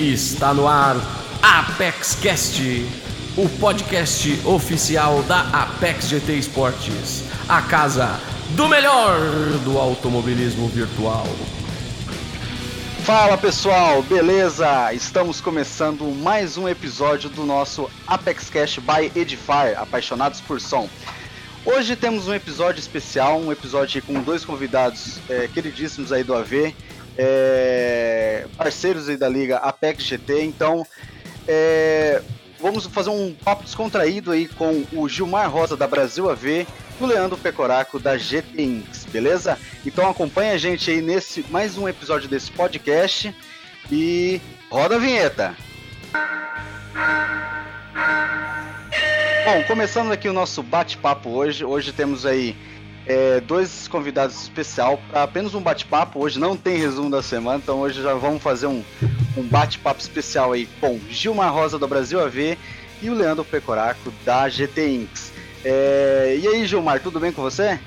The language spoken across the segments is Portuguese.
Está no ar Apex Cast, o podcast oficial da Apex GT Esportes, a casa do melhor do automobilismo virtual. Fala pessoal, beleza? Estamos começando mais um episódio do nosso Apex Cash by Edifier, apaixonados por som. Hoje temos um episódio especial, um episódio com dois convidados é, queridíssimos aí do AV, é, parceiros da liga Apex GT. Então, é, vamos fazer um papo descontraído aí com o Gilmar Rosa da Brasil AV e o Leandro Pecoraco da GT Inks, beleza? Então acompanha a gente aí nesse mais um episódio desse podcast e roda a vinheta. Bom, começando aqui o nosso bate-papo hoje. Hoje temos aí é, dois convidados especial para apenas um bate-papo. Hoje não tem resumo da semana, então hoje já vamos fazer um, um bate-papo especial aí com Gilmar Rosa do Brasil AV e o Leandro Pecoraco da GT Inks. É, e aí, Gilmar, tudo bem com você?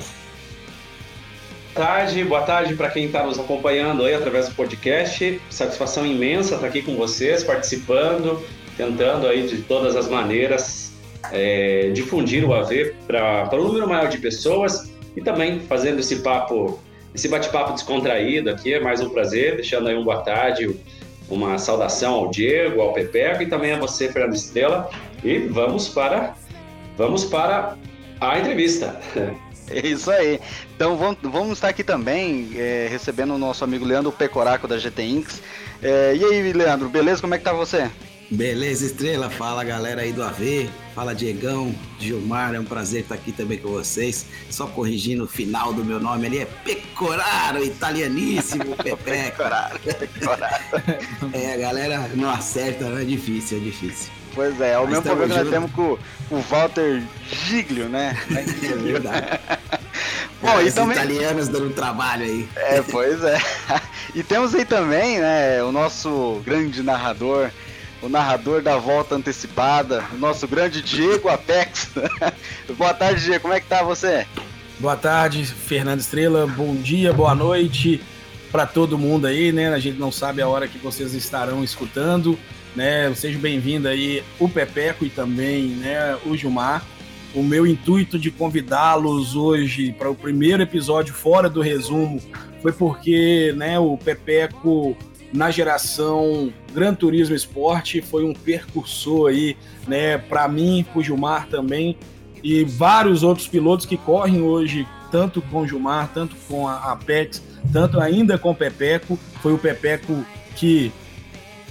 Boa tarde, boa tarde para quem está nos acompanhando aí através do podcast. Satisfação imensa estar aqui com vocês, participando, tentando aí de todas as maneiras é, difundir o AV para um número maior de pessoas e também fazendo esse papo, esse bate-papo descontraído aqui, é mais um prazer, deixando aí um boa tarde, uma saudação ao Diego, ao Pepeco e também a você, Fernando Estrela. E vamos para, vamos para a entrevista. É isso aí. Então vamos, vamos estar aqui também é, recebendo o nosso amigo Leandro Pecoraco da GT Inks. É, e aí, Leandro, beleza? Como é que tá você? Beleza, Estrela? Fala galera aí do AV, fala Diegão, Gilmar, é um prazer estar aqui também com vocês. Só corrigindo o final do meu nome ali, é Pecoraro, italianíssimo, Pepe. Pecoraro, Pecoraro. é, a galera não acerta, é difícil, é difícil. Pois é, é o Mas mesmo problema que nós temos com o Walter Giglio, né? É verdade. Bom, Os e também... italianos dando trabalho aí. É, pois é. E temos aí também, né, o nosso grande narrador, o narrador da volta antecipada, o nosso grande Diego Apex. boa tarde, Diego, como é que tá você? Boa tarde, Fernando Estrela, bom dia, boa noite para todo mundo aí, né? A gente não sabe a hora que vocês estarão escutando, né? Seja bem-vindo aí o Pepeco e também, né, o Gilmar. O meu intuito de convidá-los hoje para o primeiro episódio fora do resumo foi porque, né, o Pepeco na geração Gran Turismo Esporte, foi um percursor aí, né, para mim, para o Gilmar também, e vários outros pilotos que correm hoje, tanto com o Gilmar, tanto com a Apex, tanto ainda com o Pepeco, foi o Pepeco que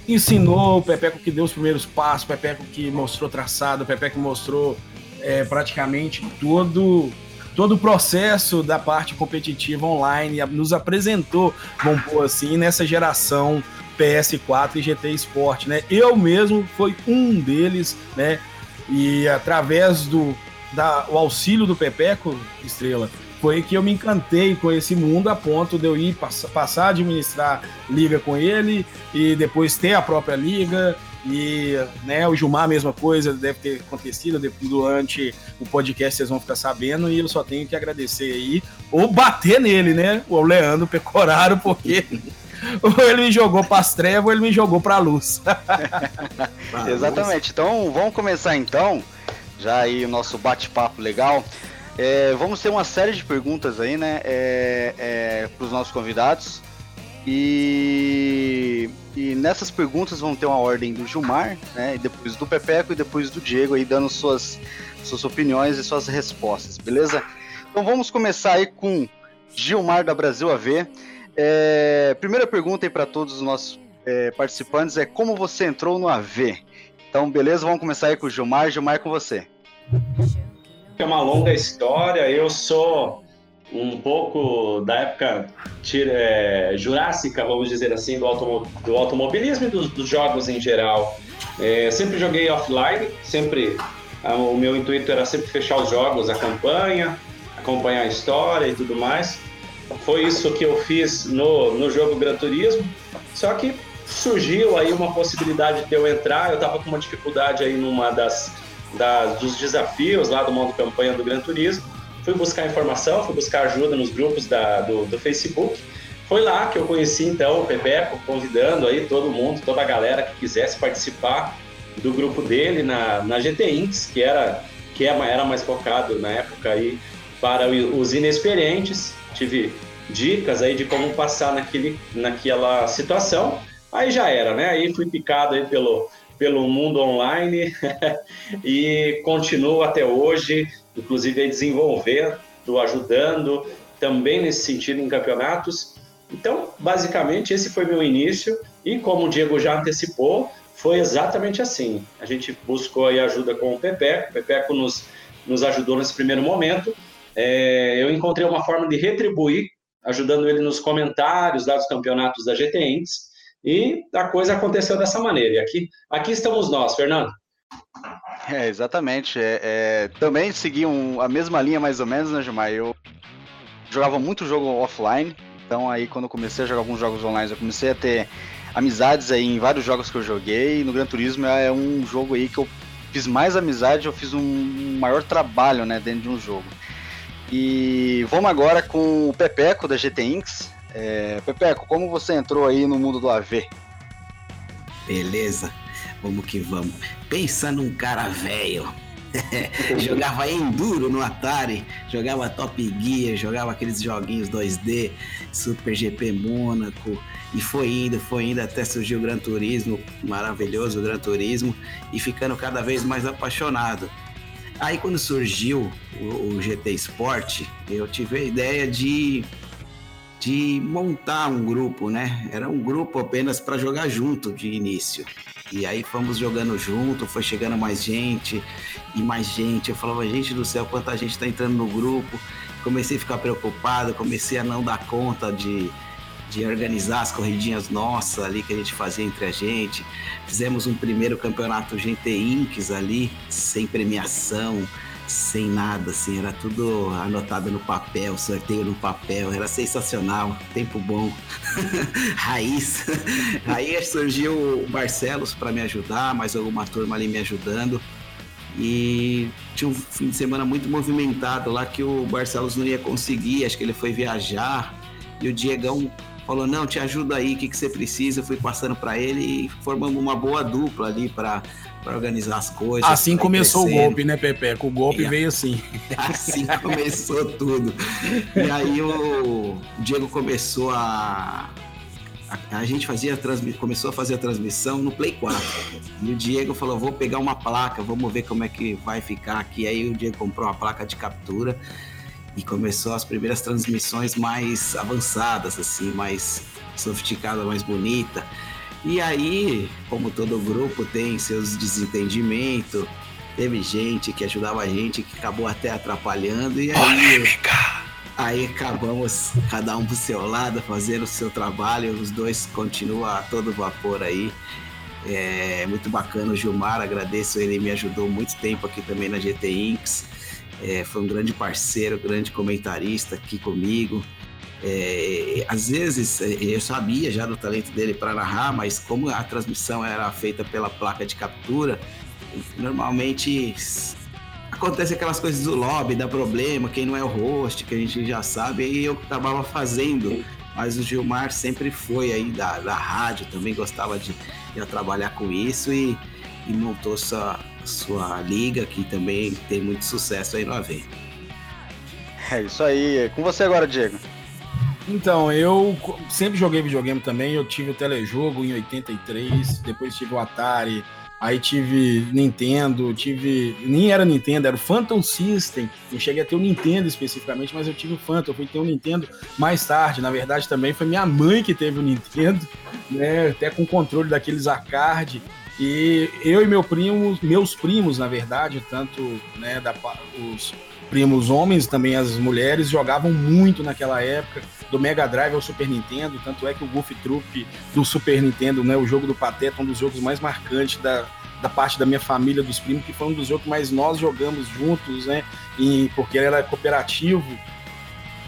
ensinou, o Pepeco que deu os primeiros passos, o Pepeco que mostrou traçado, o Pepeco que mostrou é, praticamente todo todo o processo da parte competitiva online, nos apresentou, vamos pôr assim, nessa geração PS4 e GT Sport, né? Eu mesmo fui um deles, né? E através do da, o auxílio do Pepeco Estrela, foi que eu me encantei com esse mundo a ponto de eu ir pass passar a administrar liga com ele e depois ter a própria liga e né, o Gilmar, a mesma coisa, deve ter acontecido durante o podcast, vocês vão ficar sabendo, e eu só tenho que agradecer aí, ou bater nele, né? O Leandro Pecoraro, porque ou ele me jogou para as trevas ou ele me jogou para a luz. Exatamente. Então vamos começar então, já aí o nosso bate-papo legal. É, vamos ter uma série de perguntas aí, né, é, é, para os nossos convidados. E, e nessas perguntas vão ter uma ordem do Gilmar, né? E depois do Pepeco e depois do Diego aí dando suas, suas opiniões e suas respostas, beleza? Então vamos começar aí com Gilmar da Brasil AV. É, primeira pergunta aí para todos os nossos é, participantes é como você entrou no AV? Então, beleza, vamos começar aí com o Gilmar. Gilmar, com você. É uma longa história. Eu sou um pouco da época é, jurássica, vamos dizer assim, do, automo do automobilismo e dos, dos, jogos em geral. É, sempre joguei offline, sempre o meu intuito era sempre fechar os jogos, a campanha, acompanhar a história e tudo mais. Foi isso que eu fiz no, no jogo Gran Turismo. Só que surgiu aí uma possibilidade de eu entrar, eu estava com uma dificuldade aí numa das, das dos desafios lá do modo campanha do Gran Turismo fui buscar informação, fui buscar ajuda nos grupos da, do, do Facebook foi lá que eu conheci então o Pepeco, convidando aí todo mundo, toda a galera que quisesse participar do grupo dele na, na GT Inks, que era que é era mais focado na época aí para os inexperientes. Tive dicas aí de como passar naquele, naquela situação. Aí já era, né? Aí fui picado aí pelo, pelo mundo online e continuo até hoje, inclusive desenvolver, estou ajudando também nesse sentido em campeonatos então, basicamente, esse foi meu início e como o Diego já antecipou, foi exatamente assim. A gente buscou aí ajuda com o Pepeco, o Pepeco nos, nos ajudou nesse primeiro momento. É, eu encontrei uma forma de retribuir, ajudando ele nos comentários dos campeonatos da GT e a coisa aconteceu dessa maneira. E aqui, aqui estamos nós, Fernando. É, exatamente. É, é, também segui um, a mesma linha, mais ou menos, né, Gilmar? Eu jogava muito jogo offline, então aí quando eu comecei a jogar alguns jogos online, eu comecei a ter amizades aí em vários jogos que eu joguei. No Gran Turismo é um jogo aí que eu fiz mais amizade, eu fiz um maior trabalho, né, dentro de um jogo. E vamos agora com o Pepeco da GT Inks. É, Pepeco, como você entrou aí no mundo do AV? Beleza, vamos que vamos. Pensa num cara velho jogava Enduro no Atari, jogava Top Gear, jogava aqueles joguinhos 2D, Super GP Mônaco, e foi indo, foi indo até surgir o Gran Turismo, maravilhoso Gran Turismo, e ficando cada vez mais apaixonado. Aí quando surgiu o, o GT Sport, eu tive a ideia de de montar um grupo, né? Era um grupo apenas para jogar junto de início. E aí fomos jogando junto, foi chegando mais gente e mais gente. Eu falava, gente do céu, quanta gente está entrando no grupo. Comecei a ficar preocupado, comecei a não dar conta de, de organizar as corridinhas nossas ali que a gente fazia entre a gente. Fizemos um primeiro campeonato GT Inks ali, sem premiação sem nada, assim, era tudo anotado no papel, sorteio no papel, era sensacional, tempo bom, raiz. Aí surgiu o Barcelos para me ajudar, mais alguma turma ali me ajudando. E tinha um fim de semana muito movimentado lá que o Barcelos não ia conseguir, acho que ele foi viajar. E o Diegão falou: Não, te ajuda aí, o que, que você precisa? Eu fui passando para ele e formamos uma boa dupla ali para organizar as coisas. Assim começou o golpe, né, Pepe? O golpe é, veio assim. Assim começou tudo. E aí o Diego começou a. A, a gente fazia transmi... começou a fazer a transmissão no Play 4. E o Diego falou: vou pegar uma placa, vamos ver como é que vai ficar aqui. Aí o Diego comprou uma placa de captura e começou as primeiras transmissões mais avançadas, assim, mais sofisticada, mais bonita. E aí, como todo grupo tem seus desentendimentos, teve gente que ajudava a gente que acabou até atrapalhando e aí aí acabamos cada um pro seu lado fazendo o seu trabalho, os dois continuam a todo vapor aí. É muito bacana o Gilmar, agradeço ele me ajudou muito tempo aqui também na GT Inks. É, foi um grande parceiro, grande comentarista aqui comigo. É, às vezes é, eu sabia já do talento dele para narrar, mas como a transmissão era feita pela placa de captura, normalmente acontece aquelas coisas do lobby, dá problema, quem não é o host, que a gente já sabe, aí eu acabava fazendo. Mas o Gilmar sempre foi aí da, da rádio, também gostava de, de trabalhar com isso e, e montou sua, sua liga, que também tem muito sucesso aí no AV. É isso aí. Com você agora, Diego. Então, eu sempre joguei videogame também. Eu tive o telejogo em 83, depois tive o Atari, aí tive Nintendo, tive. Nem era Nintendo, era o Phantom System. Eu cheguei a ter o Nintendo especificamente, mas eu tive o Phantom. Eu fui ter o Nintendo mais tarde. Na verdade, também foi minha mãe que teve o Nintendo, né? Até com controle daqueles arcade. E eu e meu primo, meus primos, na verdade, tanto né, da, os primos homens, também as mulheres, jogavam muito naquela época do Mega Drive ao Super Nintendo, tanto é que o Goof Troop do Super Nintendo, né, o jogo do Pateta, um dos jogos mais marcantes da, da parte da minha família, dos primos, que foi um dos jogos mais nós jogamos juntos, né, e, porque ele era cooperativo.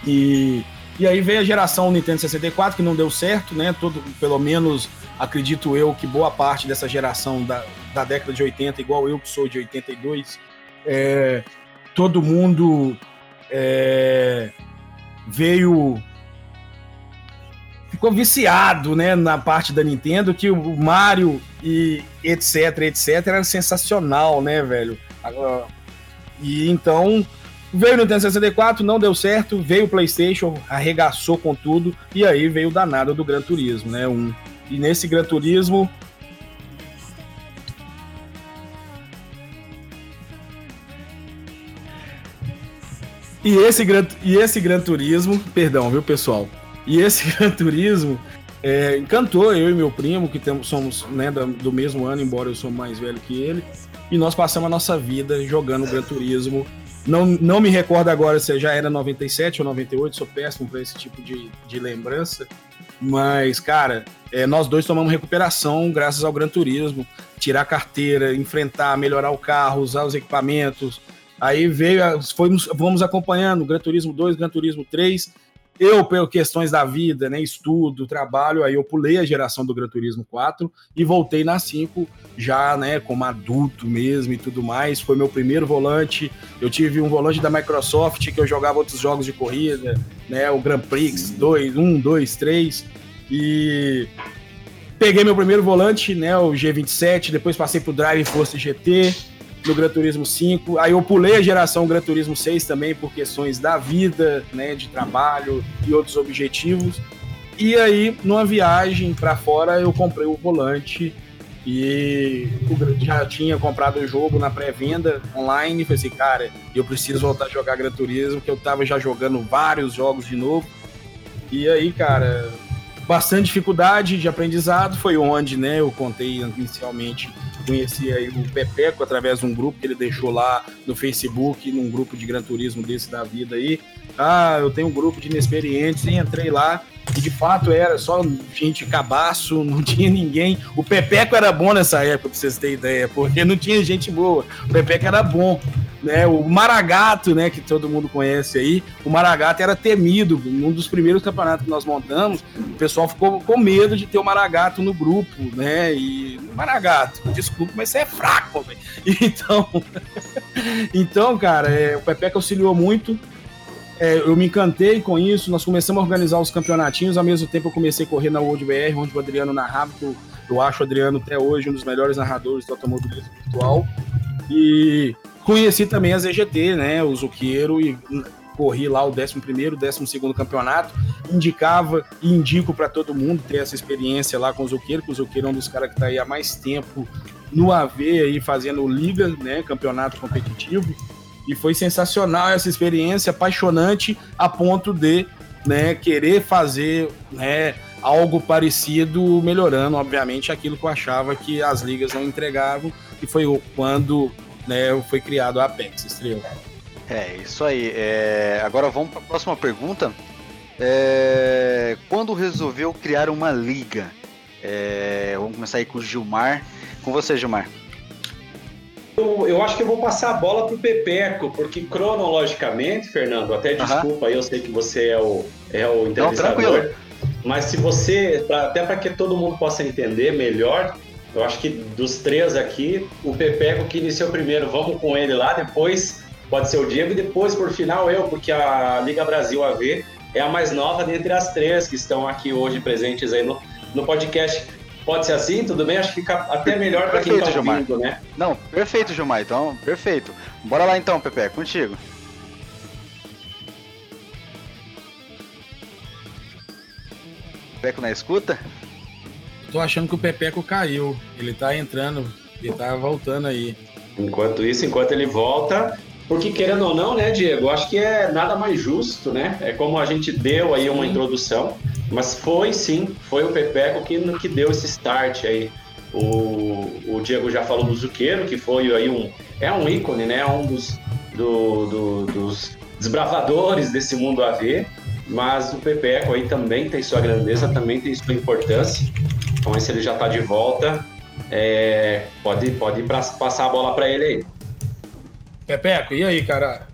E, e aí veio a geração Nintendo 64, que não deu certo, né, todo, pelo menos acredito eu que boa parte dessa geração da, da década de 80, igual eu que sou de 82, é, todo mundo é, veio ficou viciado, né, na parte da Nintendo, que o Mario e etc, etc, era sensacional, né, velho? E então veio o Nintendo 64, não deu certo, veio o PlayStation, arregaçou com tudo, e aí veio o danado do Gran Turismo, né? Um, e nesse Gran Turismo E esse, Gran, e esse Gran Turismo, perdão, viu, pessoal? E esse Gran Turismo é, encantou eu e meu primo, que temos, somos né, do mesmo ano, embora eu sou mais velho que ele, e nós passamos a nossa vida jogando Gran Turismo. Não, não me recordo agora se já era 97 ou 98, sou péssimo para esse tipo de, de lembrança. Mas, cara, é, nós dois tomamos recuperação graças ao Gran Turismo. Tirar a carteira, enfrentar, melhorar o carro, usar os equipamentos, Aí veio, fomos, vamos acompanhando Gran Turismo 2, Gran Turismo 3. Eu, por questões da vida, né, estudo, trabalho, aí eu pulei a geração do Gran Turismo 4 e voltei na 5 já, né, como adulto mesmo e tudo mais. Foi meu primeiro volante. Eu tive um volante da Microsoft que eu jogava outros jogos de corrida, né, o Grand Prix 2, 1, 2, 3 e peguei meu primeiro volante, né, o G27, depois passei pro Drive Force GT no Gran Turismo 5. Aí eu pulei a geração Gran Turismo 6 também por questões da vida, né, de trabalho e outros objetivos. E aí, numa viagem para fora, eu comprei o volante e já tinha comprado o jogo na pré-venda online. Falei assim, cara, eu preciso voltar a jogar Gran Turismo, que eu tava já jogando vários jogos de novo. E aí, cara, bastante dificuldade de aprendizado. Foi onde, né, eu contei inicialmente conheci aí o Pepeco através de um grupo que ele deixou lá no Facebook, num grupo de Gran Turismo desse da vida aí. Ah, eu tenho um grupo de inexperientes, e entrei lá, e de fato era só gente cabaço, não tinha ninguém. O Pepeco era bom nessa época, pra vocês terem ideia, porque não tinha gente boa. O Pepeco era bom né? O Maragato, né, que todo mundo conhece aí, o Maragato era temido. Num dos primeiros campeonatos que nós montamos, o pessoal ficou com medo de ter o Maragato no grupo, né? E Maragato, desculpa, mas você é fraco, velho. Então, então, cara, é, o Pepeca auxiliou muito. É, eu me encantei com isso. Nós começamos a organizar os campeonatinhos. Ao mesmo tempo, eu comecei a correr na World BR, onde o Adriano narrava. Eu, eu acho o Adriano até hoje um dos melhores narradores do automobilismo virtual. E Conheci também a ZGT, né? O Zuqueiro e corri lá o 11 primeiro, 12 segundo campeonato, indicava e indico para todo mundo ter essa experiência lá com o Zuqueiro, que o Zuqueiro é um dos caras que está aí há mais tempo no AV aí fazendo liga, né, campeonato competitivo, e foi sensacional essa experiência, apaixonante a ponto de, né, querer fazer, né, algo parecido, melhorando, obviamente, aquilo que eu achava que as ligas não entregavam, que foi quando né, foi criado a Apex Estrela. É, isso aí. É... Agora vamos para a próxima pergunta. É... Quando resolveu criar uma liga? É... Vamos começar aí com o Gilmar. Com você, Gilmar. Eu, eu acho que eu vou passar a bola pro Pepeco, porque cronologicamente, Fernando, até desculpa, -huh. eu sei que você é o, é o entrevistador. Não, tranquilo. Mas se você, pra, até para que todo mundo possa entender melhor, eu acho que dos três aqui, o Pepeco que iniciou primeiro, vamos com ele lá, depois pode ser o Diego e depois, por final, eu, porque a Liga Brasil AV é a mais nova dentre as três que estão aqui hoje presentes aí no, no podcast. Pode ser assim? Tudo bem? Acho que fica até melhor para quem está ouvindo, né? Não, perfeito, Gilmar. Então, perfeito. Bora lá então, Pepe, contigo. Pepeco na escuta? Tô achando que o Pepeco caiu. Ele tá entrando, ele tá voltando aí. Enquanto isso, enquanto ele volta, porque querendo ou não, né, Diego, acho que é nada mais justo, né? É como a gente deu aí uma introdução, mas foi sim, foi o Pepeco que, que deu esse start aí. O, o Diego já falou do Zuqueiro, que foi aí um. É um ícone, né? Um dos, do, do, dos desbravadores desse mundo AV, mas o Pepeco aí também tem sua grandeza, também tem sua importância. Então, se ele já está de volta, é, pode, pode pra, passar a bola para ele aí. Pepeco, e aí, cara?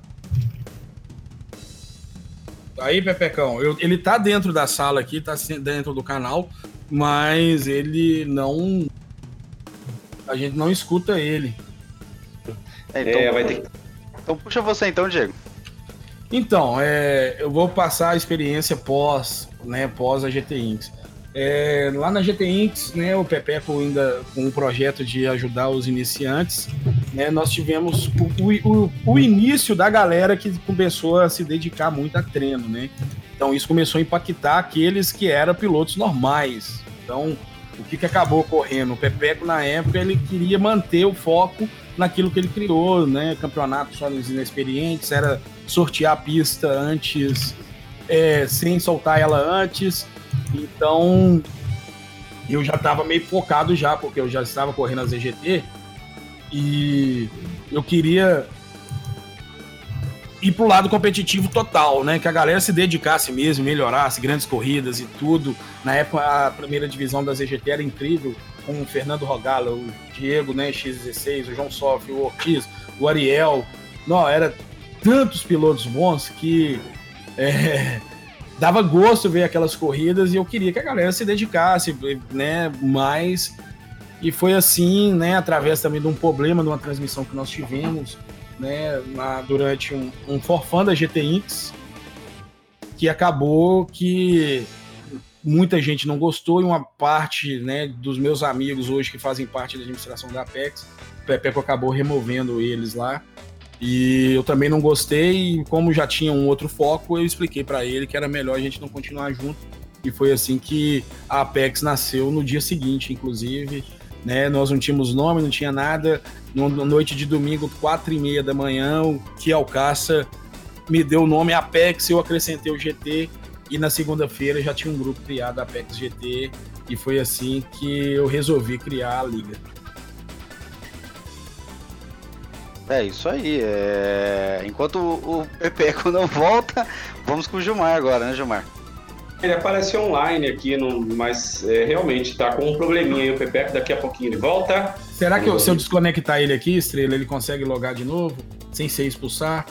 Aí, Pepecão, eu, ele tá dentro da sala aqui, tá dentro do canal, mas ele não. A gente não escuta ele. É, então, é, vai ter então puxa você então, Diego. Então, é, eu vou passar a experiência pós né, pós a GT Inks. É, lá na GT Inks, né, o Pepeco ainda com o projeto de ajudar os iniciantes, né, nós tivemos o, o, o, início da galera que começou a se dedicar muito a treino, né? Então isso começou a impactar aqueles que eram pilotos normais. Então, o que, que acabou ocorrendo? O Pepeco, na época, ele queria manter o foco naquilo que ele criou, né? Campeonato só nos inexperientes, era sortear a pista antes, é, sem soltar ela antes. Então, eu já estava meio focado já, porque eu já estava correndo a ZGT e eu queria ir pro lado competitivo total, né? Que a galera se dedicasse mesmo, melhorasse grandes corridas e tudo. Na época, a primeira divisão da ZGT era incrível, com o Fernando Rogala, o Diego, né, X16, o João Sof, o Ortiz, o Ariel. Não, era tantos pilotos bons que é, dava gosto ver aquelas corridas e eu queria que a galera se dedicasse, né, mais. E foi assim, né, através também de um problema de uma transmissão que nós tivemos, né, na, durante um, um forfã da GT Inks, que acabou que muita gente não gostou e uma parte né, dos meus amigos hoje que fazem parte da administração da Apex, o Pepeco acabou removendo eles lá. E eu também não gostei, e como já tinha um outro foco, eu expliquei para ele que era melhor a gente não continuar junto. E foi assim que a Apex nasceu no dia seguinte, inclusive. Né? Nós não tínhamos nome, não tinha nada. Na noite de domingo, quatro e meia da manhã, o que Alcaça me deu o nome Apex, eu acrescentei o GT e na segunda-feira já tinha um grupo criado, Apex GT, e foi assim que eu resolvi criar a liga. É isso aí. É... Enquanto o Pepeco não volta, vamos com o Gilmar agora, né, Gilmar? Ele apareceu online aqui, no... mas é, realmente tá com um probleminha aí o Pepeco, daqui a pouquinho ele volta. Será que eu, se eu desconectar ele aqui, Estrela, ele consegue logar de novo, sem ser expulsar?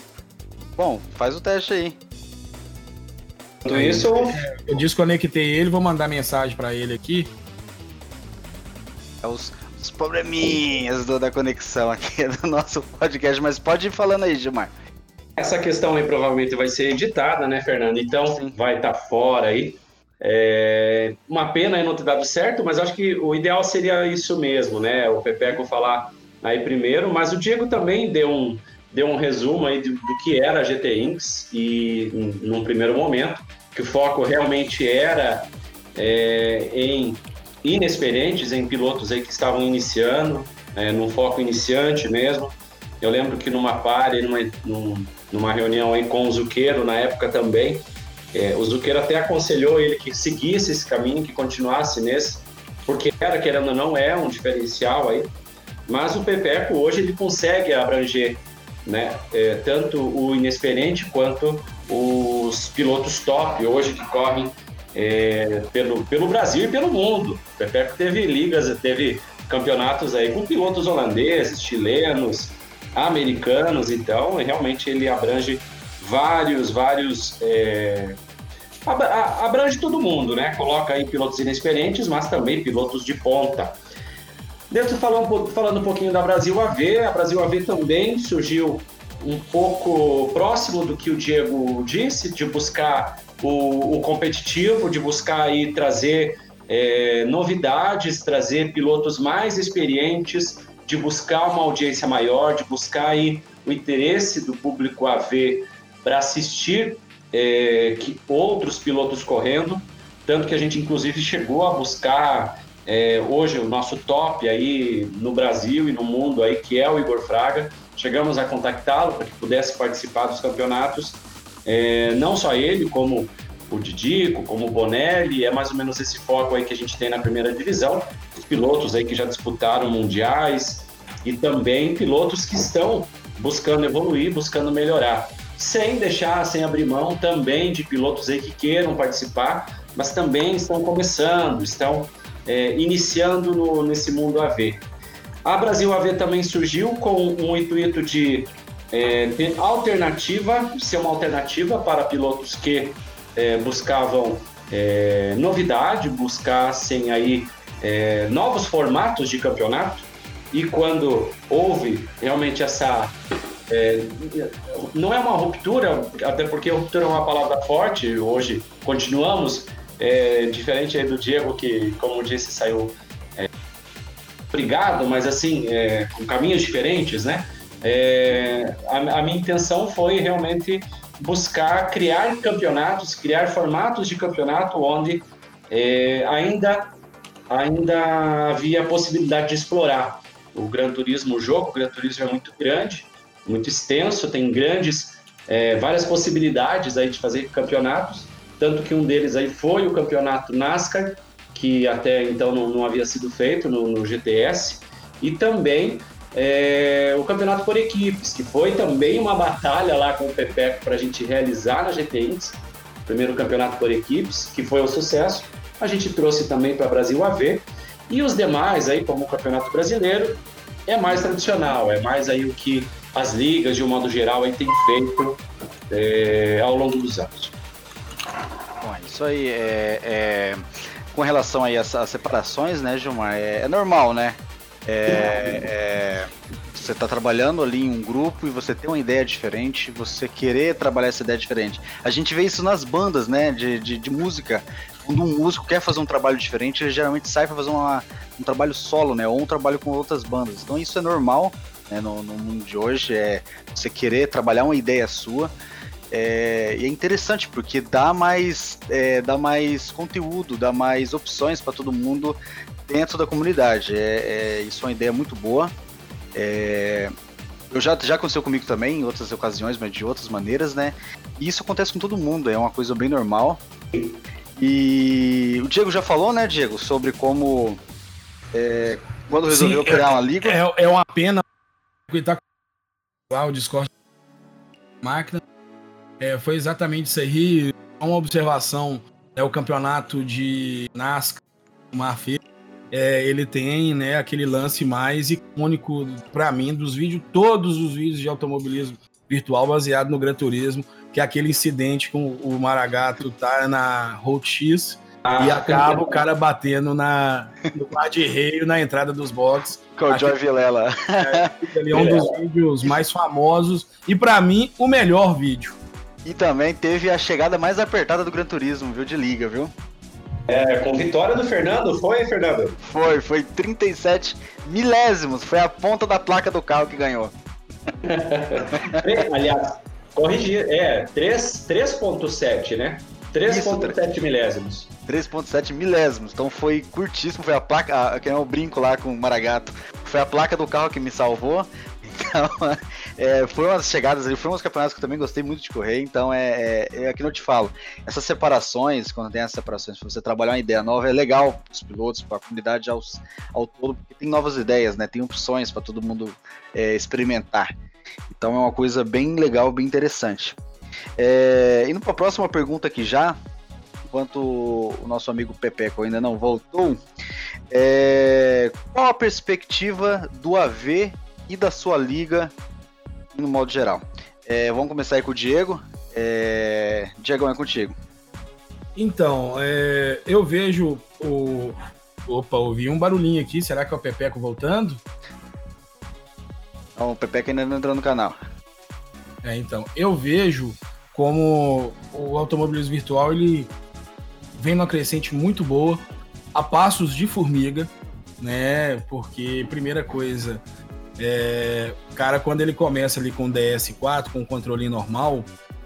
Bom, faz o teste aí. Tudo isso. Eu desconectei ele, vou mandar mensagem para ele aqui. É os, os probleminhas do, da conexão aqui do nosso podcast, mas pode ir falando aí, Gilmar. Essa questão aí provavelmente vai ser editada, né, Fernando? Então Sim. vai estar tá fora aí. É uma pena aí não ter dado certo, mas acho que o ideal seria isso mesmo, né? O Pepeco falar aí primeiro, mas o Diego também deu um, deu um resumo aí do, do que era a GT Inks e num primeiro momento, que o foco realmente era é, em inexperientes, em pilotos aí que estavam iniciando, é, num foco iniciante mesmo. Eu lembro que numa pare, numa, numa reunião aí com o Zuqueiro, na época também, é, o Zuqueiro até aconselhou ele que seguisse esse caminho, que continuasse nesse, porque era, querendo ou não, é um diferencial aí. Mas o Pepeco hoje ele consegue abranger né? É, tanto o inexperiente quanto os pilotos top hoje que correm é, pelo, pelo Brasil e pelo mundo. O Pepeco teve ligas, teve campeonatos aí com pilotos holandeses, chilenos, americanos, então realmente ele abrange vários, vários. É, abrange todo mundo, né? Coloca aí pilotos inexperientes, mas também pilotos de ponta. Dentro falando, falando um pouquinho da Brasil AV, a Brasil AV também surgiu um pouco próximo do que o Diego disse, de buscar o, o competitivo, de buscar aí trazer é, novidades, trazer pilotos mais experientes, de buscar uma audiência maior, de buscar aí o interesse do público AV para assistir é, que outros pilotos correndo, tanto que a gente inclusive chegou a buscar é, hoje o nosso top aí no Brasil e no mundo aí, que é o Igor Fraga. Chegamos a contactá-lo para que pudesse participar dos campeonatos. É, não só ele, como o Didico, como o Bonelli, é mais ou menos esse foco aí que a gente tem na primeira divisão. Os pilotos aí que já disputaram mundiais e também pilotos que estão buscando evoluir, buscando melhorar. Sem deixar, sem abrir mão também de pilotos aí que queiram participar, mas também estão começando, estão é, iniciando no, nesse mundo AV. A Brasil AV também surgiu com um intuito de é, ter alternativa, ser uma alternativa para pilotos que é, buscavam é, novidade, buscassem aí é, novos formatos de campeonato. E quando houve realmente essa é, não é uma ruptura, até porque ruptura é uma palavra forte, hoje continuamos é, diferente aí do Diego, que, como disse, saiu é, obrigado, mas assim, com caminhos diferentes, né? É, a, a, minha intenção foi realmente buscar criar campeonatos, criar formatos de campeonato onde é, ainda, ainda havia a possibilidade de explorar o Gran Turismo, o jogo. O Gran Turismo é muito grande, muito extenso, tem grandes, é, várias possibilidades aí de fazer campeonatos, tanto que um deles aí foi o campeonato NASCAR, que até então não, não havia sido feito no, no GTS, e também é, o campeonato por equipes, que foi também uma batalha lá com o Pepeco para a gente realizar na GTX, primeiro campeonato por equipes, que foi um sucesso. A gente trouxe também para Brasil AV, e os demais aí, como o Campeonato Brasileiro, é mais tradicional, é mais aí o que as ligas, de um modo geral, aí têm feito é, ao longo dos anos. Bom, isso aí é, é com relação aí às, às separações, né, Gilmar? É, é normal, né? É, é, você está trabalhando ali em um grupo e você tem uma ideia diferente, você querer trabalhar essa ideia diferente. A gente vê isso nas bandas, né, de, de, de música. Quando um músico quer fazer um trabalho diferente, ele geralmente sai para fazer uma, um trabalho solo, né, ou um trabalho com outras bandas. Então isso é normal né, no, no mundo de hoje, é você querer trabalhar uma ideia sua. É, e é interessante porque dá mais, é, dá mais conteúdo, dá mais opções para todo mundo dentro da comunidade. É, é, isso é uma ideia muito boa. É, eu já, já aconteceu comigo também em outras ocasiões, mas de outras maneiras, né? E isso acontece com todo mundo, é uma coisa bem normal. E o Diego já falou, né, Diego, sobre como é, quando resolveu Sim, criar uma liga. É, é uma pena lá o Discord máquina. É, foi exatamente isso aí. Uma observação é o campeonato de NASCAR, uma feira é, ele tem né, aquele lance mais icônico para mim dos vídeos, todos os vídeos de automobilismo virtual baseado no Gran Turismo, que é aquele incidente com o Maragato tá na Road X ah, e acaba o cara batendo na, no par de reio na entrada dos boxes. Com o Joy Vilela. É, é um dos vídeos mais famosos e para mim o melhor vídeo. E também teve a chegada mais apertada do Gran Turismo, viu, de liga, viu? É, com vitória do Fernando, foi, Fernando? Foi, foi 37 milésimos. Foi a ponta da placa do carro que ganhou. Aliás, corrigir, é 3.7, né? 3.7 milésimos. 3.7 milésimos. Então foi curtíssimo, foi a placa, que é o brinco lá com o Maragato. Foi a placa do carro que me salvou. Então, é, foi umas chegadas ali, foi uns campeonatos que eu também gostei muito de correr, então é, é, é eu te falo. Essas separações, quando tem essas separações, se você trabalhar uma ideia nova, é legal para os pilotos, para a comunidade ao, ao todo, porque tem novas ideias, né? Tem opções para todo mundo é, experimentar. Então é uma coisa bem legal, bem interessante. É, indo para a próxima pergunta aqui já, enquanto o nosso amigo Pepeco ainda não voltou, é, qual a perspectiva do AV e da sua liga no modo geral. É, vamos começar aí com o Diego. É... Diego, é contigo. Então, é, eu vejo o. Opa, ouvi um barulhinho aqui. Será que é o Pepeco voltando? Não, o Pepeco ainda não entrou no canal. É, então, eu vejo como o automobilismo virtual ele vem numa crescente muito boa, a passos de formiga, né? Porque, primeira coisa, é, o cara, quando ele começa ali com o DS4, com o controle normal,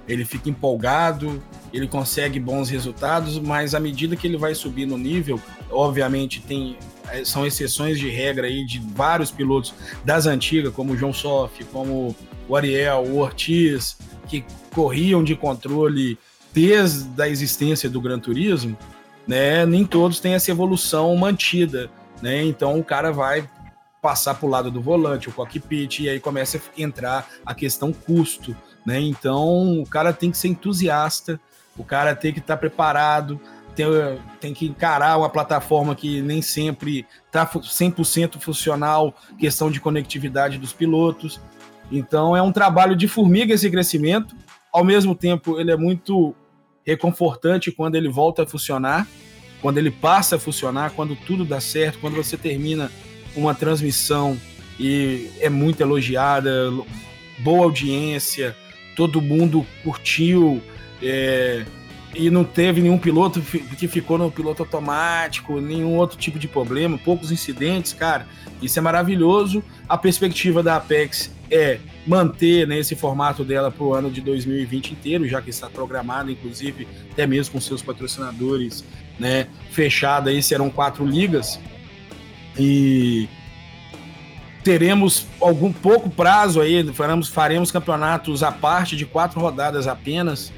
ele fica empolgado, ele consegue bons resultados, mas à medida que ele vai subir no nível, obviamente tem é, são exceções de regra aí de vários pilotos das antigas, como o João Soff, como o Ariel, o Ortiz, que corriam de controle desde a existência do Gran Turismo, né? Nem todos têm essa evolução mantida, né? Então o cara vai passar para o lado do volante, o cockpit, e aí começa a entrar a questão custo, né? Então o cara tem que ser entusiasta, o cara tem que estar tá preparado, tem, tem que encarar uma plataforma que nem sempre está 100% funcional, questão de conectividade dos pilotos. Então é um trabalho de formiga esse crescimento, ao mesmo tempo ele é muito reconfortante quando ele volta a funcionar, quando ele passa a funcionar, quando tudo dá certo, quando você termina uma transmissão e é muito elogiada, boa audiência, todo mundo curtiu, é, e não teve nenhum piloto que ficou no piloto automático, nenhum outro tipo de problema, poucos incidentes, cara. Isso é maravilhoso. A perspectiva da Apex é manter né, esse formato dela para o ano de 2020 inteiro, já que está programada, inclusive, até mesmo com seus patrocinadores né, fechada aí, serão quatro ligas. E teremos algum pouco prazo aí, faremos, faremos campeonatos à parte de quatro rodadas apenas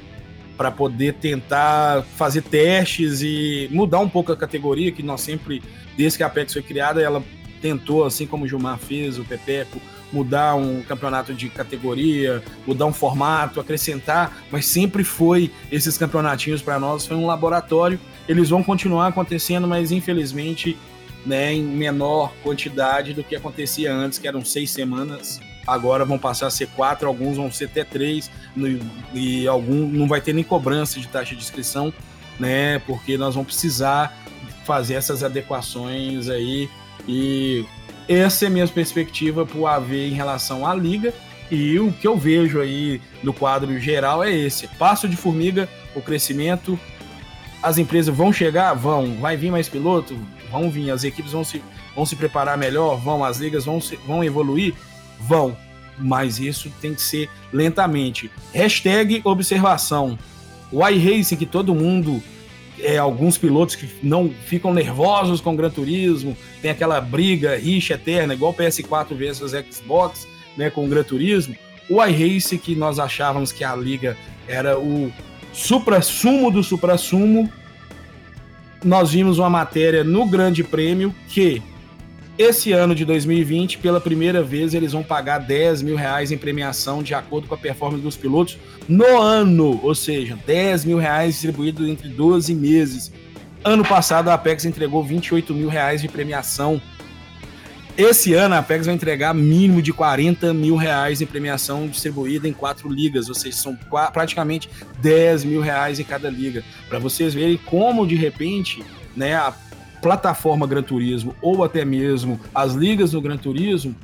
para poder tentar fazer testes e mudar um pouco a categoria, que nós sempre, desde que a Apex foi criada, ela tentou, assim como o Gilmar fez, o Pepeco, mudar um campeonato de categoria, mudar um formato, acrescentar, mas sempre foi esses campeonatinhos para nós, foi um laboratório. Eles vão continuar acontecendo, mas infelizmente né, em menor quantidade do que acontecia antes, que eram seis semanas. Agora vão passar a ser quatro, alguns vão ser até três, e algum não vai ter nem cobrança de taxa de inscrição, né? Porque nós vamos precisar fazer essas adequações aí. E essa é a minha perspectiva para o AV em relação à liga. E o que eu vejo aí no quadro geral é esse: passo de formiga, o crescimento. As empresas vão chegar? Vão. Vai vir mais piloto? Vão vir. As equipes vão se, vão se preparar melhor? Vão. As ligas vão, se, vão evoluir? Vão. Mas isso tem que ser lentamente. Hashtag observação. O iRacing que todo mundo é, alguns pilotos que não ficam nervosos com o Gran Turismo, tem aquela briga, rixa eterna, igual o PS4 versus Xbox, né, com o Gran Turismo. O iRace, que nós achávamos que a liga era o supra-sumo do supra-sumo, nós vimos uma matéria no Grande Prêmio que esse ano de 2020, pela primeira vez, eles vão pagar 10 mil reais em premiação de acordo com a performance dos pilotos no ano, ou seja, 10 mil reais distribuídos entre 12 meses. Ano passado, a Apex entregou 28 mil reais de premiação. Esse ano, a Apex vai entregar mínimo de 40 mil reais em premiação distribuída em quatro ligas, ou seja, são praticamente 10 mil reais em cada liga. Para vocês verem como, de repente, né, a plataforma Gran Turismo ou até mesmo as ligas do Gran Turismo,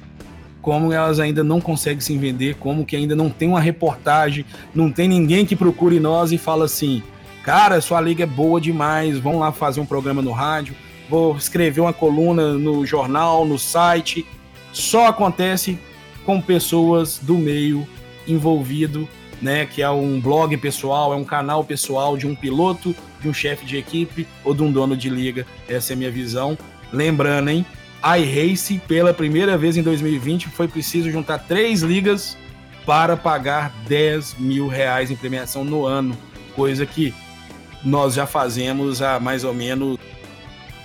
como elas ainda não conseguem se vender, como que ainda não tem uma reportagem, não tem ninguém que procure nós e fala assim, cara, sua liga é boa demais, vamos lá fazer um programa no rádio, vou escrever uma coluna no jornal, no site. Só acontece com pessoas do meio envolvido, né, que é um blog pessoal, é um canal pessoal de um piloto de um chefe de equipe ou de um dono de liga. Essa é a minha visão. Lembrando, hein? iRace, pela primeira vez em 2020, foi preciso juntar três ligas para pagar 10 mil reais em premiação no ano, coisa que nós já fazemos há mais ou menos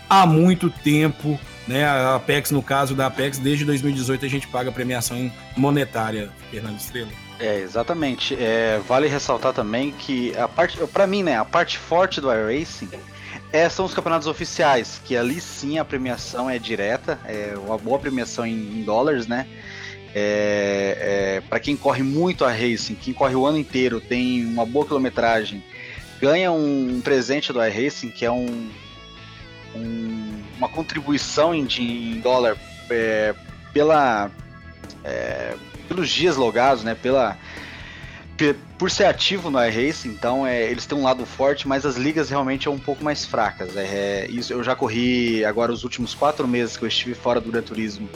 há muito tempo, né? A Apex, no caso da Apex, desde 2018 a gente paga premiação monetária, Fernando Estrela. É, exatamente. É, vale ressaltar também que a parte, para mim, né, a parte forte do iRacing é, são os campeonatos oficiais, que ali sim a premiação é direta, é uma boa premiação em, em dólares, né? É, é, para quem corre muito a racing, quem corre o ano inteiro, tem uma boa quilometragem, ganha um presente do iRacing, que é um, um, uma contribuição em, em dólar é, pela é, pelos dias logados, né? Pela, por ser ativo no iRacing, então é, eles têm um lado forte, mas as ligas realmente são um pouco mais fracas. É, é, isso eu já corri agora os últimos quatro meses que eu estive fora do Gran Turismo.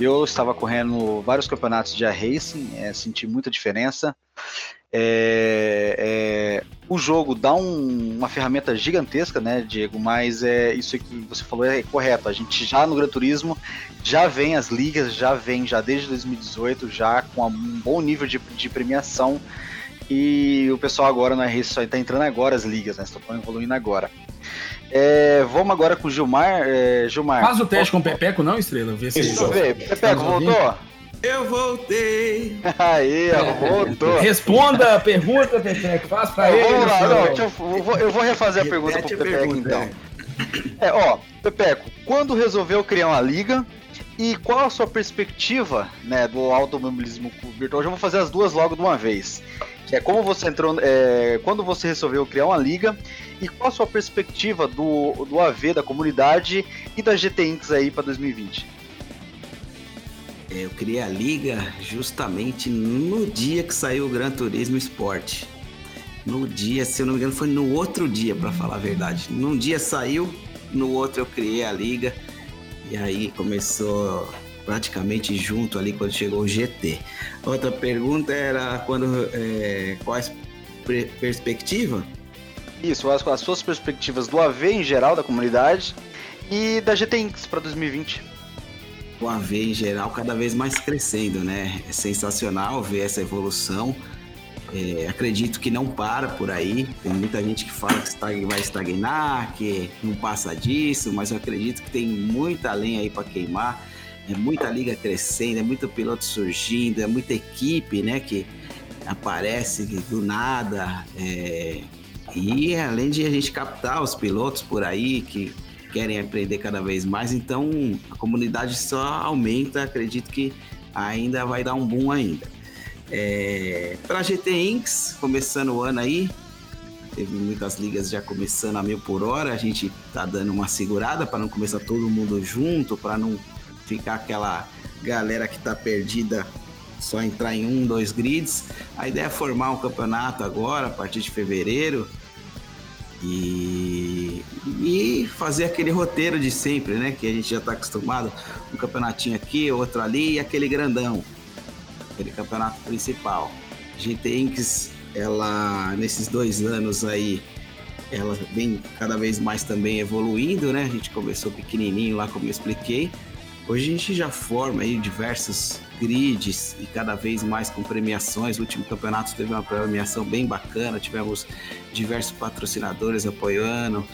Eu estava correndo vários campeonatos de iRacing, é, senti muita diferença. É, é, o jogo dá um, uma ferramenta gigantesca, né, Diego? Mas é isso que você falou é correto. A gente já no Gran Turismo já vem as ligas, já vem já desde 2018, já com um bom nível de, de premiação. E o pessoal agora no RS só está entrando agora as ligas, né? Estão evoluindo agora. É, vamos agora com o Gilmar. É, Gilmar. Faz o teste com o Pepeco, não, Estrela? Vê se Deixa eu ver. Pepeco, voltou? Eu voltei! Aí, ó, voltou. Responda a pergunta, Pepeco. Faz pra ele. Vamos lá, não, eu, vou, eu, vou, refazer a pergunta pro Pepeco, então. É, ó, Pepeco, quando resolveu criar uma liga e qual a sua perspectiva, né, do automobilismo virtual? Eu já vou fazer as duas logo de uma vez. Que é como você entrou, é, quando você resolveu criar uma liga e qual a sua perspectiva do, do AV, da comunidade e da GT Inks aí para 2020? É, eu criei a liga justamente no dia que saiu o Gran Turismo Sport. no dia, se eu não me engano, foi no outro dia, para falar a verdade. Num dia saiu, no outro eu criei a liga e aí começou praticamente junto ali quando chegou o GT. Outra pergunta era quando é, quais perspectiva? Isso, as, as suas perspectivas do AV em geral da comunidade e da GT Inks para 2020. O AV em geral cada vez mais crescendo, né? É sensacional ver essa evolução. É, acredito que não para por aí. Tem muita gente que fala que vai estagnar, que não passa disso, mas eu acredito que tem muita lenha aí para queimar. É muita liga crescendo, é muito piloto surgindo, é muita equipe, né, que aparece do nada. É... E além de a gente captar os pilotos por aí que querem aprender cada vez mais, então a comunidade só aumenta. Acredito que ainda vai dar um boom ainda. É, para GT Inks, começando o ano aí, teve muitas ligas já começando a mil por hora, a gente tá dando uma segurada para não começar todo mundo junto, para não ficar aquela galera que tá perdida só entrar em um, dois grids. A ideia é formar um campeonato agora, a partir de fevereiro, e, e fazer aquele roteiro de sempre, né? Que a gente já está acostumado, um campeonatinho aqui, outro ali e aquele grandão aquele campeonato principal. A GT Inks, ela, nesses dois anos aí, ela vem cada vez mais também evoluindo, né? A gente começou pequenininho lá, como eu expliquei. Hoje a gente já forma aí diversos grids e cada vez mais com premiações. O último campeonato teve uma premiação bem bacana, tivemos diversos patrocinadores apoiando.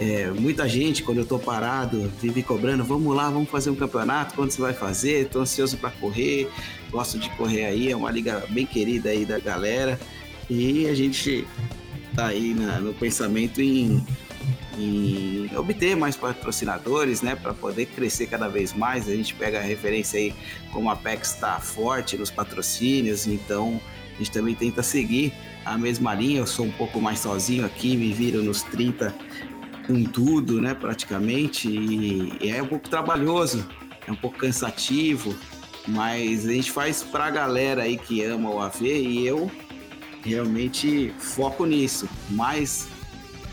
É, muita gente, quando eu tô parado, vive cobrando: vamos lá, vamos fazer um campeonato. Quando você vai fazer? Tô ansioso para correr, gosto de correr aí. É uma liga bem querida aí da galera. E a gente tá aí na, no pensamento em, em, obter mais patrocinadores, né, para poder crescer cada vez mais. A gente pega a referência aí como a Apex está forte nos patrocínios, então a gente também tenta seguir a mesma linha. Eu sou um pouco mais sozinho aqui, me viro nos 30 com tudo, né, praticamente, e, e é um pouco trabalhoso, é um pouco cansativo, mas a gente faz para a galera aí que ama o AV e eu realmente foco nisso, mais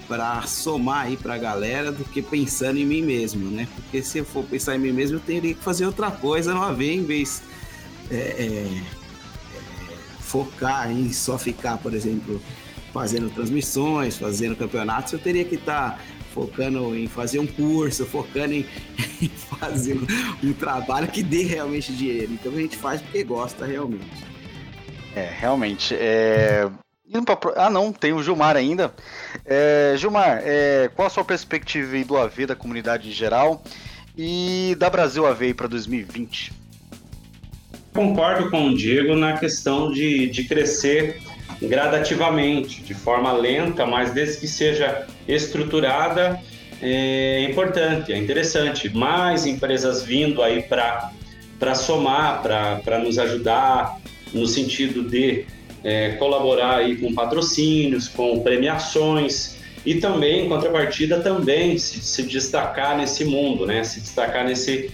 para somar aí para a galera do que pensando em mim mesmo, né? Porque se eu for pensar em mim mesmo, eu teria que fazer outra coisa no AV em vez é, é, é, focar em só ficar, por exemplo, fazendo transmissões, fazendo campeonatos, eu teria que estar tá focando em fazer um curso, focando em, em fazer um, trabalho que dê realmente dinheiro. Então a gente faz porque gosta realmente. É, realmente. É... Ah, não, tem o Gilmar ainda. É, Gilmar, é, qual a sua perspectiva do AV da comunidade em geral e da Brasil AV para 2020? Concordo com o Diego na questão de, de crescer gradativamente, de forma lenta, mas desde que seja estruturada, é importante, é interessante. Mais empresas vindo aí para somar, para nos ajudar no sentido de é, colaborar aí com patrocínios, com premiações e também, em contrapartida, também se, se destacar nesse mundo, né? Se destacar nesse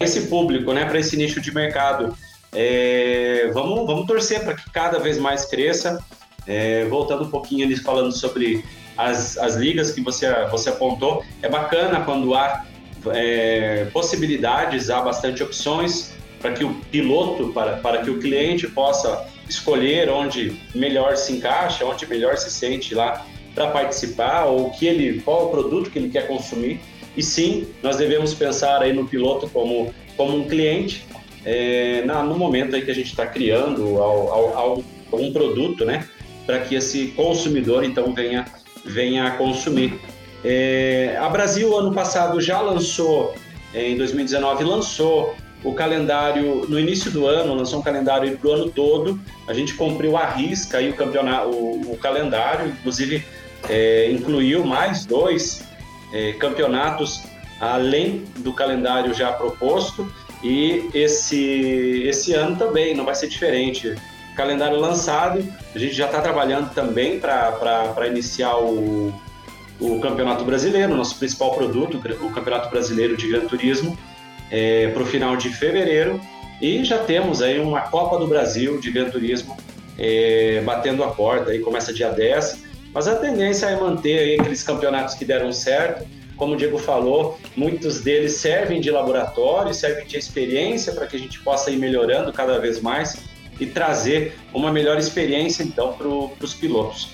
esse público, né? Para esse nicho de mercado. É, vamos, vamos torcer para que cada vez mais cresça. É, voltando um pouquinho ali falando sobre as, as ligas que você, você apontou, é bacana quando há é, possibilidades, há bastante opções para que o piloto, para, para que o cliente possa escolher onde melhor se encaixa, onde melhor se sente lá para participar, ou que ele, qual o produto que ele quer consumir. E sim, nós devemos pensar aí no piloto como, como um cliente é, na, no momento aí que a gente está criando ao, ao, ao, um produto, né? Para que esse consumidor então venha, venha consumir. É, a Brasil ano passado já lançou, é, em 2019 lançou o calendário no início do ano, lançou um calendário para o ano todo. A gente cumpriu a risca aí o campeonato, o, o calendário, inclusive é, incluiu mais dois é, campeonatos além do calendário já proposto. E esse, esse ano também não vai ser diferente. Calendário lançado, a gente já está trabalhando também para iniciar o, o Campeonato Brasileiro, nosso principal produto, o Campeonato Brasileiro de Gran Turismo, é, para o final de fevereiro. E já temos aí uma Copa do Brasil de Gran Turismo é, batendo a porta, aí começa dia 10. mas a tendência é manter aí aqueles campeonatos que deram certo. Como o Diego falou, muitos deles servem de laboratório, servem de experiência para que a gente possa ir melhorando cada vez mais e trazer uma melhor experiência então para os pilotos.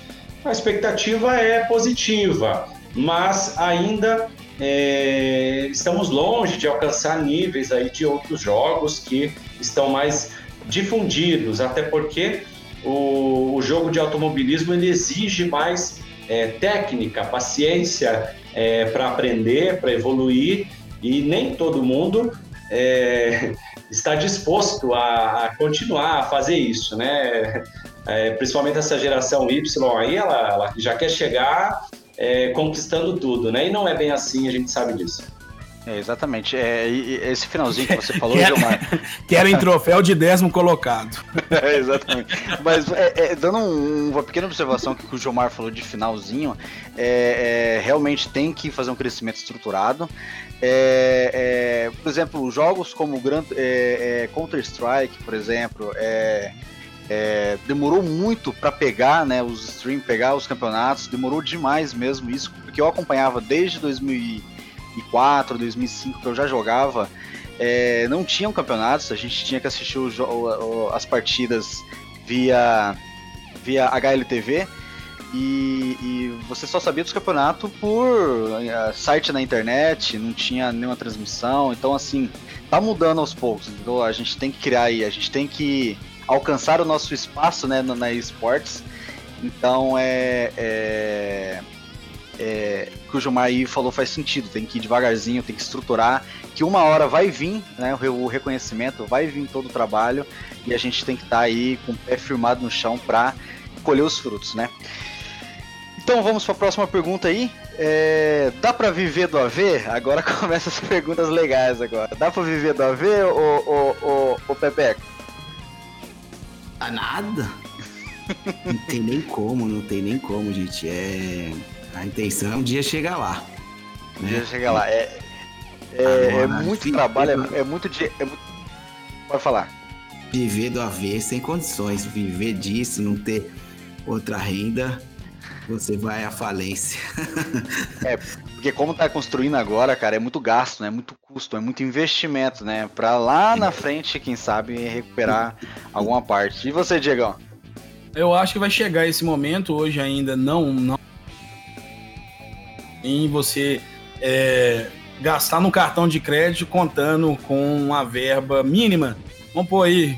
A expectativa é positiva, mas ainda é, estamos longe de alcançar níveis aí de outros jogos que estão mais difundidos, até porque o, o jogo de automobilismo ele exige mais é, técnica, paciência é, para aprender, para evoluir, e nem todo mundo é, está disposto a, a, continuar a fazer isso, né? É, principalmente essa geração Y aí, ela, ela já quer chegar é, conquistando tudo, né? E não é bem assim, a gente sabe disso. É, exatamente. É, esse finalzinho que você falou, Gilmar. Querem troféu de décimo colocado. é, exatamente. Mas é, é, dando um, uma pequena observação que o Gilmar falou de finalzinho, é, realmente tem que fazer um crescimento estruturado. por exemplo, jogos como Counter-Strike, por exemplo, demorou muito para pegar né, os streams, pegar os campeonatos, demorou demais mesmo isso, porque eu acompanhava desde 2000 2004, 2005 que eu já jogava, é, não tinham campeonatos, a gente tinha que assistir o, o, as partidas via, via HLTV e, e, você só sabia dos campeonatos por uh, site na internet, não tinha nenhuma transmissão, então assim, tá mudando aos poucos, então a gente tem que criar aí, a gente tem que alcançar o nosso espaço né, na, esportes, então é, é é, que o Gilmar aí falou faz sentido, tem que ir devagarzinho, tem que estruturar, que uma hora vai vir, né, o reconhecimento, vai vir todo o trabalho e a gente tem que estar tá aí com o pé firmado no chão para colher os frutos, né? Então vamos para a próxima pergunta aí. É, dá para viver do AV? Agora começam as perguntas legais agora. Dá para viver do AV ou, ou, ou, ou Pepeco? Ah, nada. não tem nem como, não tem nem como, gente. É a intenção é um dia chegar lá. Um né? dia chegar lá. É, é, Agora, é muito trabalho, é, é, muito dia. É muito... Pode falar. Viver do AV sem condições, viver disso, não ter outra renda, você vai à falência. é, porque como tá construindo agora, cara, é muito gasto, né? É muito custo, é muito investimento, né? Pra lá na frente, quem sabe, recuperar alguma parte. E você, Diegão? Eu acho que vai chegar esse momento, hoje ainda não, não em você é, gastar no cartão de crédito contando com uma verba mínima. Vamos pôr aí,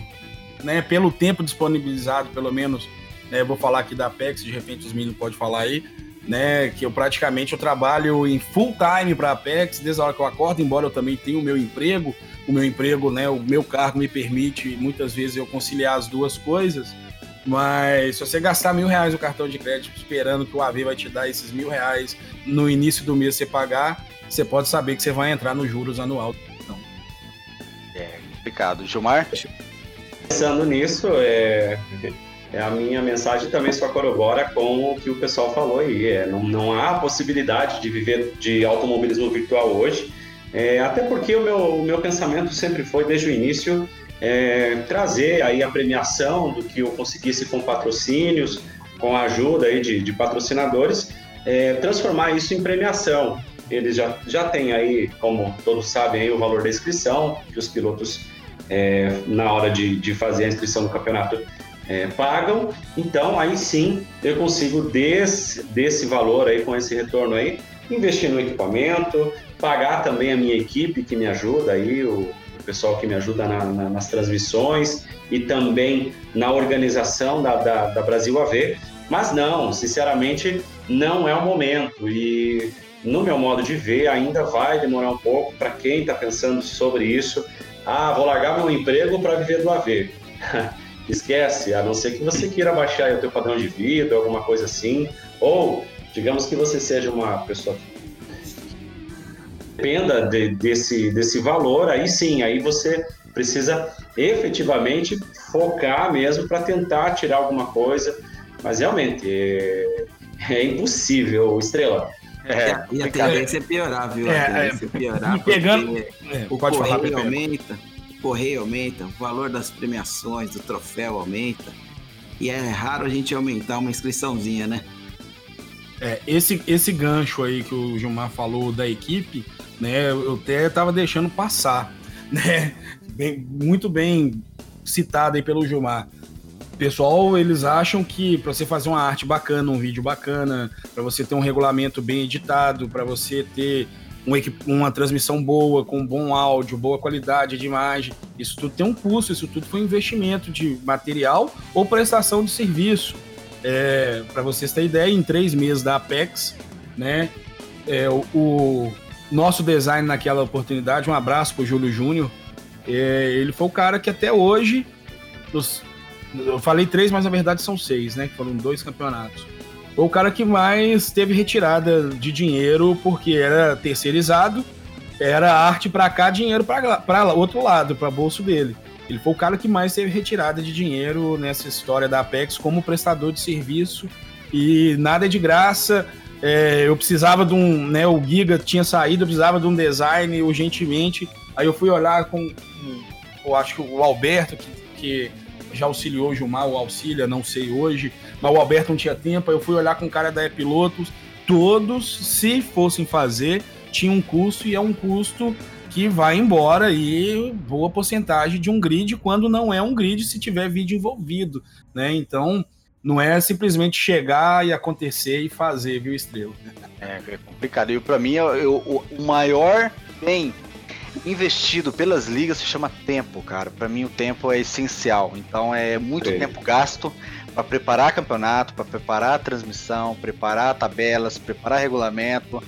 né, pelo tempo disponibilizado, pelo menos, né, vou falar aqui da Apex, de repente os meninos podem falar aí, né, que eu praticamente eu trabalho em full time para a Apex, desde a hora que eu acordo, embora eu também tenha o meu emprego, o meu emprego, né, o meu cargo me permite muitas vezes eu conciliar as duas coisas, mas se você gastar mil reais no cartão de crédito esperando que o AV vai te dar esses mil reais no início do mês você pagar, você pode saber que você vai entrar nos juros anual. Então. É complicado. Gilmar? Pensando nisso, é, é a minha mensagem também só corrobora com o que o pessoal falou aí. É, não, não há possibilidade de viver de automobilismo virtual hoje, é, até porque o meu, o meu pensamento sempre foi, desde o início, é, trazer aí a premiação do que eu conseguisse com patrocínios, com a ajuda aí de, de patrocinadores, é, transformar isso em premiação. Eles já, já têm aí, como todos sabem, aí, o valor da inscrição, que os pilotos, é, na hora de, de fazer a inscrição no campeonato, é, pagam. Então, aí sim, eu consigo, desse, desse valor aí, com esse retorno aí, investir no equipamento, pagar também a minha equipe que me ajuda aí, o, pessoal que me ajuda na, na, nas transmissões e também na organização da, da, da Brasil AV. Mas não, sinceramente, não é o momento. E no meu modo de ver, ainda vai demorar um pouco para quem está pensando sobre isso. Ah, vou largar meu emprego para viver do AV. Esquece, a não ser que você queira baixar o teu padrão de vida, alguma coisa assim, ou digamos que você seja uma pessoa que dependa de, desse, desse valor, aí sim, aí você precisa efetivamente focar mesmo para tentar tirar alguma coisa, mas realmente é, é impossível, Estrela. É, e a tendência é piorar, viu? É, a tendência é, piorar, pegando, é, o correio aumenta, correio aumenta, o valor das premiações, do troféu aumenta, e é raro a gente aumentar uma inscriçãozinha, né? É, esse, esse gancho aí que o Gilmar falou da equipe, né? Eu até tava deixando passar, né? Bem, muito bem citado aí pelo Gilmar. Pessoal, eles acham que para você fazer uma arte bacana, um vídeo bacana, para você ter um regulamento bem editado, para você ter uma transmissão boa, com bom áudio, boa qualidade de imagem, isso tudo tem um custo, isso tudo foi investimento de material ou prestação de serviço. É, para vocês terem ideia, em três meses da Apex, né, é, o, o, nosso design naquela oportunidade, um abraço para o Júlio Júnior, é, ele foi o cara que até hoje, dos, eu falei três, mas na verdade são seis, né, foram dois campeonatos. Foi o cara que mais teve retirada de dinheiro porque era terceirizado, era arte para cá, dinheiro para outro lado, para bolso dele. Ele foi o cara que mais teve retirada de dinheiro nessa história da Apex como prestador de serviço e nada de graça. É, eu precisava de um, né, o Giga tinha saído, eu precisava de um design urgentemente. Aí eu fui olhar com, eu acho que o Alberto, que, que já auxiliou o Gilmar, o auxilia, não sei hoje, mas o Alberto não tinha tempo. Aí eu fui olhar com o cara da E-Pilotos. Todos, se fossem fazer, tinha um custo e é um custo que vai embora e boa porcentagem de um grid quando não é um grid se tiver vídeo envolvido, né? Então, não é simplesmente chegar e acontecer e fazer, viu, Estrela? É, é complicado. E para mim, eu, eu, o maior bem investido pelas ligas se chama tempo, cara. Para mim, o tempo é essencial. Então, é muito é. tempo gasto para preparar campeonato, para preparar transmissão, preparar tabelas, preparar regulamento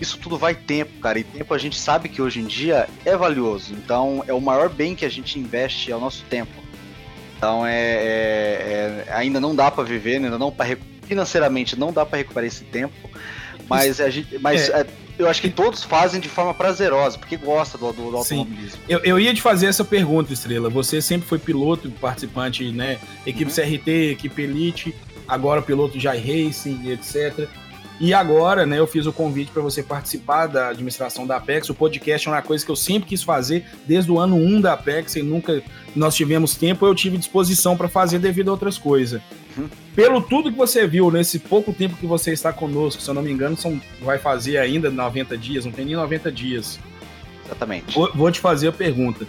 isso tudo vai tempo, cara. E tempo a gente sabe que hoje em dia é valioso. Então é o maior bem que a gente investe é o nosso tempo. Então é, é, é ainda não dá para viver, ainda não para financeiramente não dá para recuperar esse tempo. Mas a gente, mas é. é. eu acho que todos fazem de forma prazerosa, porque gosta do, do, do automobilismo. Eu, eu ia te fazer essa pergunta, Estrela. Você sempre foi piloto, participante, né? Equipe uhum. CRT, equipe Elite, agora piloto de iRacing, etc. E agora, né, eu fiz o convite para você participar da administração da Apex. O podcast é uma coisa que eu sempre quis fazer desde o ano 1 da Apex e nunca nós tivemos tempo, eu tive disposição para fazer devido a outras coisas. Uhum. Pelo tudo que você viu nesse pouco tempo que você está conosco, se eu não me engano, são, vai fazer ainda 90 dias, não tem nem 90 dias. Exatamente. Vou, vou te fazer a pergunta.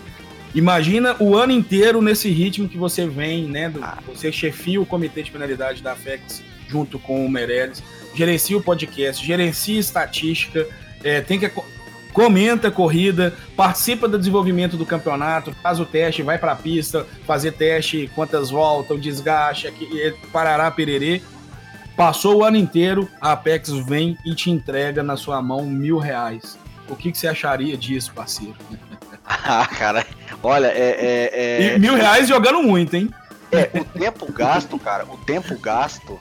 Imagina o ano inteiro nesse ritmo que você vem, né? Do, ah. Você chefia o comitê de penalidade da Apex junto com o Meirelles gerencia o podcast, gerencia estatística, é, tem que comenta a corrida, participa do desenvolvimento do campeonato, faz o teste, vai para a pista, fazer teste, quantas voltas, o desgaste, parará pererê. Passou o ano inteiro, a Apex vem e te entrega na sua mão mil reais. O que, que você acharia disso, parceiro? Ah, cara, olha, é, é, é... mil reais jogando muito, hein? É, o tempo gasto, cara, o tempo gasto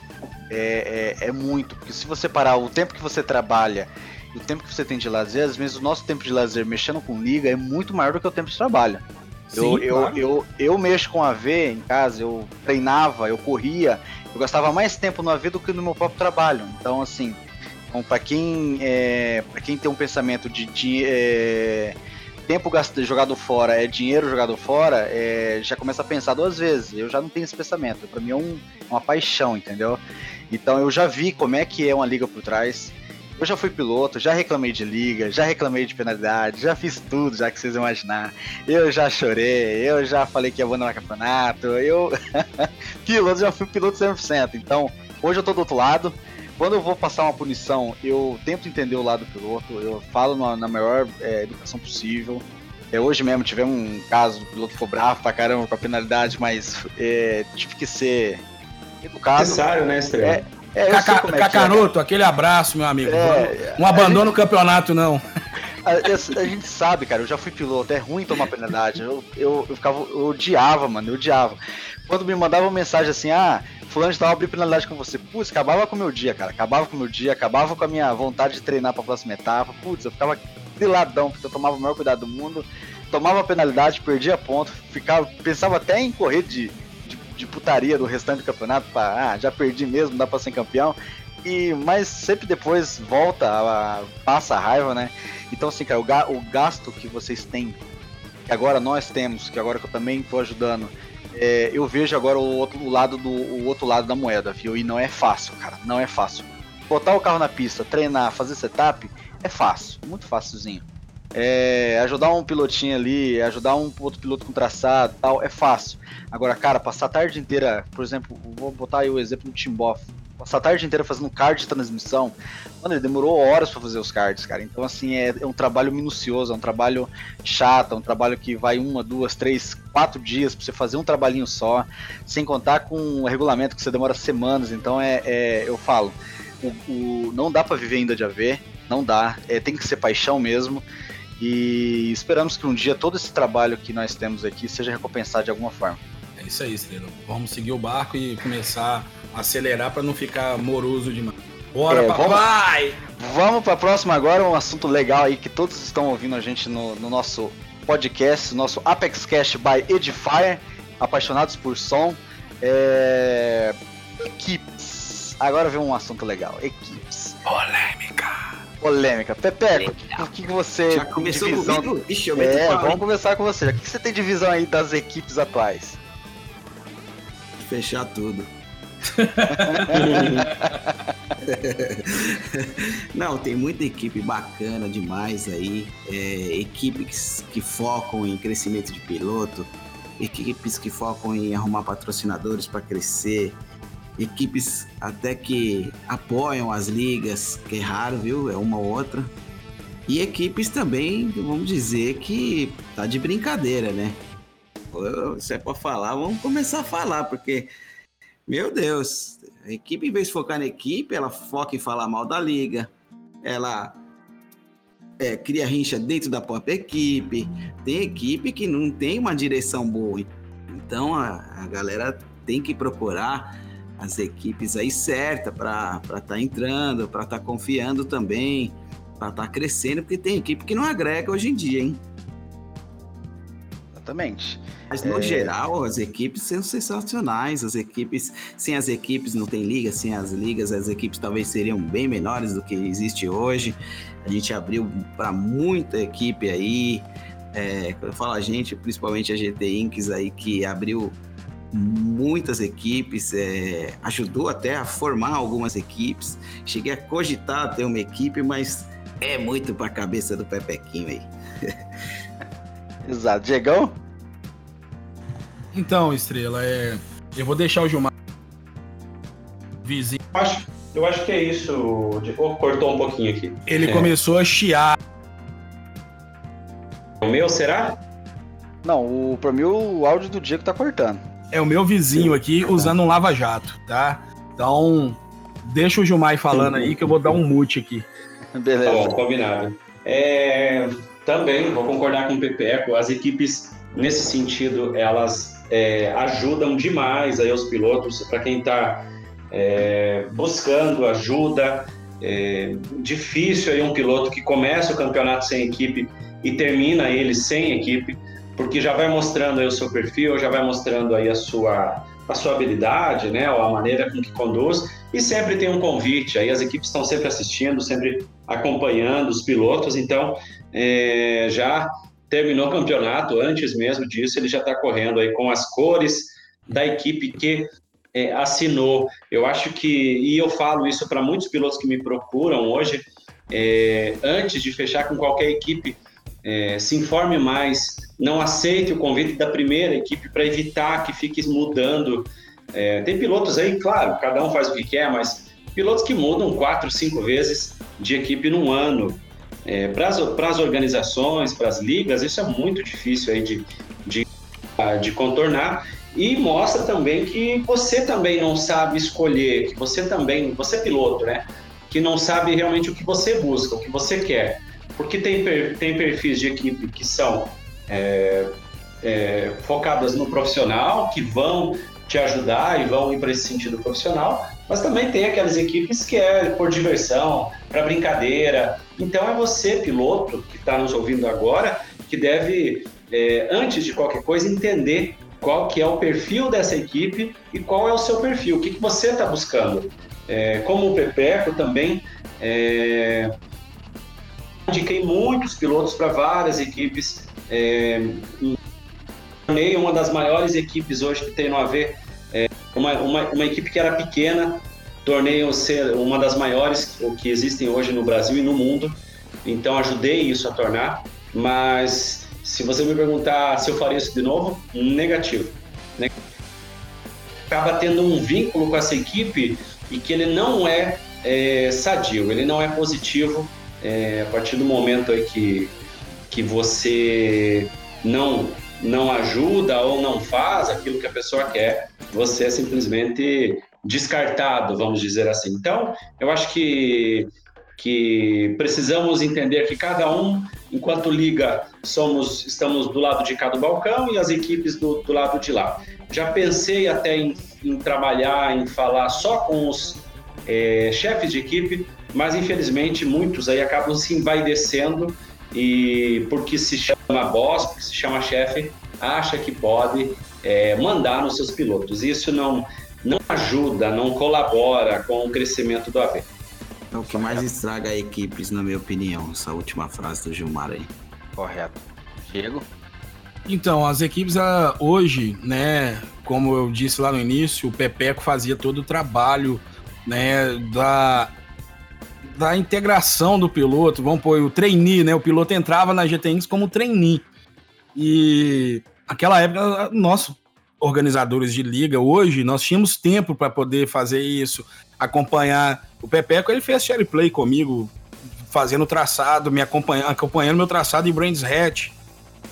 é, é, é, muito. Porque se você parar o tempo que você trabalha e o tempo que você tem de lazer, às vezes o nosso tempo de lazer mexendo com liga é muito maior do que o tempo de trabalho. Sim, eu, eu, claro. eu, eu, mexo com AV em casa, eu treinava, eu corria, eu gastava mais tempo no AV do que no meu próprio trabalho. Então, assim, então, para quem, é, quem tem um pensamento de, de é, tempo gasto, jogado fora é dinheiro jogado fora, é, já começa a pensar duas vezes. Eu já não tenho esse pensamento. Para mim é um, uma paixão, entendeu? Então eu já vi como é que é uma liga por trás. Eu já fui piloto, já reclamei de liga, já reclamei de penalidade, já fiz tudo, já que vocês imaginar. Eu já chorei, eu já falei que ia abandonar campeonato, eu. piloto, já fui piloto 100%. Então, hoje eu tô do outro lado. Quando eu vou passar uma punição, eu tento entender o lado do piloto, eu falo na, na maior é, educação possível. É, hoje mesmo tivemos um caso, o piloto ficou bravo pra caramba com a penalidade, mas é, tive que ser educado. Necessário, né, Estrela? É, é, Caca, é, é Cacaroto, é. aquele abraço, meu amigo. É, não abandona gente, o campeonato, não. A, a, gente sabe, cara, eu já fui piloto, é ruim tomar penalidade. Eu, eu, eu, ficava, eu odiava, mano, eu odiava. Quando me mandavam mensagem assim, ah, fulano estava abrindo penalidade com você, putz, acabava com o meu dia, cara. Acabava com o meu dia, acabava com a minha vontade de treinar pra próxima etapa. Putz, eu ficava griladão, porque eu tomava o maior cuidado do mundo, tomava penalidade, perdia ponto, ficava, pensava até em correr de de putaria do restante do campeonato, pra, ah, já perdi mesmo, dá pra ser campeão. E, mas sempre depois volta, passa a raiva, né? Então, assim, cara, o, ga, o gasto que vocês têm, que agora nós temos, que agora que eu também tô ajudando, é, eu vejo agora o outro lado do o outro lado da moeda, viu? E não é fácil, cara, não é fácil. botar o carro na pista, treinar, fazer setup, é fácil, muito fácilzinho. É, ajudar um pilotinho ali, ajudar um outro piloto com traçado tal, é fácil. Agora, cara, passar a tarde inteira, por exemplo, vou botar aí o exemplo do Timboff. Passar a tarde inteira fazendo card de transmissão, mano, ele demorou horas para fazer os cards, cara. Então, assim, é, é, um trabalho minucioso, é um trabalho chato, é um trabalho que vai uma, duas, três, quatro dias pra você fazer um trabalhinho só, sem contar com o regulamento que você demora semanas. Então, é, é eu falo, o, o, não dá para viver ainda de AV, não dá, é, tem que ser paixão mesmo. E esperamos que um dia todo esse trabalho que nós temos aqui seja recompensado de alguma forma. É isso aí, Estrela. Vamos seguir o barco e começar a acelerar para não ficar moroso demais. Bora, é, papai! Vamos, vamos para a próxima agora, um assunto legal aí que todos estão ouvindo a gente no, no nosso podcast, nosso Apex Cash by Edifier, apaixonados por som. É... Equipes. Agora vem um assunto legal. Equipes. Polêmica polêmica. Pepeco, o que, que você. Já começou divisão... comigo? Ixi, eu É, vamos começar com você. O que, que você tem de visão aí das equipes atuais? Fechar tudo. Não, tem muita equipe bacana demais aí. É, equipes que focam em crescimento de piloto, equipes que focam em arrumar patrocinadores para crescer, equipes até que apoiam as ligas, que é raro, viu? É uma ou outra. E equipes também, vamos dizer que tá de brincadeira, né? Se é para falar, vamos começar a falar, porque, meu Deus, a equipe, em vez de focar na equipe, ela foca em falar mal da liga, ela é, cria rincha dentro da própria equipe. Tem equipe que não tem uma direção boa. Então a, a galera tem que procurar as equipes aí certas para estar tá entrando, para estar tá confiando também, para estar tá crescendo, porque tem equipe que não agrega hoje em dia, hein? Exatamente. Mas no é... geral, as equipes são sensacionais. As equipes, sem as equipes não tem liga, sem as ligas, as equipes talvez seriam bem menores do que existe hoje. A gente abriu para muita equipe aí. É, quando eu falo a gente, principalmente a GT Inks aí, que abriu muitas equipes, é, ajudou até a formar algumas equipes. Cheguei a cogitar ter uma equipe, mas é muito para a cabeça do Pepequinho aí. Exato. Diegão? Então, Estrela, é... eu vou deixar o Gilmar vizinho. Eu acho, eu acho que é isso. Oh, cortou um pouquinho aqui. Ele é. começou a chiar. O meu será? Não, o, pra mim o áudio do Diego tá cortando é o meu vizinho aqui usando um lava-jato, tá? Então, deixa o Gilmar falando aí que eu vou dar um mute aqui. Beleza. Tá bom, combinado. É, também vou concordar com o Pepeco, as equipes, nesse sentido, elas é, ajudam demais aí os pilotos, para quem está é, buscando ajuda. É difícil aí um piloto que começa o campeonato sem equipe e termina ele sem equipe porque já vai mostrando aí o seu perfil, já vai mostrando aí a sua, a sua habilidade, né, ou a maneira com que conduz, e sempre tem um convite, aí as equipes estão sempre assistindo, sempre acompanhando os pilotos, então é, já terminou o campeonato, antes mesmo disso ele já está correndo aí com as cores da equipe que é, assinou. Eu acho que, e eu falo isso para muitos pilotos que me procuram hoje, é, antes de fechar com qualquer equipe, é, se informe mais não aceite o convite da primeira equipe para evitar que fique mudando. É, tem pilotos aí, claro, cada um faz o que quer, mas pilotos que mudam quatro, cinco vezes de equipe num ano. É, para as organizações, para as ligas, isso é muito difícil aí de, de, de contornar e mostra também que você também não sabe escolher, que você também, você é piloto, né? Que não sabe realmente o que você busca, o que você quer. Porque tem, tem perfis de equipe que são é, é, focadas no profissional, que vão te ajudar e vão ir para esse sentido profissional, mas também tem aquelas equipes que é por diversão, para brincadeira. Então é você, piloto, que está nos ouvindo agora, que deve, é, antes de qualquer coisa, entender qual que é o perfil dessa equipe e qual é o seu perfil, o que, que você está buscando. É, como o Pepeco também, é, indiquei muitos pilotos para várias equipes é, uma das maiores equipes hoje que tem no AV, é, uma, uma, uma equipe que era pequena, tornei ser uma das maiores que existem hoje no Brasil e no mundo. Então ajudei isso a tornar, mas se você me perguntar se eu faria isso de novo, negativo. Acaba tendo um vínculo com essa equipe e que ele não é, é sadio, ele não é positivo é, a partir do momento aí que, que você não não ajuda ou não faz aquilo que a pessoa quer, você é simplesmente descartado, vamos dizer assim. Então, eu acho que, que precisamos entender que cada um, enquanto liga, somos estamos do lado de cá do balcão e as equipes do, do lado de lá. Já pensei até em, em trabalhar, em falar só com os é, chefes de equipe, mas infelizmente muitos aí acabam se envaidecendo e porque se chama boss, porque se chama chefe, acha que pode é, mandar nos seus pilotos. Isso não, não ajuda, não colabora com o crescimento do AV. É o que mais estraga equipes, na minha opinião, essa última frase do Gilmar aí. Correto. Diego? Então, as equipes ah, hoje, né, como eu disse lá no início, o Pepeco fazia todo o trabalho, né, da, da integração do piloto, vamos pôr o trainee, né, o piloto entrava na GTX como trainee. E aquela época, nós organizadores de liga, hoje nós tínhamos tempo para poder fazer isso, acompanhar. O Pepeco ele fez share play comigo, fazendo traçado, me acompanhando, acompanhando meu traçado em Brands Hatch.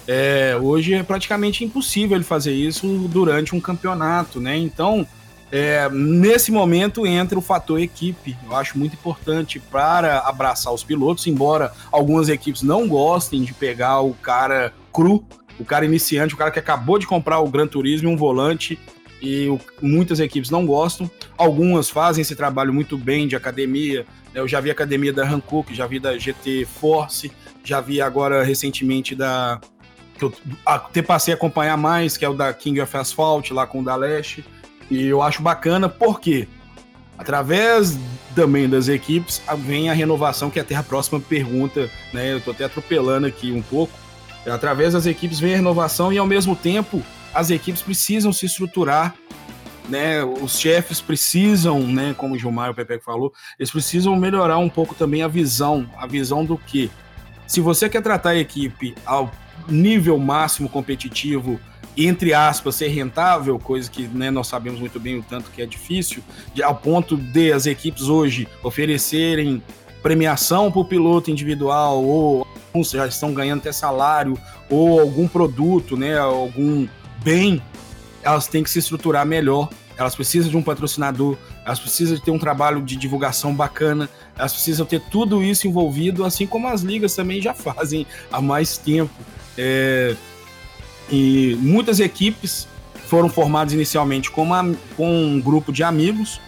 É, hoje é praticamente impossível ele fazer isso durante um campeonato, né? Então, é, nesse momento entra o fator equipe. Eu acho muito importante para abraçar os pilotos, embora algumas equipes não gostem de pegar o cara cru, o cara iniciante, o cara que acabou de comprar o Gran Turismo, um volante, e o, muitas equipes não gostam. Algumas fazem esse trabalho muito bem de academia. Né? Eu já vi a academia da Hankook, já vi da GT Force, já vi agora recentemente da. que eu até passei a acompanhar mais, que é o da King of Asphalt, lá com o da Leste. E eu acho bacana porque, através também das equipes, vem a renovação que a Terra Próxima pergunta, né? Eu tô até atropelando aqui um pouco Através das equipes vem a renovação e, ao mesmo tempo, as equipes precisam se estruturar, né? Os chefes precisam, né? Como o Gilmar e o Pepe falou, eles precisam melhorar um pouco também a visão, a visão do que se você quer tratar a equipe ao nível máximo competitivo, entre aspas, ser rentável, coisa que né, nós sabemos muito bem o tanto que é difícil, ao ponto de as equipes hoje oferecerem premiação para o piloto individual ou alguns já estão ganhando até salário ou algum produto, né, algum bem, elas têm que se estruturar melhor. Elas precisam de um patrocinador, elas precisam de ter um trabalho de divulgação bacana, elas precisam ter tudo isso envolvido, assim como as ligas também já fazem há mais tempo. É... E muitas equipes foram formadas inicialmente com, uma, com um grupo de amigos,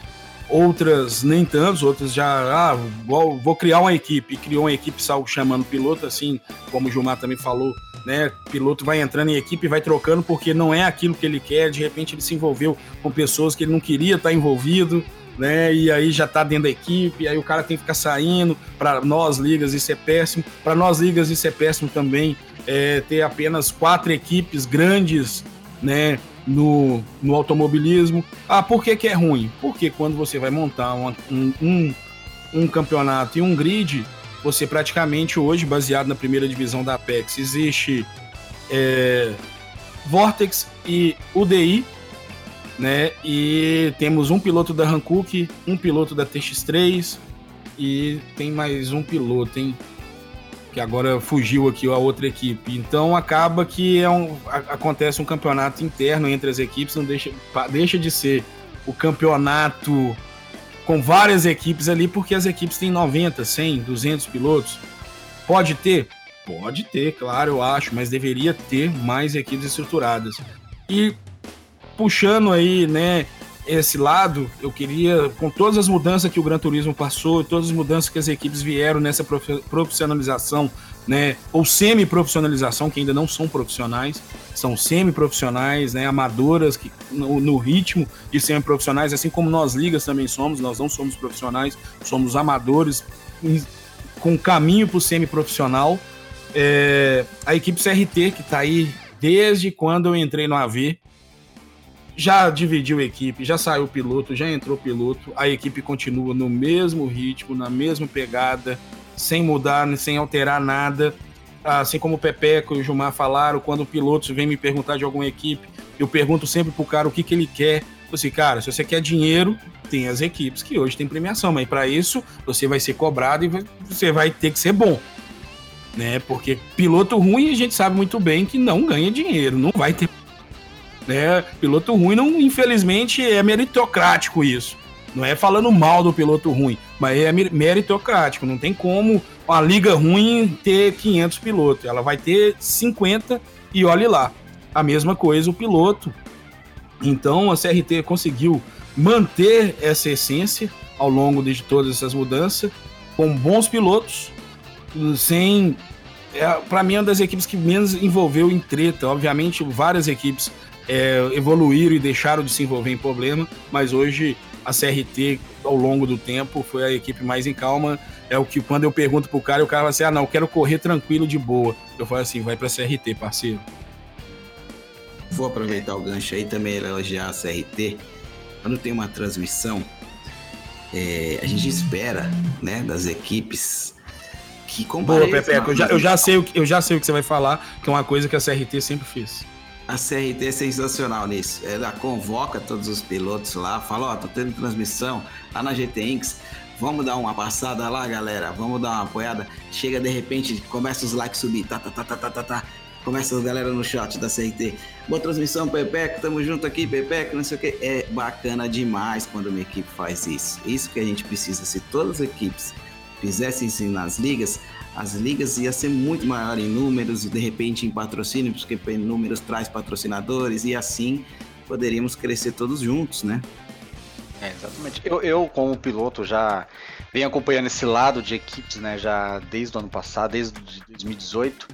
outras nem tantos, outras já, ah, vou, vou criar uma equipe, criou uma equipe só chamando piloto, assim, como o Gilmar também falou, né, piloto vai entrando em equipe vai trocando porque não é aquilo que ele quer, de repente ele se envolveu com pessoas que ele não queria estar envolvido, né, e aí já tá dentro da equipe, aí o cara tem que ficar saindo, para nós ligas isso é péssimo, para nós ligas isso é péssimo também, é, ter apenas quatro equipes grandes, né, no, no automobilismo. Ah, por que, que é ruim? Porque quando você vai montar um, um, um campeonato e um grid, você praticamente hoje, baseado na primeira divisão da Apex, existe é, Vortex e UDI, né? E temos um piloto da Hankook, um piloto da TX3 e tem mais um piloto, hein? que agora fugiu aqui a outra equipe. Então acaba que é um, a, acontece um campeonato interno entre as equipes, não deixa, deixa de ser o campeonato com várias equipes ali, porque as equipes têm 90, 100, 200 pilotos. Pode ter? Pode ter, claro, eu acho, mas deveria ter mais equipes estruturadas. E puxando aí, né, esse lado, eu queria, com todas as mudanças que o Gran Turismo passou, todas as mudanças que as equipes vieram nessa profissionalização, né, ou semi-profissionalização, que ainda não são profissionais, são semi-profissionais, né, amadoras, que, no, no ritmo de semi-profissionais, assim como nós ligas também somos, nós não somos profissionais, somos amadores, com caminho para o semi-profissional. É, a equipe CRT, que está aí desde quando eu entrei no AV, já dividiu a equipe, já saiu piloto, já entrou piloto, a equipe continua no mesmo ritmo, na mesma pegada, sem mudar, sem alterar nada. Assim como o Pepeco e o Gilmar falaram, quando o piloto vem me perguntar de alguma equipe, eu pergunto sempre pro cara o que, que ele quer. Assim, cara, se você quer dinheiro, tem as equipes que hoje tem premiação, mas para isso você vai ser cobrado e você vai ter que ser bom. Né? Porque piloto ruim a gente sabe muito bem que não ganha dinheiro, não vai ter né? Piloto ruim, não, infelizmente, é meritocrático isso. Não é falando mal do piloto ruim, mas é meritocrático. Não tem como uma liga ruim ter 500 pilotos. Ela vai ter 50 e olhe lá. A mesma coisa o piloto. Então a CRT conseguiu manter essa essência ao longo de todas essas mudanças, com bons pilotos, sem. É, para mim, é uma das equipes que menos envolveu em treta. Obviamente, várias equipes é, evoluíram e deixaram de se envolver em problema, mas hoje a CRT, ao longo do tempo, foi a equipe mais em calma. É o que quando eu pergunto pro cara, o cara vai assim: ah, não, eu quero correr tranquilo de boa. Eu falo assim: vai pra CRT, parceiro. Vou aproveitar o gancho aí também elogiar a CRT. Quando tem uma transmissão, é, a gente espera, né, das equipes que compareçam. Boa, Pepe, eu já, eu, já sei, eu já sei o que você vai falar, que é uma coisa que a CRT sempre fez. A CRT é sensacional nisso. Ela convoca todos os pilotos lá, fala, ó, oh, tô tendo transmissão lá na GT Inks. Vamos dar uma passada lá, galera. Vamos dar uma apoiada. Chega de repente, começa os likes subir. Tá, tá, tá, tá, tá, tá, tá. Começa a galera no chat da CRT. Boa transmissão, Pepeco. Tamo junto aqui, Pepeco. Não sei o que. É bacana demais quando uma equipe faz isso. Isso que a gente precisa. Se todas as equipes fizessem isso nas ligas, as ligas ia ser muito maior em números e de repente em patrocínio, porque números traz patrocinadores e assim poderíamos crescer todos juntos, né? É, exatamente. Eu, eu, como piloto, já venho acompanhando esse lado de equipes, né? Já desde o ano passado, desde 2018.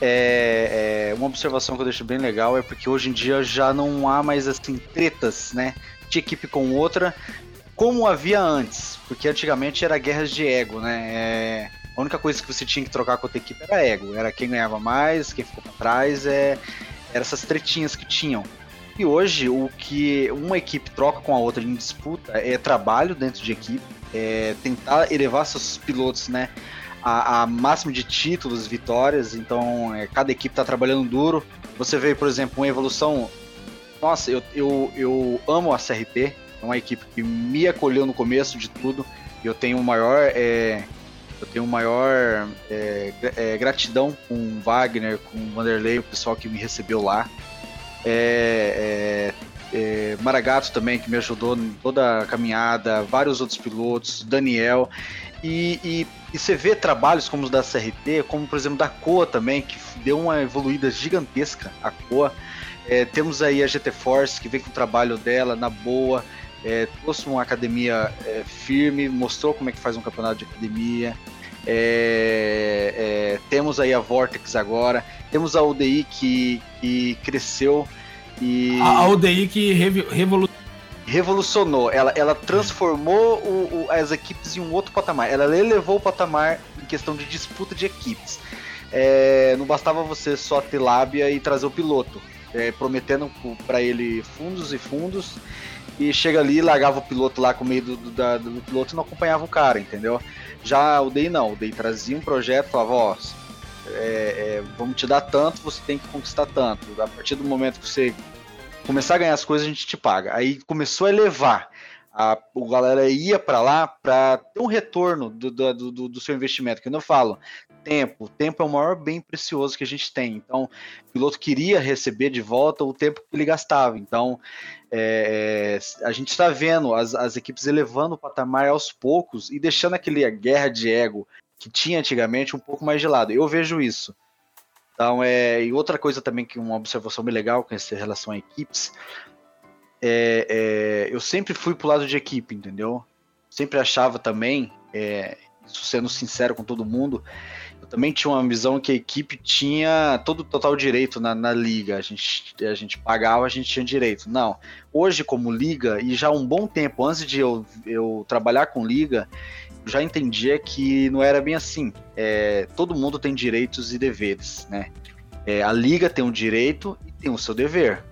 É, é, uma observação que eu deixo bem legal é porque hoje em dia já não há mais assim tretas, né? De equipe com outra, como havia antes, porque antigamente era guerras de ego, né? É, a única coisa que você tinha que trocar com a outra equipe era ego. Era quem ganhava mais, quem ficou pra trás, é, eram essas tretinhas que tinham. E hoje, o que uma equipe troca com a outra em disputa é trabalho dentro de equipe, é tentar elevar seus pilotos, né? A, a máximo de títulos, vitórias. Então, é, cada equipe está trabalhando duro. Você vê, por exemplo, uma evolução. Nossa, eu, eu, eu amo a CRP. É uma equipe que me acolheu no começo de tudo. Eu tenho o maior é, eu tenho maior é, é, gratidão com Wagner, com Vanderlei, o pessoal que me recebeu lá. É, é, é, Maragato também, que me ajudou em toda a caminhada, vários outros pilotos, Daniel. E, e, e, você vê trabalhos como os da CRT, como por exemplo da COA também, que deu uma evoluída gigantesca, a COA. É, temos aí a GT Force, que vem com o trabalho dela na boa é, trouxe uma academia é, firme, mostrou como é que faz um campeonato de academia. É, é temos aí a Vortex agora, temos a UDI que, que cresceu e. A UDI que revolucionou revolucionou, ela, ela transformou o, o, as equipes em um outro patamar. Ela elevou o patamar em questão de disputa de equipes. É, não bastava você só ter lábia e trazer o piloto, é, prometendo para ele fundos e fundos e chega ali, largava o piloto lá com medo do, do, do, piloto e não acompanhava o cara, entendeu? Já o Day não, o Day trazia um projeto, falava, ó, é, é, vamos te dar tanto, você tem que conquistar tanto. A partir do momento que você começar a ganhar as coisas, a gente te paga. Aí começou a elevar. A, o galera ia para lá para ter um retorno do, do, do, do, seu investimento. Que eu não falo, tempo. Tempo é o maior bem precioso que a gente tem. Então, o piloto queria receber de volta o tempo que ele gastava. Então, é, é, a gente está vendo as, as equipes elevando o patamar aos poucos e deixando aquele guerra de ego que tinha antigamente um pouco mais de lado. Eu vejo isso. Então, é, e outra coisa também que uma observação bem legal com essa relação a equipes, é, é, eu sempre fui pro lado de equipe, entendeu? Sempre achava também, é, isso sendo sincero com todo mundo, também tinha uma visão que a equipe tinha todo o total direito na, na, liga. A gente, a gente pagava, a gente tinha direito. Não. Hoje, como liga, e já um bom tempo antes de eu, eu trabalhar com liga, eu já entendia que não era bem assim. É, todo mundo tem direitos e deveres, né? É, a liga tem um direito e tem o seu dever.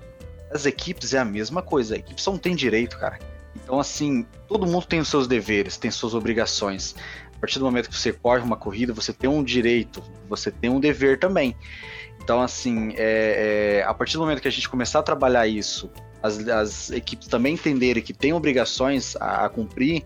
As equipes é a mesma coisa. A equipe só não tem direito, cara. Então, assim, todo mundo tem os seus deveres, tem suas obrigações. A partir do momento que você corre uma corrida, você tem um direito, você tem um dever também. Então, assim, é, é, a partir do momento que a gente começar a trabalhar isso, as, as equipes também entenderem que tem obrigações a, a cumprir,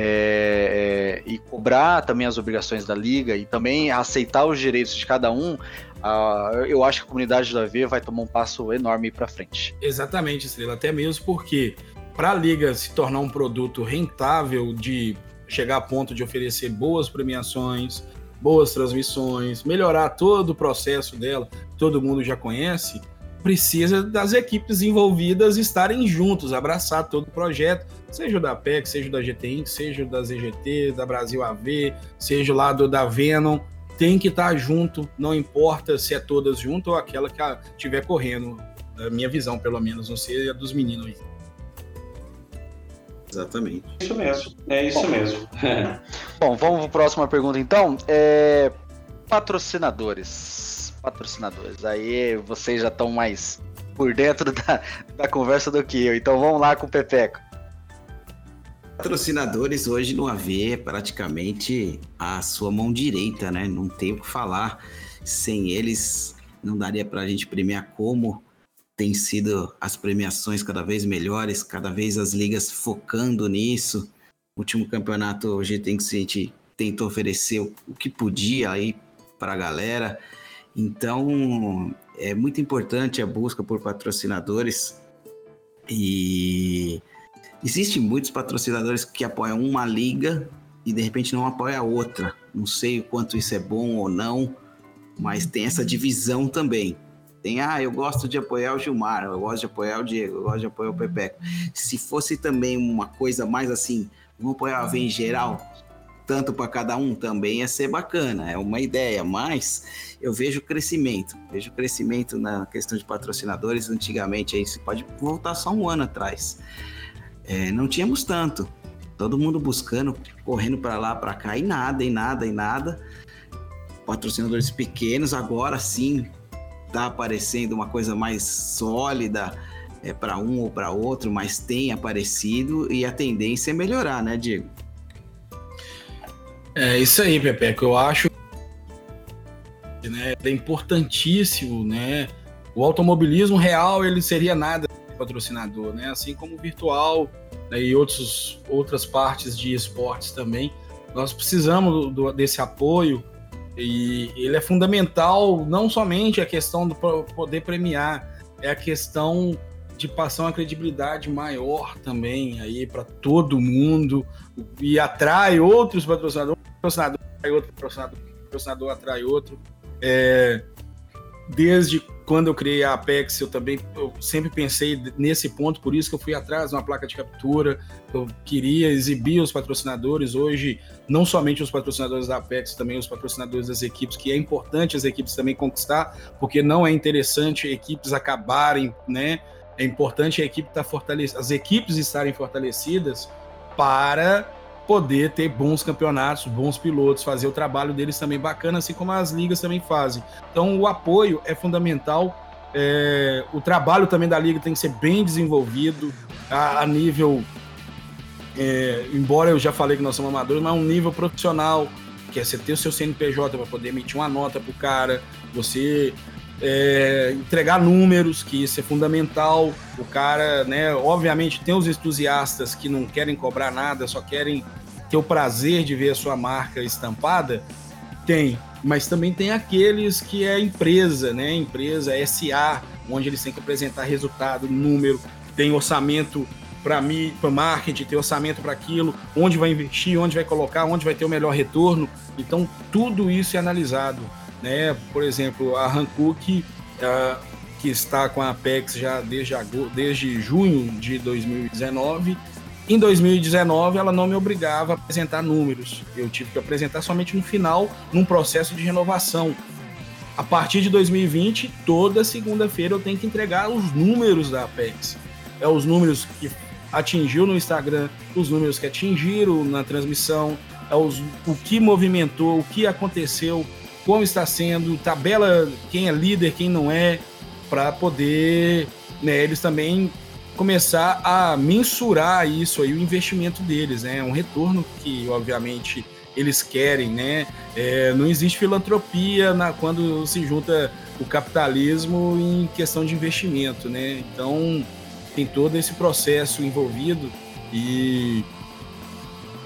é, é, e cobrar também as obrigações da liga e também aceitar os direitos de cada um, uh, eu acho que a comunidade do AV vai tomar um passo enorme para frente. Exatamente, Estrela, até mesmo porque para a liga se tornar um produto rentável de chegar a ponto de oferecer boas premiações, boas transmissões, melhorar todo o processo dela, todo mundo já conhece, precisa das equipes envolvidas estarem juntos, abraçar todo o projeto, seja da PEC, seja da GTI, seja da ZGT, da Brasil AV, seja lá do da Venom, tem que estar junto, não importa se é todas junto ou aquela que estiver correndo, a minha visão pelo menos, não sei a dos meninos aí. Exatamente. Isso mesmo, é isso Bom, mesmo. Bom, vamos para a próxima pergunta então. É... Patrocinadores. Patrocinadores. Aí vocês já estão mais por dentro da, da conversa do que eu. Então vamos lá com o Pepeco. Patrocinadores hoje no AV é praticamente a sua mão direita, né? Não tem o que falar. Sem eles, não daria para a gente premiar como tem sido as premiações cada vez melhores, cada vez as ligas focando nisso. Último campeonato a gente tentou oferecer o que podia aí para a galera. Então é muito importante a busca por patrocinadores e existem muitos patrocinadores que apoiam uma liga e de repente não apoia a outra. Não sei o quanto isso é bom ou não, mas tem essa divisão também. Tem, ah, eu gosto de apoiar o Gilmar, eu gosto de apoiar o Diego, eu gosto de apoiar o Pepeco. Se fosse também uma coisa mais assim, vamos apoiar a geral, tanto para cada um também ia ser bacana, é uma ideia, mas eu vejo crescimento, vejo crescimento na questão de patrocinadores. Antigamente, aí você pode voltar só um ano atrás, é, não tínhamos tanto, todo mundo buscando, correndo para lá, para cá, e nada, e nada, e nada. Patrocinadores pequenos, agora sim, tá aparecendo uma coisa mais sólida é, para um ou para outro, mas tem aparecido e a tendência é melhorar, né, Diego? É isso aí, Pepe, que eu acho né, é importantíssimo, né? O automobilismo real ele seria nada patrocinador, né? Assim como o virtual né, e outros, outras partes de esportes também. Nós precisamos do, desse apoio e ele é fundamental não somente a questão do poder premiar, é a questão de passar uma credibilidade maior também aí para todo mundo e atrai outros patrocinadores, patrocinador atrai outro patrocinador, patrocinador atrai outro. É, desde quando eu criei a Apex, eu também eu sempre pensei nesse ponto, por isso que eu fui atrás de uma placa de captura. Eu queria exibir os patrocinadores. Hoje, não somente os patrocinadores da Apex, também os patrocinadores das equipes, que é importante as equipes também conquistar, porque não é interessante equipes acabarem, né? É importante a equipe tá fortalecida, as equipes estarem fortalecidas para poder ter bons campeonatos, bons pilotos, fazer o trabalho deles também bacana, assim como as ligas também fazem. Então, o apoio é fundamental. É, o trabalho também da liga tem que ser bem desenvolvido a, a nível. É, embora eu já falei que nós somos amadores, mas um nível profissional, que é você ter o seu CNPJ para poder emitir uma nota para o cara, você é, entregar números, que isso é fundamental. O cara, né, obviamente, tem os entusiastas que não querem cobrar nada, só querem ter o prazer de ver a sua marca estampada. Tem, mas também tem aqueles que é empresa, né? Empresa SA, onde eles têm que apresentar resultado, número, tem orçamento para mim, para marketing, tem orçamento para aquilo, onde vai investir, onde vai colocar, onde vai ter o melhor retorno. Então, tudo isso é analisado né? Por exemplo, a Hankook, uh, que está com a Apex já desde, desde junho de 2019. Em 2019, ela não me obrigava a apresentar números. Eu tive que apresentar somente no final, num processo de renovação. A partir de 2020, toda segunda-feira eu tenho que entregar os números da Apex. É os números que atingiu no Instagram, os números que atingiram na transmissão, é os, o que movimentou, o que aconteceu, como está sendo, tabela quem é líder, quem não é. para poder né, eles também começar a mensurar isso aí, o investimento deles, né? Um retorno que, obviamente, eles querem, né? É, não existe filantropia na, quando se junta o capitalismo em questão de investimento, né? Então tem todo esse processo envolvido e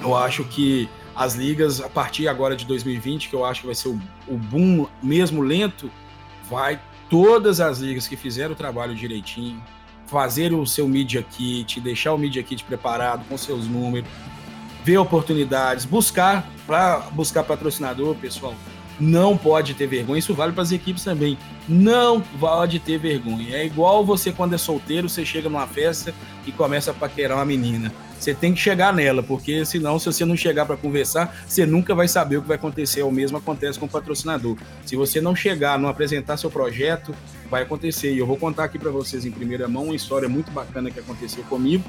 eu acho que as ligas a partir agora de 2020, que eu acho que vai ser o, o boom mesmo lento, vai todas as ligas que fizeram o trabalho direitinho, fazer o seu Media Kit, deixar o Media Kit preparado com seus números, ver oportunidades, buscar para buscar patrocinador, pessoal. Não pode ter vergonha. Isso vale para as equipes também. Não pode ter vergonha. É igual você quando é solteiro, você chega numa festa e começa a paquerar uma menina. Você tem que chegar nela, porque senão, se você não chegar para conversar, você nunca vai saber o que vai acontecer. O mesmo acontece com o patrocinador. Se você não chegar, não apresentar seu projeto, vai acontecer. E eu vou contar aqui para vocês em primeira mão uma história muito bacana que aconteceu comigo.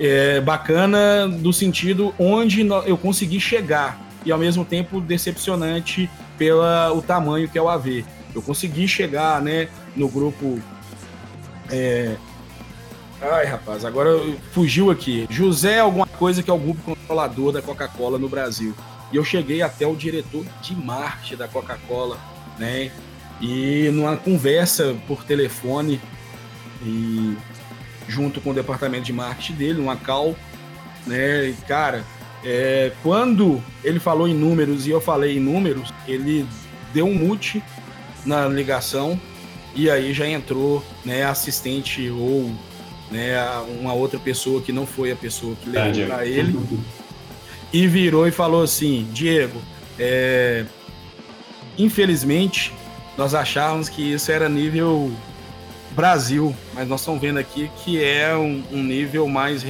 É, bacana do sentido onde eu consegui chegar e ao mesmo tempo decepcionante pela o tamanho que é o AV. Eu consegui chegar, né, no grupo é, Ai, rapaz, agora fugiu aqui. José alguma coisa que é o grupo controlador da Coca-Cola no Brasil. E eu cheguei até o diretor de marketing da Coca-Cola, né? E numa conversa por telefone e junto com o departamento de marketing dele, numa call, né? E, cara, é, quando ele falou em números e eu falei em números, ele deu um mute na ligação e aí já entrou, né, assistente ou né, uma outra pessoa que não foi a pessoa que levou para ele, e virou e falou assim: Diego, é, infelizmente nós achávamos que isso era nível Brasil, mas nós estamos vendo aqui que é um, um nível mais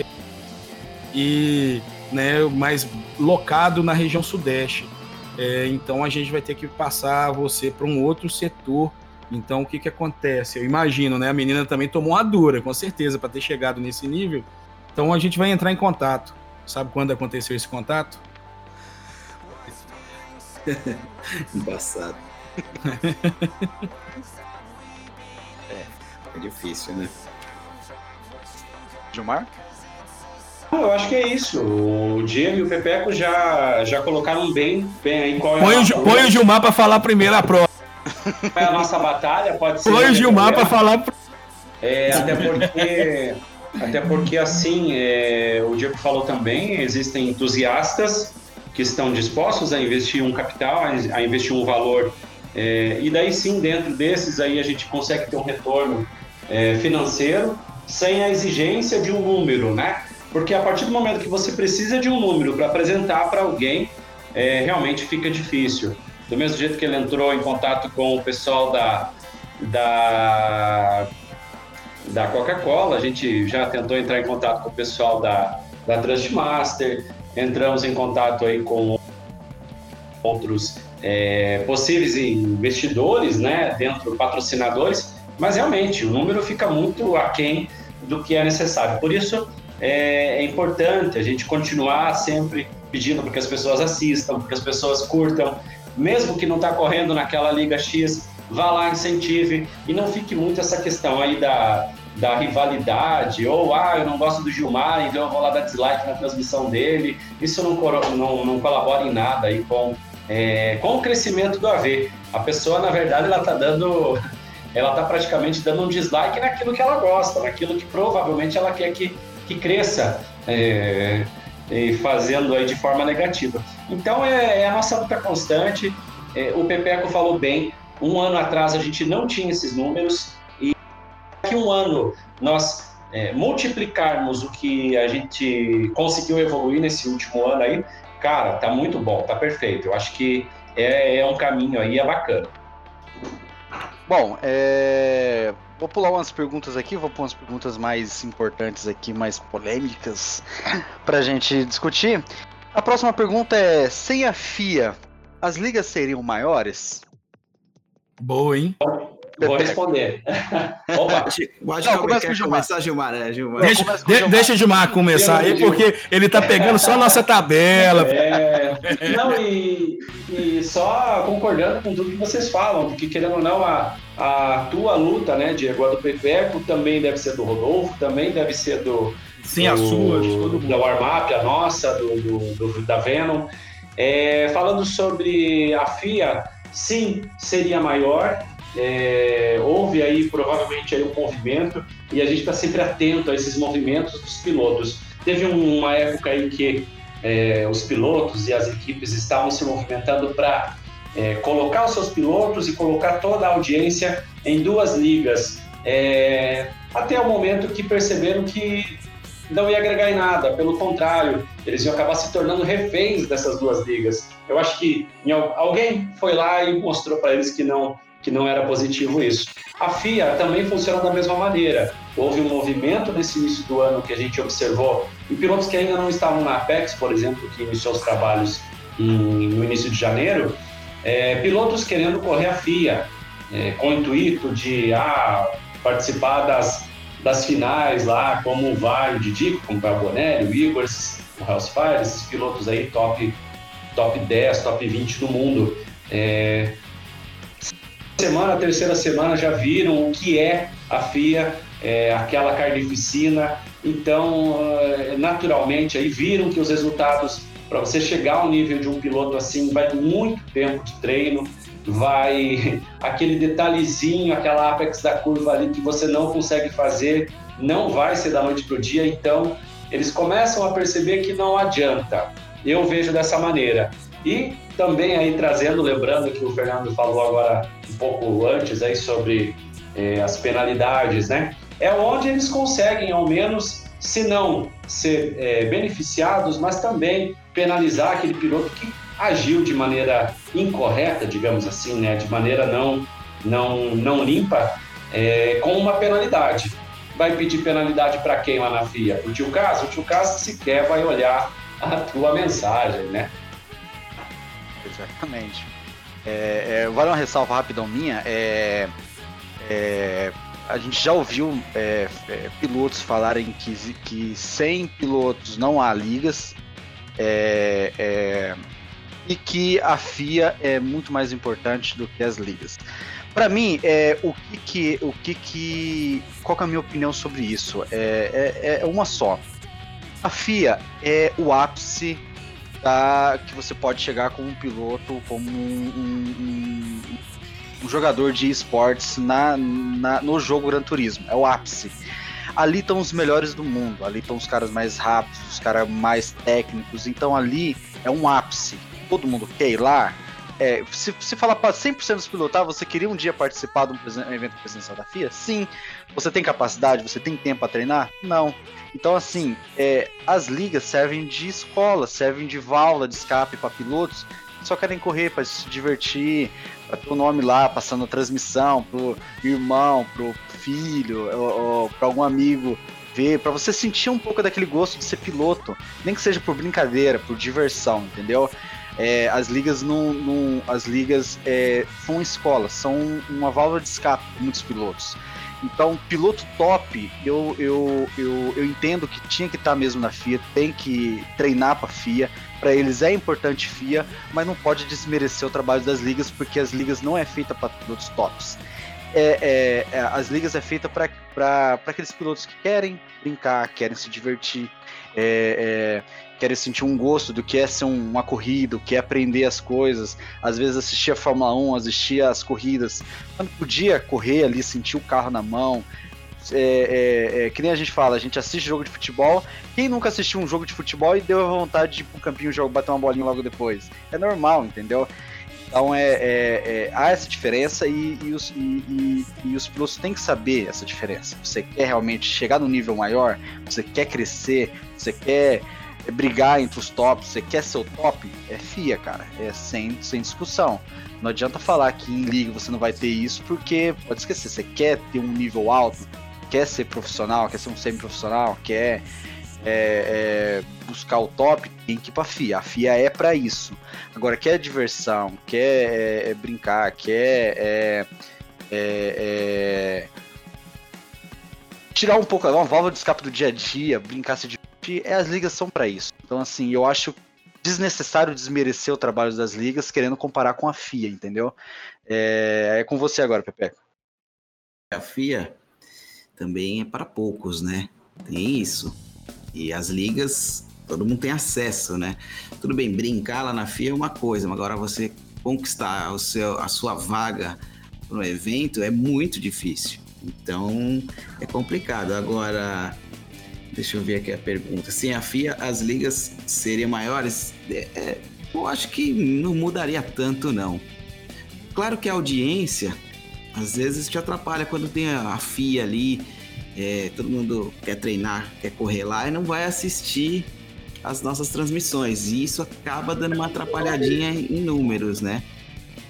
e né, mais locado na região sudeste. É, então a gente vai ter que passar você para um outro setor então, o que que acontece? Eu imagino, né? A menina também tomou uma dura, com certeza, para ter chegado nesse nível. Então, a gente vai entrar em contato. Sabe quando aconteceu esse contato? Embaçado. é, é difícil, né? Gilmar? Eu acho que é isso. O Diego e o Pepeco já, já colocaram bem, bem aí qual é põe, o, põe o Gilmar para falar primeiro a prova é a nossa batalha, pode ser. Foi o Gilmar para falar. É, até porque, até porque assim, é, o Diego falou também, existem entusiastas que estão dispostos a investir um capital, a investir um valor, é, e daí sim, dentro desses aí a gente consegue ter um retorno é, financeiro sem a exigência de um número, né? Porque a partir do momento que você precisa de um número para apresentar para alguém, é, realmente fica difícil. Do mesmo jeito que ele entrou em contato com o pessoal da, da, da Coca-Cola, a gente já tentou entrar em contato com o pessoal da, da Trustmaster, entramos em contato aí com outros é, possíveis investidores, né, dentro patrocinadores, mas realmente o número fica muito aquém do que é necessário. Por isso é, é importante a gente continuar sempre pedindo para que as pessoas assistam, para que as pessoas curtam, mesmo que não está correndo naquela Liga X, vá lá, incentive e não fique muito essa questão aí da, da rivalidade, ou ah, eu não gosto do Gilmar, então eu vou lá dar dislike na transmissão dele. Isso não, não, não colabora em nada aí com, é, com o crescimento do AV. A pessoa, na verdade, ela está dando. Ela está praticamente dando um dislike naquilo que ela gosta, naquilo que provavelmente ela quer que, que cresça. É, e fazendo aí de forma negativa. Então é, é a nossa luta constante. É, o Pepeco falou bem. Um ano atrás a gente não tinha esses números e que um ano nós é, multiplicarmos o que a gente conseguiu evoluir nesse último ano aí, cara, tá muito bom, tá perfeito. Eu acho que é, é um caminho aí, é bacana. Bom, é... Vou pular umas perguntas aqui, vou pôr umas perguntas mais importantes aqui, mais polêmicas, pra gente discutir. A próxima pergunta é: sem a FIA, as ligas seriam maiores? Boa, hein? Vou responder. Opa. Acho, que começa com começar, Gilmar. É, Gilmar. Deixa, de, Gilmar. deixa o Gilmar começar aí, porque ele tá pegando só a nossa tabela. É, não, e, e só concordando com tudo que vocês falam, porque querendo ou não, a, a tua luta, né, Diego, a do Pepeco também deve ser do Rodolfo, também deve ser do. Sim, do, a sua, de todo mundo. Da Warmap, a nossa, do, do, do da Venom. É, falando sobre a FIA, sim, seria maior. É, houve aí provavelmente aí um movimento e a gente está sempre atento a esses movimentos dos pilotos. Teve uma época em que é, os pilotos e as equipes estavam se movimentando para é, colocar os seus pilotos e colocar toda a audiência em duas ligas, é, até o momento que perceberam que não ia agregar em nada, pelo contrário, eles iam acabar se tornando reféns dessas duas ligas. Eu acho que alguém foi lá e mostrou para eles que não, que não era positivo isso. A FIA também funciona da mesma maneira. Houve um movimento nesse início do ano que a gente observou em pilotos que ainda não estavam na Apex, por exemplo, que iniciou os trabalhos em, no início de janeiro, é, pilotos querendo correr a FIA, é, com o intuito de ah, participar das das finais lá, como o Vai, o Didico, como o Bonelli, o Igor, o Hellsfire, esses pilotos aí top, top 10, top 20 do mundo. É... Semana, terceira semana já viram o que é a FIA, é, aquela carnificina, então é, naturalmente aí viram que os resultados para você chegar ao nível de um piloto assim vai muito tempo de treino, vai aquele detalhezinho, aquela apex da curva ali que você não consegue fazer, não vai ser da noite para o dia, então eles começam a perceber que não adianta. Eu vejo dessa maneira. E também aí trazendo, lembrando que o Fernando falou agora um pouco antes aí sobre eh, as penalidades, né? É onde eles conseguem, ao menos, se não ser eh, beneficiados, mas também penalizar aquele piloto que agiu de maneira incorreta, digamos assim, né, de maneira não, não, não limpa, é, com uma penalidade. Vai pedir penalidade para quem lá na FIA? O tio Caso? O tio Caso sequer vai olhar a tua mensagem, né? Exatamente. É, é, vale uma ressalva rapidão minha. É, é, a gente já ouviu é, é, pilotos falarem que, que sem pilotos não há ligas. É, é, e que a FIA é muito mais importante do que as ligas. Para mim, é, o que que, o que que, qual que é a minha opinião sobre isso? É, é, é uma só. A FIA é o ápice da, que você pode chegar como um piloto, como um, um, um jogador de esportes na, na, no jogo Gran Turismo. É o ápice ali estão os melhores do mundo, ali estão os caras mais rápidos, os caras mais técnicos, então ali é um ápice todo mundo quer ir lá, é, se, se falar para 100% dos pilotos, ah, você queria um dia participar de um, evento presencial da FIA? Sim. Você tem capacidade? Você tem tempo para treinar? Não. Então, assim, é, as ligas servem de escola, servem de válvula de escape para pilotos que só querem correr para se divertir, para ter o nome lá, passando a transmissão pro irmão, pro filho, para algum amigo ver, para você sentir um pouco daquele gosto de ser piloto, nem que seja por brincadeira, por diversão, entendeu? É, as ligas não, não as ligas é, são escolas, são uma válvula de escape para muitos pilotos. Então, piloto top, eu, eu, eu, eu entendo que tinha que estar mesmo na FIA, tem que treinar para a FIA. Para eles é importante FIA, mas não pode desmerecer o trabalho das ligas, porque as ligas não é feita para pilotos tops. É, é, é, as ligas é feita para aqueles pilotos que querem brincar, querem se divertir. É, é querem sentir um gosto do que é ser uma corrida, o que é aprender as coisas. Às vezes assistia a Fórmula 1, assistia as corridas, quando podia correr ali, sentir o carro na mão. É, é, é, que nem a gente fala, a gente assiste jogo de futebol. Quem nunca assistiu um jogo de futebol e deu a vontade de ir pro campinho jogo, bater uma bolinha logo depois? É normal, entendeu? Então é, é, é, há essa diferença e, e, os, e, e, os pilotos têm que saber essa diferença. Você quer realmente chegar no nível maior, você quer crescer, você quer brigar entre os tops, você quer ser o top, é FIA, cara. É sem, sem discussão. Não adianta falar que em liga você não vai ter isso, porque pode esquecer, você quer ter um nível alto, quer ser profissional, quer ser um semi-profissional, quer é, é, buscar o top, tem que ir pra FIA. A FIA é para isso. Agora, quer diversão, quer é, é, brincar, quer é, é... tirar um pouco, uma válvula de escape do dia a dia, brincar se divertir, é, as ligas são para isso. Então, assim, eu acho desnecessário desmerecer o trabalho das ligas querendo comparar com a FIA, entendeu? É, é com você agora, Pepe. A FIA também é para poucos, né? Tem isso. E as ligas, todo mundo tem acesso, né? Tudo bem, brincar lá na FIA é uma coisa, mas agora você conquistar o seu, a sua vaga um evento é muito difícil. Então é complicado. Agora, deixa eu ver aqui a pergunta. Sem a FIA, as ligas seriam maiores? É, é, eu acho que não mudaria tanto, não. Claro que a audiência às vezes te atrapalha quando tem a FIA ali, é, todo mundo quer treinar, quer correr lá e não vai assistir as nossas transmissões. E isso acaba dando uma atrapalhadinha em números, né?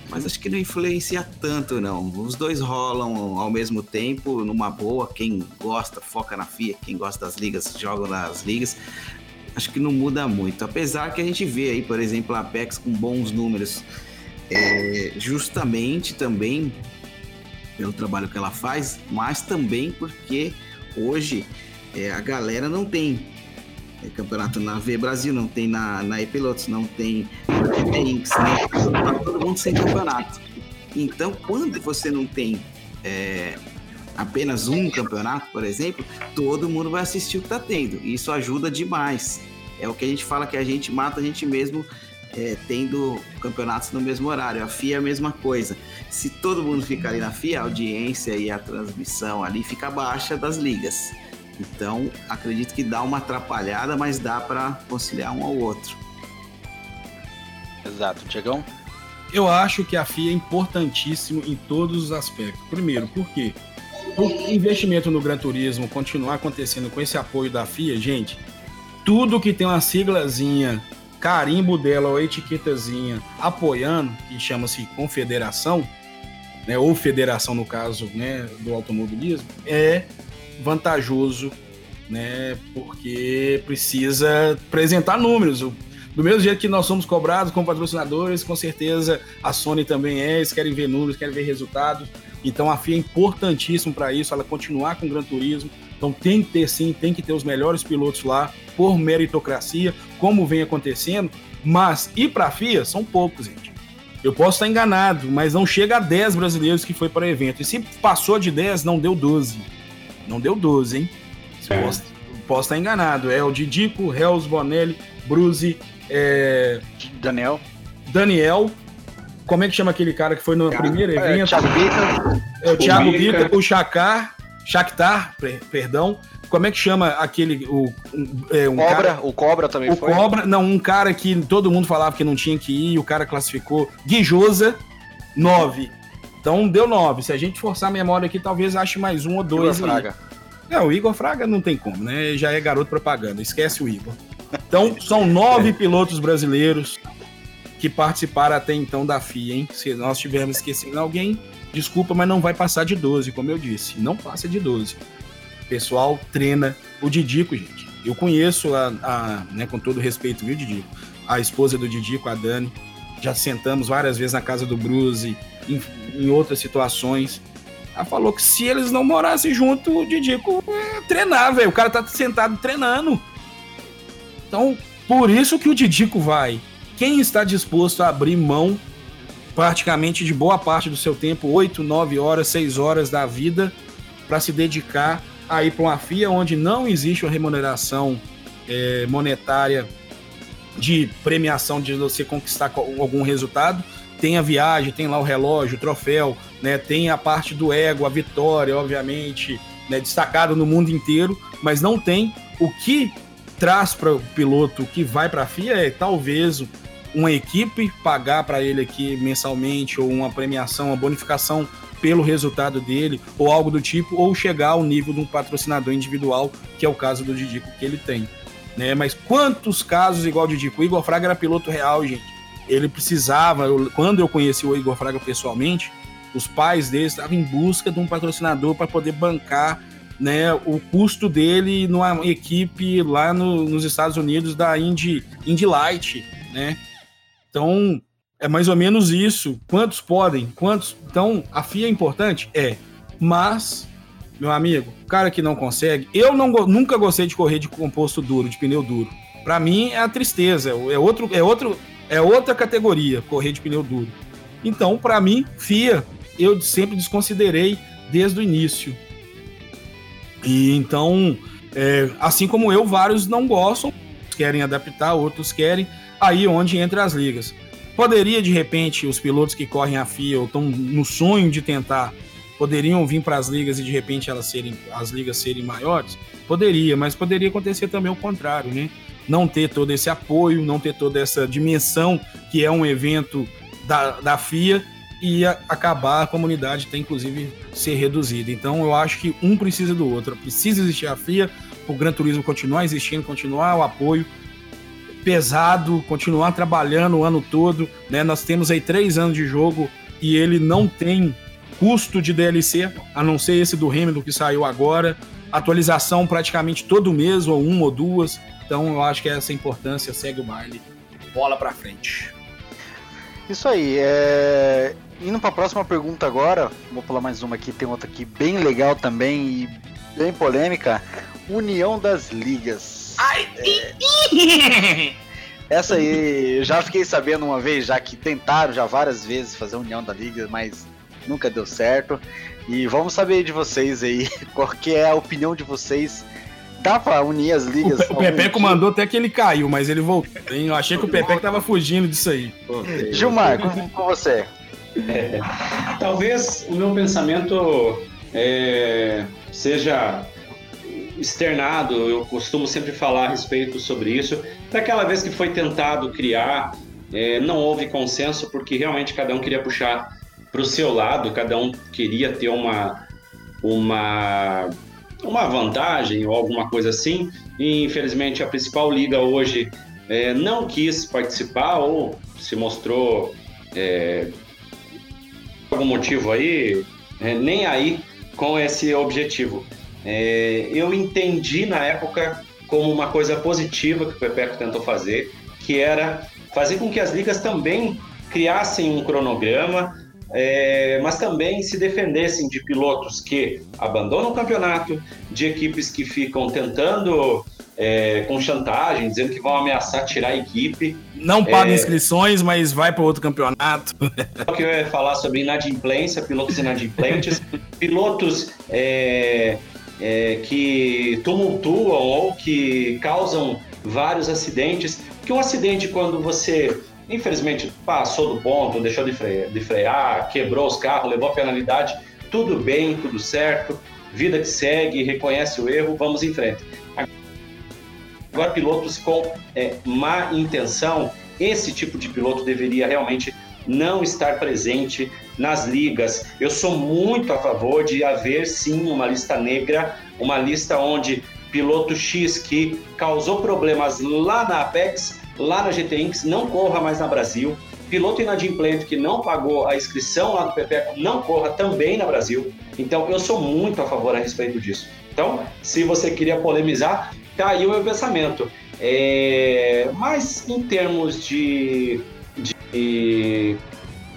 Mas acho que não influencia tanto, não. Os dois rolam ao mesmo tempo, numa boa. Quem gosta, foca na FIA. Quem gosta das ligas, joga nas ligas. Acho que não muda muito. Apesar que a gente vê aí, por exemplo, a Apex com bons números. É, justamente também pelo trabalho que ela faz, mas também porque hoje é, a galera não tem é, campeonato na V Brasil, não tem na, na E-Pilotos, não tem na Inks, né? Tá todo mundo sem campeonato. Então, quando você não tem é, apenas um campeonato, por exemplo, todo mundo vai assistir o que tá tendo. Isso ajuda demais. É o que a gente fala que a gente mata a gente mesmo é, tendo campeonatos no mesmo horário. A FIA é a mesma coisa. Se todo mundo ficar ali na FIA, a audiência e a transmissão ali fica baixa das ligas. Então, acredito que dá uma atrapalhada, mas dá para conciliar um ao outro. Exato. Tiagão? Eu acho que a FIA é importantíssimo em todos os aspectos. Primeiro, por quê? O investimento no Gran Turismo continuar acontecendo com esse apoio da FIA, gente, tudo que tem uma siglazinha carimbo dela ou etiquetazinha apoiando, que chama-se confederação, né, ou federação no caso né, do automobilismo, é vantajoso, né, porque precisa apresentar números. Do mesmo jeito que nós somos cobrados como patrocinadores, com certeza a Sony também é, eles querem ver números, querem ver resultados. Então a FIA é importantíssimo para isso, ela continuar com o Gran Turismo. Então tem que ter sim, tem que ter os melhores pilotos lá por meritocracia, como vem acontecendo, mas ir para a FIA são poucos, gente. Eu posso estar enganado, mas não chega a 10 brasileiros que foi para o evento. E se passou de 10, não deu 12. Não deu 12, hein? É. Posso, posso, estar enganado. É o Didico, Hells, Bonelli, Bruzi, é... Daniel. Daniel. Como é que chama aquele cara que foi no primeiro é, evento? Thiago Bica. É o Thiago Bica, o Chakar, Shakhtar, perdão. Como é que chama aquele. O, é, um Cobra, cara, o Cobra também o foi. O Cobra, não, um cara que todo mundo falava que não tinha que ir, o cara classificou. Guijosa, 9. Então deu 9. Se a gente forçar a memória aqui, talvez ache mais um ou dois. Igor Fraga. É, o Igor Fraga não tem como, né? Já é garoto propaganda, esquece o Igor. Então, são nove pilotos brasileiros que participaram até então da FIA, hein? Se nós tivermos esquecido alguém, desculpa, mas não vai passar de 12, como eu disse. Não passa de 12 pessoal treina o Didico, gente. Eu conheço a, a né, com todo respeito, viu, Didico? A esposa do Didico, a Dani. Já sentamos várias vezes na casa do Bruce, em, em outras situações. Ela falou que se eles não morassem junto, o Didico é, treinar, velho. O cara tá sentado treinando. Então, por isso que o Didico vai. Quem está disposto a abrir mão praticamente de boa parte do seu tempo, 8, 9 horas, 6 horas da vida, para se dedicar aí para uma FIA onde não existe uma remuneração é, monetária de premiação de você conquistar algum resultado. Tem a viagem, tem lá o relógio, o troféu, né? tem a parte do ego, a vitória, obviamente, né? destacado no mundo inteiro, mas não tem o que traz para o piloto que vai para a FIA é talvez uma equipe pagar para ele aqui mensalmente ou uma premiação, uma bonificação pelo resultado dele, ou algo do tipo, ou chegar ao nível de um patrocinador individual, que é o caso do Didico que ele tem. Né? Mas quantos casos igual o Didico? O Igor Fraga era piloto real, gente. Ele precisava, eu, quando eu conheci o Igor Fraga pessoalmente, os pais dele estavam em busca de um patrocinador para poder bancar né, o custo dele numa equipe lá no, nos Estados Unidos da Indy, Indy Light, né? Então, é mais ou menos isso. Quantos podem? Quantos? Então, a FIA é importante? É. Mas, meu amigo, cara que não consegue. Eu não, nunca gostei de correr de composto duro, de pneu duro. Para mim é a tristeza. É outro, é outro, é outra categoria correr de pneu duro. Então, para mim, FIA, eu sempre desconsiderei desde o início. E então, é, assim como eu, vários não gostam, querem adaptar, outros querem. Aí onde entra as ligas. Poderia, de repente, os pilotos que correm a FIA ou estão no sonho de tentar, poderiam vir para as ligas e de repente elas serem, as ligas serem maiores? Poderia, mas poderia acontecer também o contrário, né? Não ter todo esse apoio, não ter toda essa dimensão que é um evento da, da FIA e acabar a comunidade ter inclusive ser reduzida. Então eu acho que um precisa do outro. Precisa existir a FIA, o Gran Turismo continuar existindo, continuar o apoio pesado, continuar trabalhando o ano todo. Né? Nós temos aí três anos de jogo e ele não tem custo de DLC, a não ser esse do Hamilton que saiu agora. Atualização praticamente todo mês, ou uma ou duas. Então eu acho que essa importância segue o baile. Bola para frente. Isso aí. É... Indo para a próxima pergunta agora, vou pular mais uma aqui, tem outra aqui bem legal também e bem polêmica. União das Ligas. Ai, é... Essa aí, eu já fiquei sabendo uma vez, já que tentaram já várias vezes fazer a União da Liga, mas nunca deu certo. E vamos saber de vocês aí, qual que é a opinião de vocês pra unir as ligas. O, o Pepeco mandou até que ele caiu, mas ele voltou. Hein? Eu achei que o Pepeco tava fugindo disso aí. Gilmar, com, com você. É, talvez o meu pensamento é, seja externado, eu costumo sempre falar a respeito sobre isso. Daquela vez que foi tentado criar, é, não houve consenso porque realmente cada um queria puxar para o seu lado, cada um queria ter uma, uma uma vantagem ou alguma coisa assim. E, infelizmente, a principal liga hoje é, não quis participar ou se mostrou é, algum motivo aí é, nem aí com esse objetivo. É, eu entendi na época como uma coisa positiva que o Pepeco tentou fazer, que era fazer com que as ligas também criassem um cronograma é, mas também se defendessem de pilotos que abandonam o campeonato, de equipes que ficam tentando é, com chantagem, dizendo que vão ameaçar tirar a equipe. Não paga é, inscrições, mas vai para outro campeonato. que eu ia falar sobre inadimplência, pilotos inadimplentes, pilotos é, é, que tumultuam ou que causam vários acidentes. Que um acidente, quando você Infelizmente, passou do ponto, deixou de frear, de frear, quebrou os carros, levou a penalidade. Tudo bem, tudo certo. Vida que segue, reconhece o erro, vamos em frente. Agora, pilotos com é, má intenção, esse tipo de piloto deveria realmente não estar presente nas ligas. Eu sou muito a favor de haver sim uma lista negra, uma lista onde piloto X que causou problemas lá na Apex lá na GTX, não corra mais na Brasil. Piloto inadimplente que não pagou a inscrição lá do Pepeco, não corra também na Brasil. Então, eu sou muito a favor a respeito disso. Então, se você queria polemizar, tá aí o meu pensamento. É... Mas, em termos de... de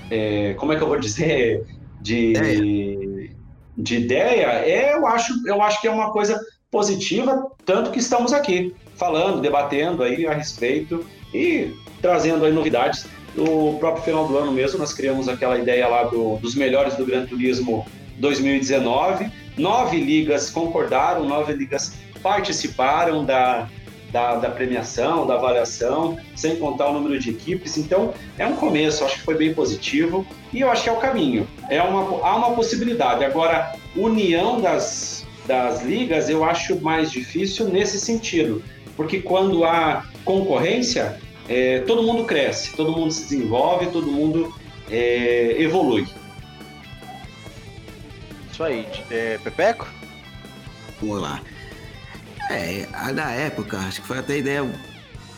é... como é que eu vou dizer? De... Ideia. de ideia, é, eu, acho, eu acho que é uma coisa positiva, tanto que estamos aqui falando, debatendo aí a respeito e trazendo aí novidades. No próprio final do ano mesmo, nós criamos aquela ideia lá do, dos melhores do Gran Turismo 2019. Nove ligas concordaram, nove ligas participaram da, da, da, premiação, da avaliação, sem contar o número de equipes. Então, é um começo, acho que foi bem positivo e eu acho que é o caminho. É uma, há uma possibilidade. Agora, união das, das ligas eu acho mais difícil nesse sentido porque quando há concorrência, é, todo mundo cresce, todo mundo se desenvolve, todo mundo é, evolui. Isso aí, é, Pepeco? Vamos lá. É, na época, acho que foi até a ideia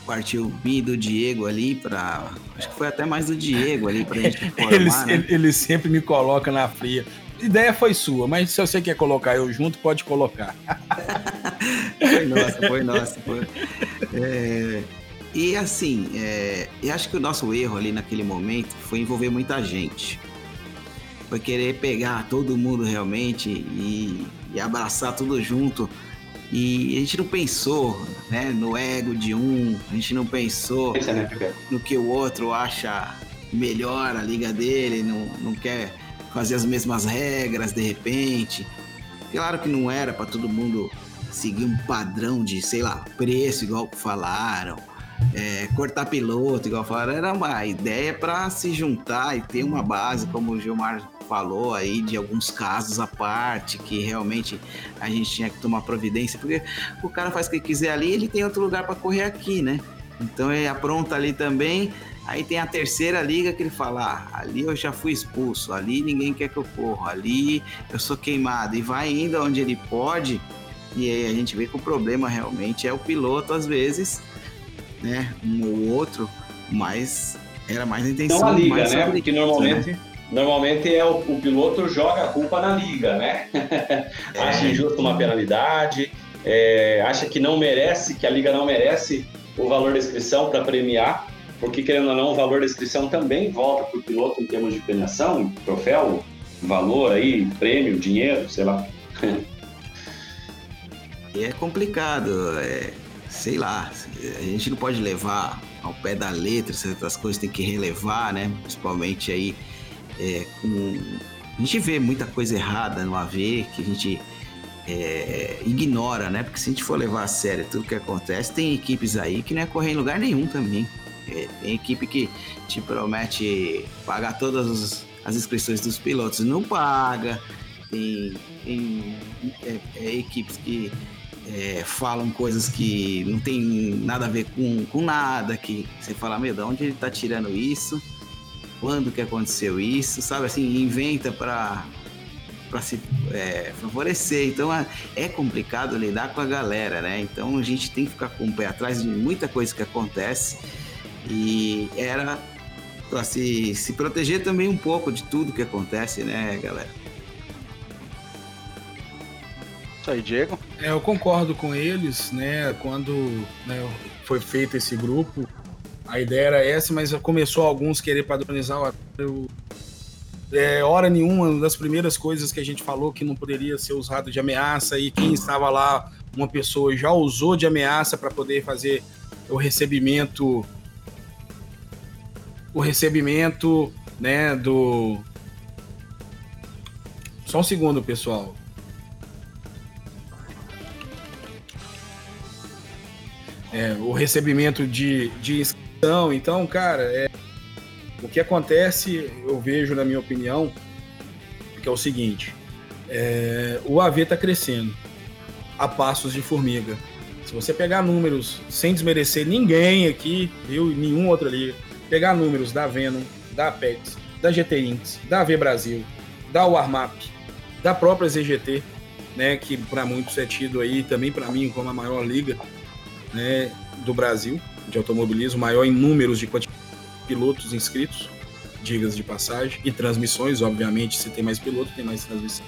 partiu mim do Diego ali para acho que foi até mais do Diego ali pra gente formar, ele, né? ele, ele, sempre me coloca na fria. A ideia foi sua, mas se você quer colocar eu junto, pode colocar. foi nossa, foi nossa. Foi. É, E assim, é, eu acho que o nosso erro ali naquele momento foi envolver muita gente. Foi querer pegar todo mundo realmente e, e abraçar tudo junto. E a gente não pensou né, no ego de um, a gente não pensou né, no que o outro acha melhor a liga dele, não, não quer fazer as mesmas regras de repente. Claro que não era para todo mundo seguir um padrão de, sei lá, preço, igual falaram, é, cortar piloto, igual falaram. Era uma ideia para se juntar e ter uma base, como o Gilmar falou aí, de alguns casos à parte, que realmente a gente tinha que tomar providência, porque o cara faz o que quiser ali, ele tem outro lugar para correr aqui, né? Então ele apronta ali também. Aí tem a terceira liga que ele fala: ah, ali eu já fui expulso, ali ninguém quer que eu corra, ali eu sou queimado. E vai indo onde ele pode. E aí a gente vê que o problema realmente é o piloto, às vezes, né? Um ou outro, mas era mais a intenção. Não a liga, né? Porque liga, normalmente. né? Normalmente é o, o piloto joga a culpa na liga, né? acha injusto uma penalidade, é, acha que não merece, que a liga não merece o valor da inscrição para premiar, porque querendo ou não, o valor da inscrição também volta para o piloto em termos de premiação, troféu, valor aí, prêmio, dinheiro, sei lá. E é complicado, é, sei lá, a gente não pode levar ao pé da letra, certas coisas tem que relevar, né? Principalmente aí é, com... A gente vê muita coisa errada no AV que a gente é, ignora, né? Porque se a gente for levar a sério tudo que acontece, tem equipes aí que não é correr em lugar nenhum também. Tem equipe que te promete pagar todas as inscrições dos pilotos e não paga. Tem, tem é, é, equipes que é, falam coisas que não tem nada a ver com, com nada, que você fala, meu, de onde ele tá tirando isso? Quando que aconteceu isso? Sabe assim, inventa para para se é, favorecer. Então é, é, complicado lidar com a galera, né? Então a gente tem que ficar com o pé atrás de muita coisa que acontece e era para se, se proteger também um pouco de tudo que acontece, né, galera? Isso aí, Diego. É, eu concordo com eles, né? Quando né, foi feito esse grupo, a ideia era essa, mas começou alguns querer padronizar o eu, é, hora nenhuma, uma das primeiras coisas que a gente falou que não poderia ser usado de ameaça e quem estava lá, uma pessoa já usou de ameaça para poder fazer o recebimento o recebimento, né, do Só um segundo, pessoal. É, o recebimento de, de inscrição. Então, cara, é, o que acontece, eu vejo, na minha opinião, que é o seguinte: é, o AV está crescendo a passos de formiga. Se você pegar números sem desmerecer ninguém aqui, eu e nenhum outro ali, pegar números da Venom, da Apex, da GT Inks, da AV Brasil, da Warmap, da própria ZGT, né, que para muitos é tido aí também para mim como a maior liga, né, do Brasil de automobilismo, maior em números de quantidade pilotos inscritos, digas de passagem, e transmissões, obviamente, se tem mais piloto, tem mais transmissão.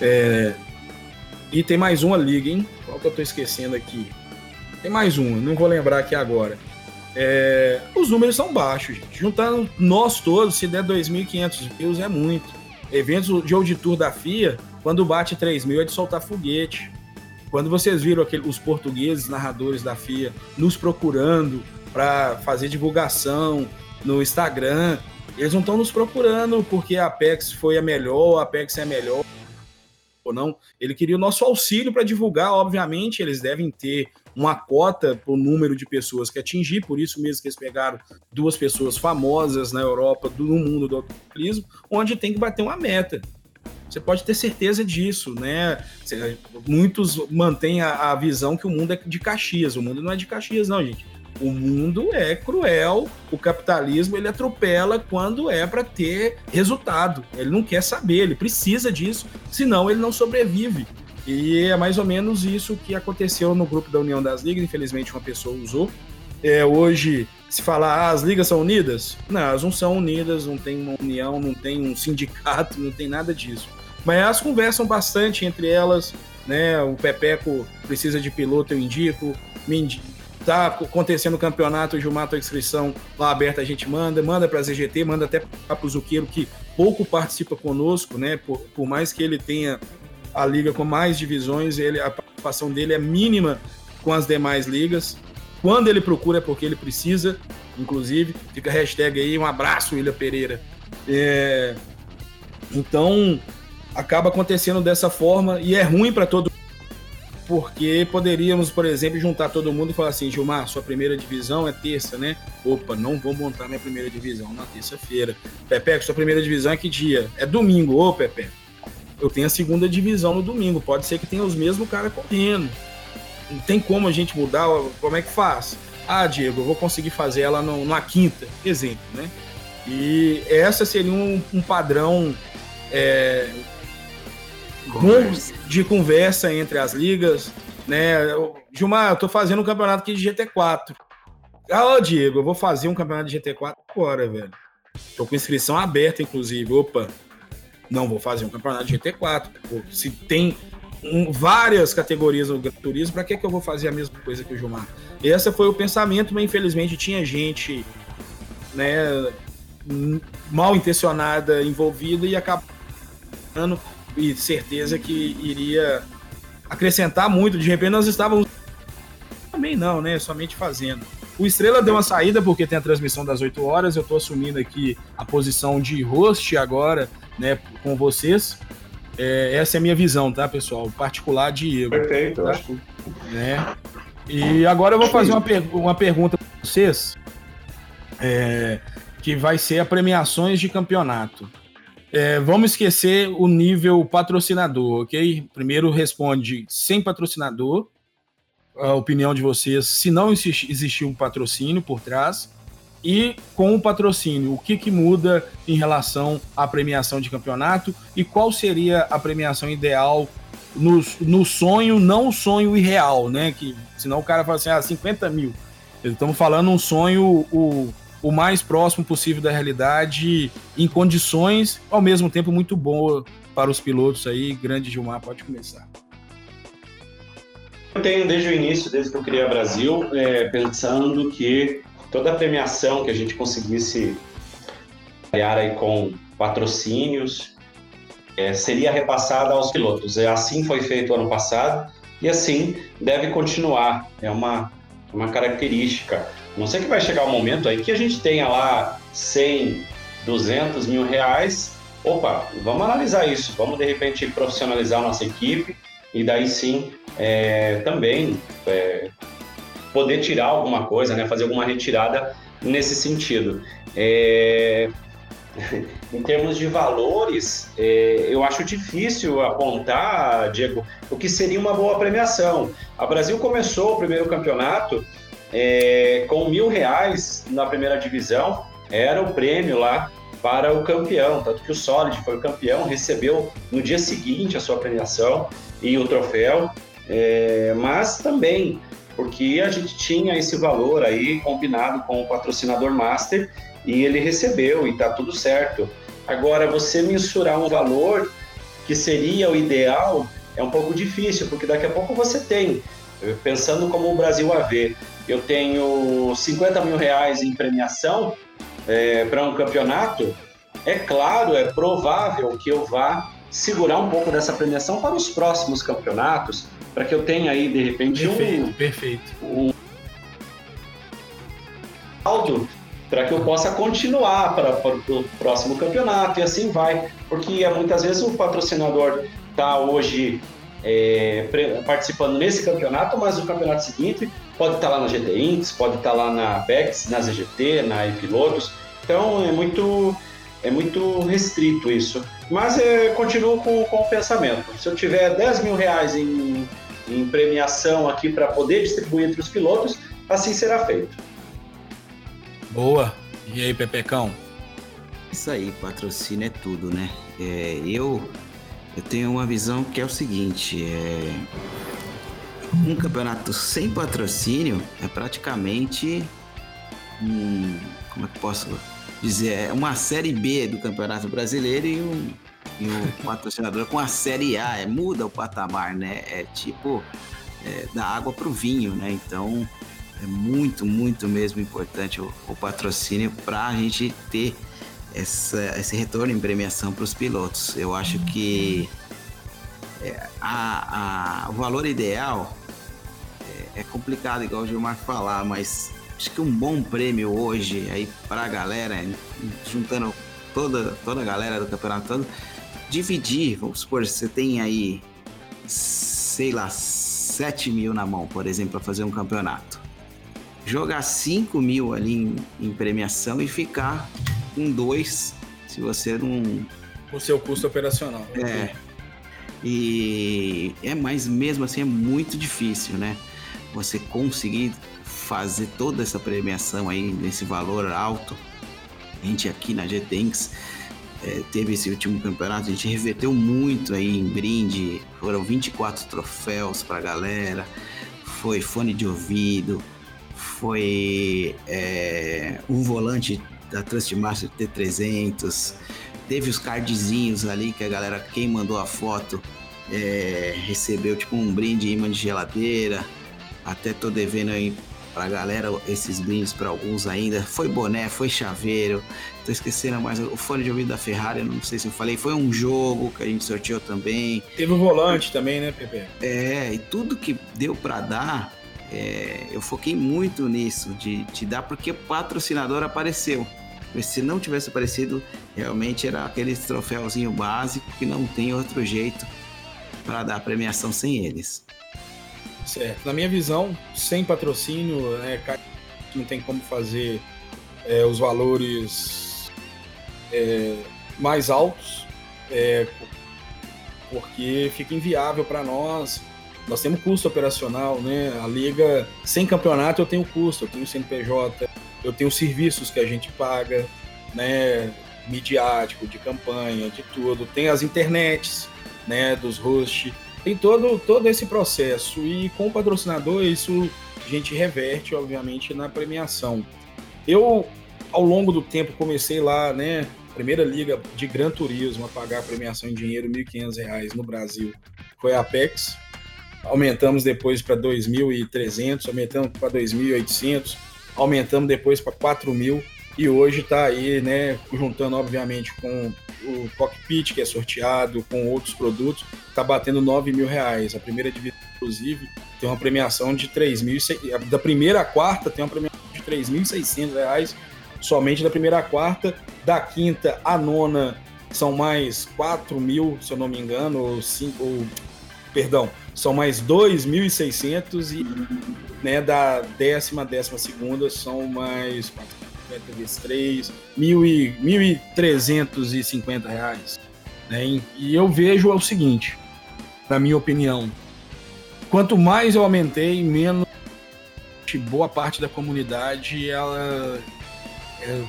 É... E tem mais uma liga, hein? Qual que eu tô esquecendo aqui? Tem mais uma, não vou lembrar aqui agora. É... Os números são baixos, gente. Juntando nós todos, se der 2.500 views, é muito. Eventos de auditor da FIA, quando bate 3 mil, é de soltar foguete. Quando vocês viram aquele, os portugueses narradores da FIA nos procurando para fazer divulgação no Instagram. Eles não estão nos procurando porque a Apex foi a melhor, a Apex é a melhor ou não. Ele queria o nosso auxílio para divulgar, obviamente, eles devem ter uma cota para o número de pessoas que atingir, por isso mesmo que eles pegaram duas pessoas famosas na Europa, do mundo do automobilismo, onde tem que bater uma meta. Você pode ter certeza disso, né? Muitos mantêm a, a visão que o mundo é de Caxias. O mundo não é de Caxias, não, gente. O mundo é cruel, o capitalismo ele atropela quando é para ter resultado. Ele não quer saber, ele precisa disso, senão ele não sobrevive. E é mais ou menos isso que aconteceu no grupo da União das Ligas. Infelizmente, uma pessoa usou. É, hoje, se falar ah, as ligas são unidas, não, elas não são unidas, não tem uma união, não tem um sindicato, não tem nada disso. Mas elas conversam bastante entre elas, né? O Pepeco precisa de piloto, eu indico. Tá acontecendo o campeonato, o Gilmar, a inscrição lá aberta, a gente manda, manda para a ZGT, manda até para o Zuqueiro, que pouco participa conosco, né? Por, por mais que ele tenha a liga com mais divisões, ele, a participação dele é mínima com as demais ligas. Quando ele procura é porque ele precisa, inclusive. Fica a hashtag aí, um abraço, William Pereira. É... Então, acaba acontecendo dessa forma e é ruim para todo porque poderíamos, por exemplo, juntar todo mundo e falar assim, Gilmar, sua primeira divisão é terça, né? Opa, não vou montar minha primeira divisão na terça-feira. Pepe, sua primeira divisão é que dia? É domingo, ô Pepe. Eu tenho a segunda divisão no domingo, pode ser que tenha os mesmos caras correndo. Não tem como a gente mudar, como é que faz? Ah, Diego, eu vou conseguir fazer ela no, na quinta, exemplo, né? E essa seria um, um padrão é, conversa. de conversa entre as ligas, né? Gilmar, eu tô fazendo um campeonato aqui de GT4. Ah, ô Diego, eu vou fazer um campeonato de GT4 agora, velho. Tô com inscrição aberta, inclusive. Opa, não vou fazer um campeonato de GT4. Pô, se tem um, várias categorias no Turismo, para que, que eu vou fazer a mesma coisa que o Gilmar? Esse foi o pensamento, mas infelizmente tinha gente né, mal intencionada envolvida e acabando e certeza que iria acrescentar muito. De repente nós estávamos também não, né? Somente fazendo. O Estrela deu uma saída porque tem a transmissão das 8 horas. Eu estou assumindo aqui a posição de host agora, né, com vocês. É, essa é a minha visão, tá, pessoal? Particular de. Perfeito, tá? acho. Né? E agora eu vou fazer uma, uma pergunta para vocês, é, que vai ser a premiações de campeonato. É, vamos esquecer o nível patrocinador, ok? Primeiro responde sem patrocinador, a opinião de vocês, se não existir um patrocínio por trás. E com o patrocínio, o que, que muda em relação à premiação de campeonato e qual seria a premiação ideal no, no sonho, não o sonho irreal, né? Que senão o cara fala assim, ah, 50 mil. Estamos falando um sonho o, o mais próximo possível da realidade, em condições, ao mesmo tempo, muito boa para os pilotos aí. Grande Gilmar, pode começar. Eu tenho desde o início, desde que eu criei a Brasil, é, pensando que toda a premiação que a gente conseguisse criar aí com patrocínios é, seria repassada aos pilotos. É, assim foi feito ano passado e assim deve continuar. É uma, uma característica. Não sei que vai chegar um momento aí que a gente tenha lá 100, 200 mil reais. Opa, vamos analisar isso. Vamos de repente profissionalizar a nossa equipe e daí sim é, também é, poder tirar alguma coisa, né, fazer alguma retirada nesse sentido. É, em termos de valores, é, eu acho difícil apontar, Diego, o que seria uma boa premiação. A Brasil começou o primeiro campeonato é, com mil reais na primeira divisão, era o prêmio lá para o campeão, tanto que o Solid foi o campeão, recebeu no dia seguinte a sua premiação e o troféu, é, mas também porque a gente tinha esse valor aí combinado com o patrocinador master e ele recebeu e está tudo certo. Agora, você mensurar um valor que seria o ideal é um pouco difícil, porque daqui a pouco você tem, pensando como o Brasil AV, eu tenho 50 mil reais em premiação é, para um campeonato, é claro, é provável que eu vá segurar um pouco dessa premiação para os próximos campeonatos, para que eu tenha aí, de repente, perfeito, um. Perfeito. Um saldo para que eu possa continuar para, para o próximo campeonato e assim vai. Porque muitas vezes o patrocinador está hoje é, participando nesse campeonato, mas o campeonato seguinte pode estar tá lá na GT Inks, pode estar tá lá na PEX, na ZGT, na E-Pilotos. Então é muito, é muito restrito isso. Mas é, continuo com, com o pensamento. Se eu tiver 10 mil reais em em premiação aqui para poder distribuir entre os pilotos, assim será feito. Boa. E aí, Pepecão? Isso aí, patrocínio é tudo, né? É, eu, eu tenho uma visão que é o seguinte: é, um campeonato sem patrocínio é praticamente um, como é que posso dizer? É uma série B do Campeonato Brasileiro e um, e o patrocinador com a Série A. É, muda o patamar, né? É tipo é, da água para o vinho, né? Então, É muito, muito mesmo importante o, o patrocínio para a gente ter essa, esse retorno em premiação para os pilotos. Eu acho que é, a, a, o valor ideal é, é, complicado, igual o Gilmar falar, mas acho que um bom prêmio hoje aí para a galera, juntando toda, toda a galera do campeonato todo, dividir, vamos supor, você tem aí, sei lá, 7 mil na mão, por exemplo, para fazer um campeonato. Jogar 5 mil ali em, em premiação e ficar com dois se você não. O seu custo operacional. É. E é, mas mesmo assim é muito difícil, né? Você conseguir fazer toda essa premiação aí nesse valor alto. A gente aqui na GTENX é, teve esse último campeonato, a gente reverteu muito aí em brinde. Foram 24 troféus pra galera. Foi fone de ouvido, foi é, um volante da Trustmaster T300, Teve os cardzinhos ali que a galera, quem mandou a foto, é, recebeu tipo um brinde imã de geladeira. Até tô devendo aí pra galera esses brindes para alguns ainda. Foi boné, foi chaveiro. Tô esquecendo mais o fone de ouvido da Ferrari, não sei se eu falei. Foi um jogo que a gente sorteou também. Teve o volante também, né, Pepe? É, e tudo que deu para dar, é, eu foquei muito nisso, de, de dar, porque o patrocinador apareceu. Se não tivesse aparecido, realmente era aquele troféuzinho básico que não tem outro jeito para dar premiação sem eles. Certo. Na minha visão, sem patrocínio, né, não tem como fazer é, os valores é, mais altos, é, porque fica inviável para nós. Nós temos custo operacional, né? A liga sem campeonato eu tenho custo, eu tenho CNPJ, eu tenho serviços que a gente paga, né, midiático, de campanha, de tudo. Tem as internets, né, dos hosts. Tem todo, todo esse processo. E com o patrocinador, isso a gente reverte, obviamente, na premiação. Eu, ao longo do tempo, comecei lá, né, primeira liga de Gran Turismo a pagar a premiação em dinheiro, R$ 1.500 no Brasil. Foi a Apex. Aumentamos depois para 2.300, aumentamos para 2.800 aumentamos depois para 4 mil e hoje está aí, né, juntando obviamente com o cockpit que é sorteado, com outros produtos, está batendo 9 mil reais. A primeira divisão, inclusive, tem uma premiação de 3 mil, da primeira à quarta tem uma premiação de 3.600 reais, somente da primeira à quarta, da quinta à nona são mais 4 mil, se eu não me engano, ou 5, ou, perdão, são mais 2.600 e né, da décima décima segunda são mais 450 vezes 3, 1.350 reais. Né? E eu vejo é o seguinte, na minha opinião, quanto mais eu aumentei, menos boa parte da comunidade ela é,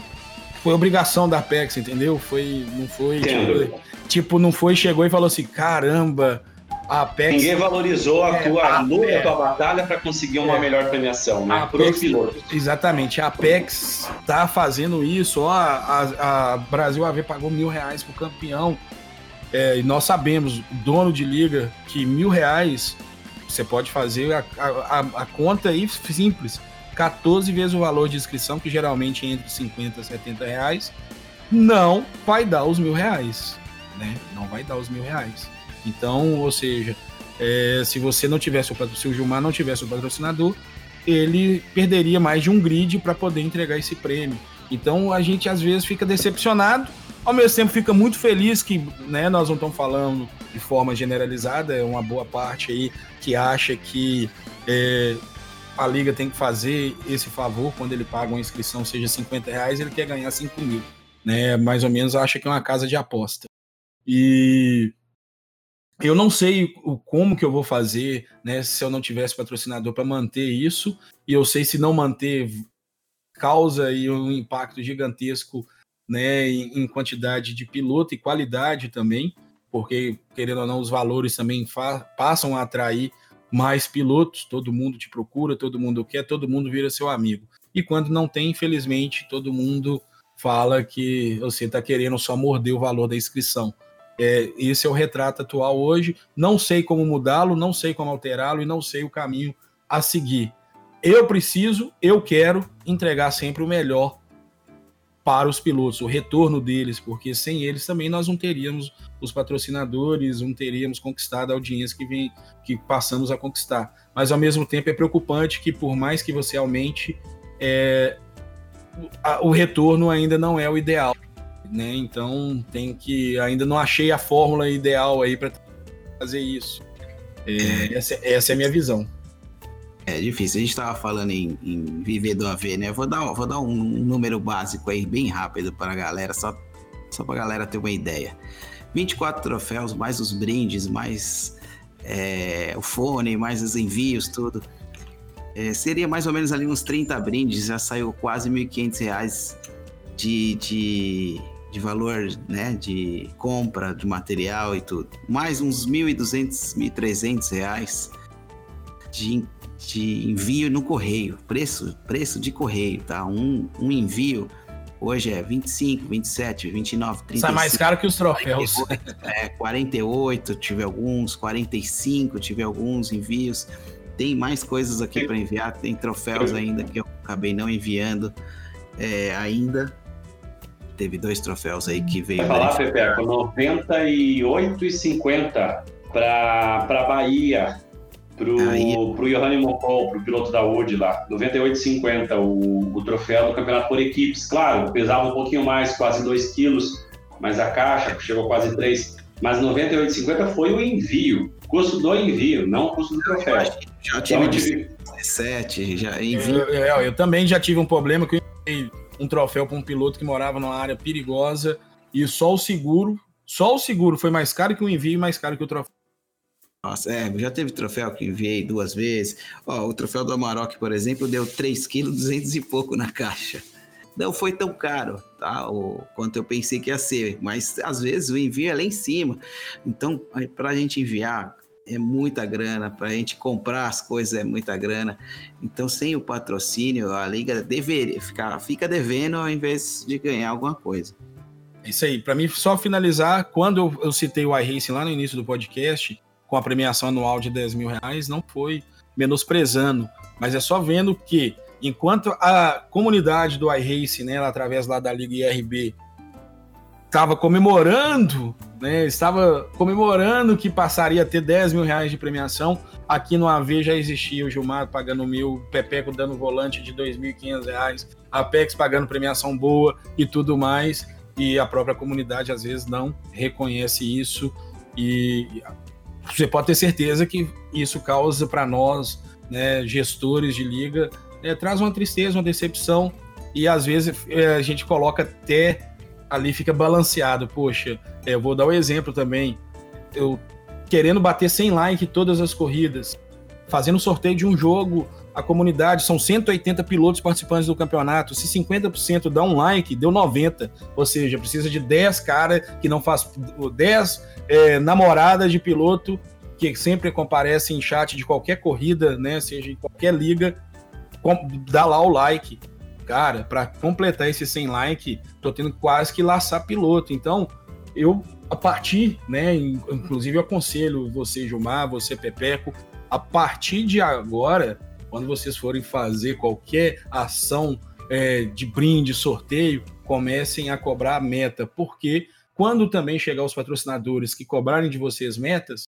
foi obrigação da Apex, entendeu? Foi, não foi tipo, tipo, não foi chegou e falou assim, caramba, a Apex, Ninguém valorizou a é, tua a luta, a tua batalha para conseguir uma é, melhor premiação, né? Pilotos. Exatamente. A Apex tá fazendo isso. Ó, a, a Brasil AV pagou mil reais pro campeão. É, e nós sabemos, dono de liga, que mil reais você pode fazer a, a, a conta aí simples. 14 vezes o valor de inscrição, que geralmente é entre 50 e 70 reais, não vai dar os mil reais. Né? Não vai dar os mil reais. Então, ou seja, é, se você não tivesse o se o Gilmar não tivesse o patrocinador, ele perderia mais de um grid para poder entregar esse prêmio. Então a gente às vezes fica decepcionado, ao mesmo tempo fica muito feliz que né, nós não estamos falando de forma generalizada, é uma boa parte aí que acha que é, a liga tem que fazer esse favor quando ele paga uma inscrição, seja 50 reais, ele quer ganhar 5 mil. Né? Mais ou menos acha que é uma casa de aposta. E eu não sei o como que eu vou fazer, né, se eu não tivesse patrocinador para manter isso, e eu sei se não manter causa aí um impacto gigantesco, né, em, em quantidade de piloto e qualidade também, porque querendo ou não os valores também passam a atrair mais pilotos, todo mundo te procura, todo mundo quer, todo mundo vira seu amigo. E quando não tem, infelizmente, todo mundo fala que você está querendo só morder o valor da inscrição. É, esse é o retrato atual hoje. Não sei como mudá-lo, não sei como alterá-lo e não sei o caminho a seguir. eu preciso, eu quero entregar sempre o melhor para os pilotos, o retorno deles, porque sem eles também nós não teríamos os patrocinadores, não teríamos conquistado a audiência que, vem, que passamos a conquistar. Mas ao mesmo tempo é preocupante que por mais que você aumente, é, o retorno ainda não é o ideal. Né? Então tem que ainda não achei a fórmula ideal aí para fazer isso. É, essa, essa é a minha visão. É difícil. A gente estava falando em, em, viver do AV, né? Vou dar, vou dar um número básico aí, bem rápido para a galera, só, só para a galera ter uma ideia. 24 troféus, mais os brindes, mais é, o fone, mais os envios, tudo. É, seria mais ou menos ali uns 30 brindes, já saiu quase R$ 1.500 de, de, de valor, né? De compra de material e tudo. Mais uns R$ 1.200, R$ 1.300 de de envio no correio, preço, preço de correio, tá? Um, um envio hoje é 25, 27, 29, 35. Sai mais caro que os troféus. 48, é, 48, tive alguns, 45, tive alguns envios. Tem mais coisas aqui para enviar, tem troféus ainda que eu acabei não enviando é, ainda. Teve dois troféus aí que veio. Vai falar, Pepe, 98,50 para Bahia pro, Aí... pro Johanny Mokol, pro piloto da Wood lá, 98,50 o, o troféu do campeonato por equipes. Claro, pesava um pouquinho mais, quase 2 quilos, mas a caixa chegou quase 3. Mas 98,50 foi o envio, custo do envio, não o custo do troféu. Já tive então, 17, já envio. Eu, eu, eu, também já tive um problema que eu enviei um troféu para um piloto que morava numa área perigosa e só o seguro, só o seguro foi mais caro que o envio e mais caro que o troféu. Nossa, é, já teve troféu que enviei duas vezes. Ó, o troféu do Amarok, por exemplo, deu 3 kg 200 e pouco na caixa. Não foi tão caro, tá? O, quanto eu pensei que ia ser, mas às vezes o envio é lá em cima. Então, para a gente enviar é muita grana, para a gente comprar as coisas é muita grana. Então, sem o patrocínio, a liga deveria ficar, fica devendo ao invés de ganhar alguma coisa. É isso aí. Para mim, só finalizar, quando eu, eu citei o iRacing lá no início do podcast, com a premiação anual de 10 mil reais, não foi menosprezando, mas é só vendo que enquanto a comunidade do iRace, né, através lá da Liga IRB, estava comemorando, né, estava comemorando que passaria a ter 10 mil reais de premiação, aqui no AV já existia o Gilmar pagando mil, o Pepeco dando volante de 2.500 reais, a Apex pagando premiação boa e tudo mais, e a própria comunidade às vezes não reconhece isso. E você pode ter certeza que isso causa para nós, né, gestores de liga, é, traz uma tristeza, uma decepção, e às vezes é, a gente coloca até ali, fica balanceado. Poxa, é, eu vou dar o um exemplo também. Eu querendo bater 100 like todas as corridas, fazendo sorteio de um jogo, a comunidade, são 180 pilotos participantes do campeonato. Se 50% dá um like, deu 90. Ou seja, precisa de 10 caras que não faz 10 é, namoradas de piloto que sempre comparece em chat de qualquer corrida, né, seja em qualquer liga, dá lá o like. Cara, para completar esse 100 like, tô tendo quase que laçar piloto. Então, eu a partir, né, inclusive eu aconselho você, Gilmar, você, Pepeco, a partir de agora, quando vocês forem fazer qualquer ação é, de brinde, sorteio, comecem a cobrar a meta, porque quando também chegar os patrocinadores que cobrarem de vocês metas,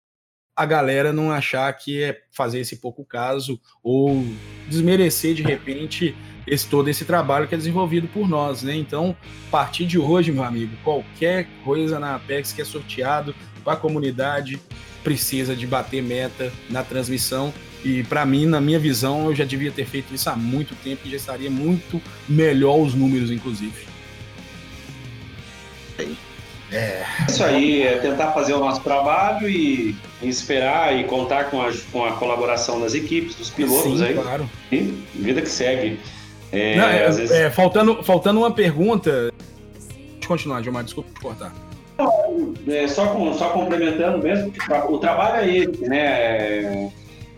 a galera não achar que é fazer esse pouco caso ou desmerecer de repente esse todo esse trabalho que é desenvolvido por nós, né? Então, a partir de hoje, meu amigo, qualquer coisa na Apex que é sorteado para a comunidade precisa de bater meta na transmissão e para mim, na minha visão, eu já devia ter feito isso há muito tempo e já estaria muito melhor os números, inclusive. É. Isso aí, é tentar fazer o nosso trabalho e esperar e contar com a, com a colaboração das equipes, dos pilotos Sim, aí. Claro. E vida que segue. É, Não, é, vezes... é, faltando, faltando uma pergunta. Deixa eu continuar, Gilmar, desculpa te cortar. É, só, com, só complementando mesmo, o trabalho é esse, né?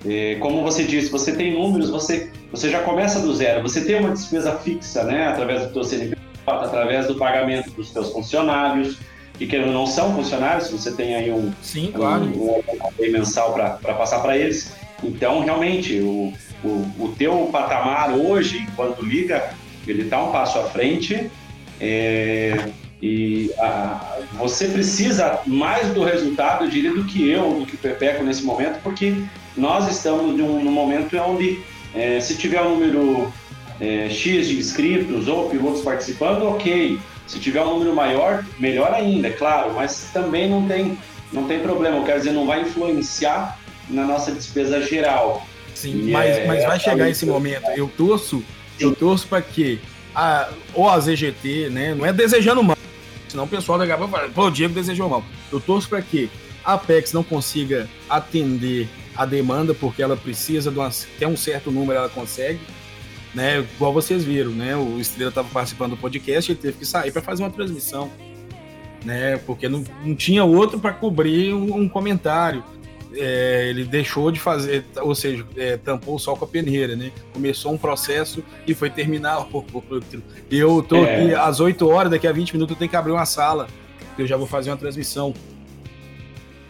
É, como você disse, você tem números, você, você já começa do zero. Você tem uma despesa fixa, né? Através do teu CNPJ, através do pagamento dos teus funcionários que querendo não são funcionários, você tem aí um, Sim, claro. um, um mensal para passar para eles. Então, realmente, o, o, o teu patamar hoje, enquanto liga, ele está um passo à frente. É, e a, você precisa mais do resultado, eu diria, do que eu, do que o Pepeco nesse momento, porque nós estamos num, num momento onde, é, se tiver um número é, X de inscritos ou pilotos participando, ok. Se tiver um número maior, melhor ainda, é claro, mas também não tem, não tem problema, quero dizer, não vai influenciar na nossa despesa geral. Sim, mas, é, mas vai chegar esse momento. Eu torço, eu torço para que a, ou a ZGT, né, não é desejando mal, senão o pessoal da Gaba fala, pô, o Diego desejou mal. Eu torço para que a Apex não consiga atender a demanda, porque ela precisa de uma, até um certo número ela consegue, né? Igual vocês viram, né? O Estrela estava participando do podcast, ele teve que sair para fazer uma transmissão, né? Porque não, não tinha outro para cobrir um, um comentário. É, ele deixou de fazer, ou seja, é, tampou o sol com a peneira, né? Começou um processo e foi terminar outro. Eu tô é. aqui às 8 horas, daqui a 20 minutos eu tenho que abrir uma sala, eu já vou fazer uma transmissão.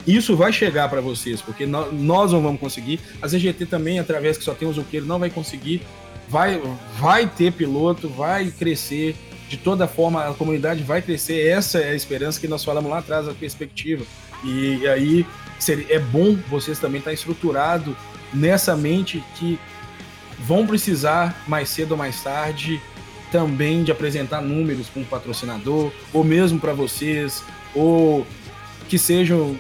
Isso vai chegar para vocês, porque nós, não vamos conseguir. A ZGT também, através que só tem o Zuqueiro, não vai conseguir vai, vai ter piloto, vai crescer. De toda forma, a comunidade vai crescer. Essa é a esperança que nós falamos lá atrás, a perspectiva. E aí é bom vocês também estar estruturado nessa mente que vão precisar mais cedo ou mais tarde também de apresentar números com o patrocinador, ou mesmo para vocês, ou que sejam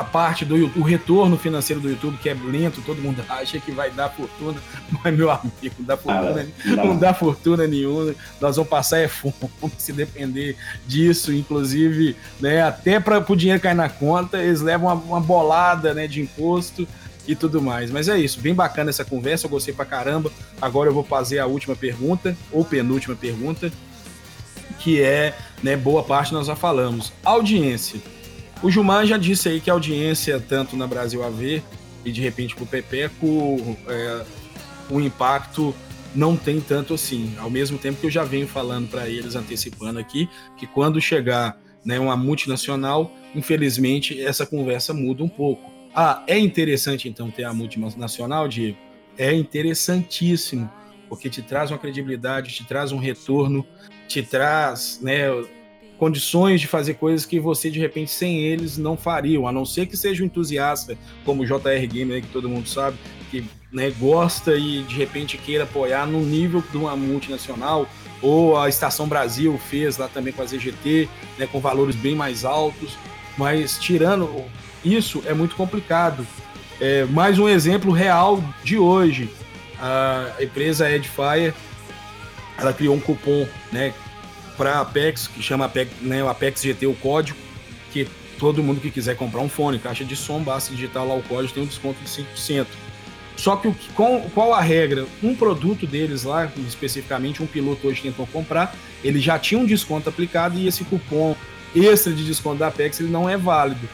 a parte do o retorno financeiro do YouTube, que é lento, todo mundo acha que vai dar fortuna, mas meu amigo, não dá fortuna, ah, não. não dá fortuna nenhuma, nós vamos passar é fome se depender disso, inclusive, né, até para o dinheiro cair na conta, eles levam uma, uma, bolada, né, de imposto e tudo mais. Mas é isso, bem bacana essa conversa, eu gostei pra caramba. Agora eu vou fazer a última pergunta, ou penúltima pergunta, que é, né, boa parte nós já falamos. Audiência. O Gilmar já disse aí que a audiência, tanto na Brasil AV e de repente para o Pepeco, é, o impacto não tem tanto assim. Ao mesmo tempo que eu já venho falando para eles, antecipando aqui, que quando chegar né, uma multinacional, infelizmente essa conversa muda um pouco. Ah, é interessante então ter a multinacional, Diego? É interessantíssimo, porque te traz uma credibilidade, te traz um retorno, te traz né, condições de fazer coisas que você de repente sem eles não fariam, a não ser que seja um entusiasta como o JR Gamer, que todo mundo sabe, que né, gosta e de repente queira apoiar no nível de uma multinacional, ou a Estação Brasil fez lá também com a ZGT, né, com valores bem mais altos, mas tirando isso é muito complicado. É, mais um exemplo real de hoje, a empresa Edifier, ela criou um cupom, né, para Apex, que chama Apex, né, o Apex GT, o código, que todo mundo que quiser comprar um fone, caixa de som, basta digitar lá o código, tem um desconto de 5%. Só que o, qual, qual a regra? Um produto deles lá, especificamente um piloto hoje tentou comprar, ele já tinha um desconto aplicado e esse cupom extra de desconto da Apex ele não é válido.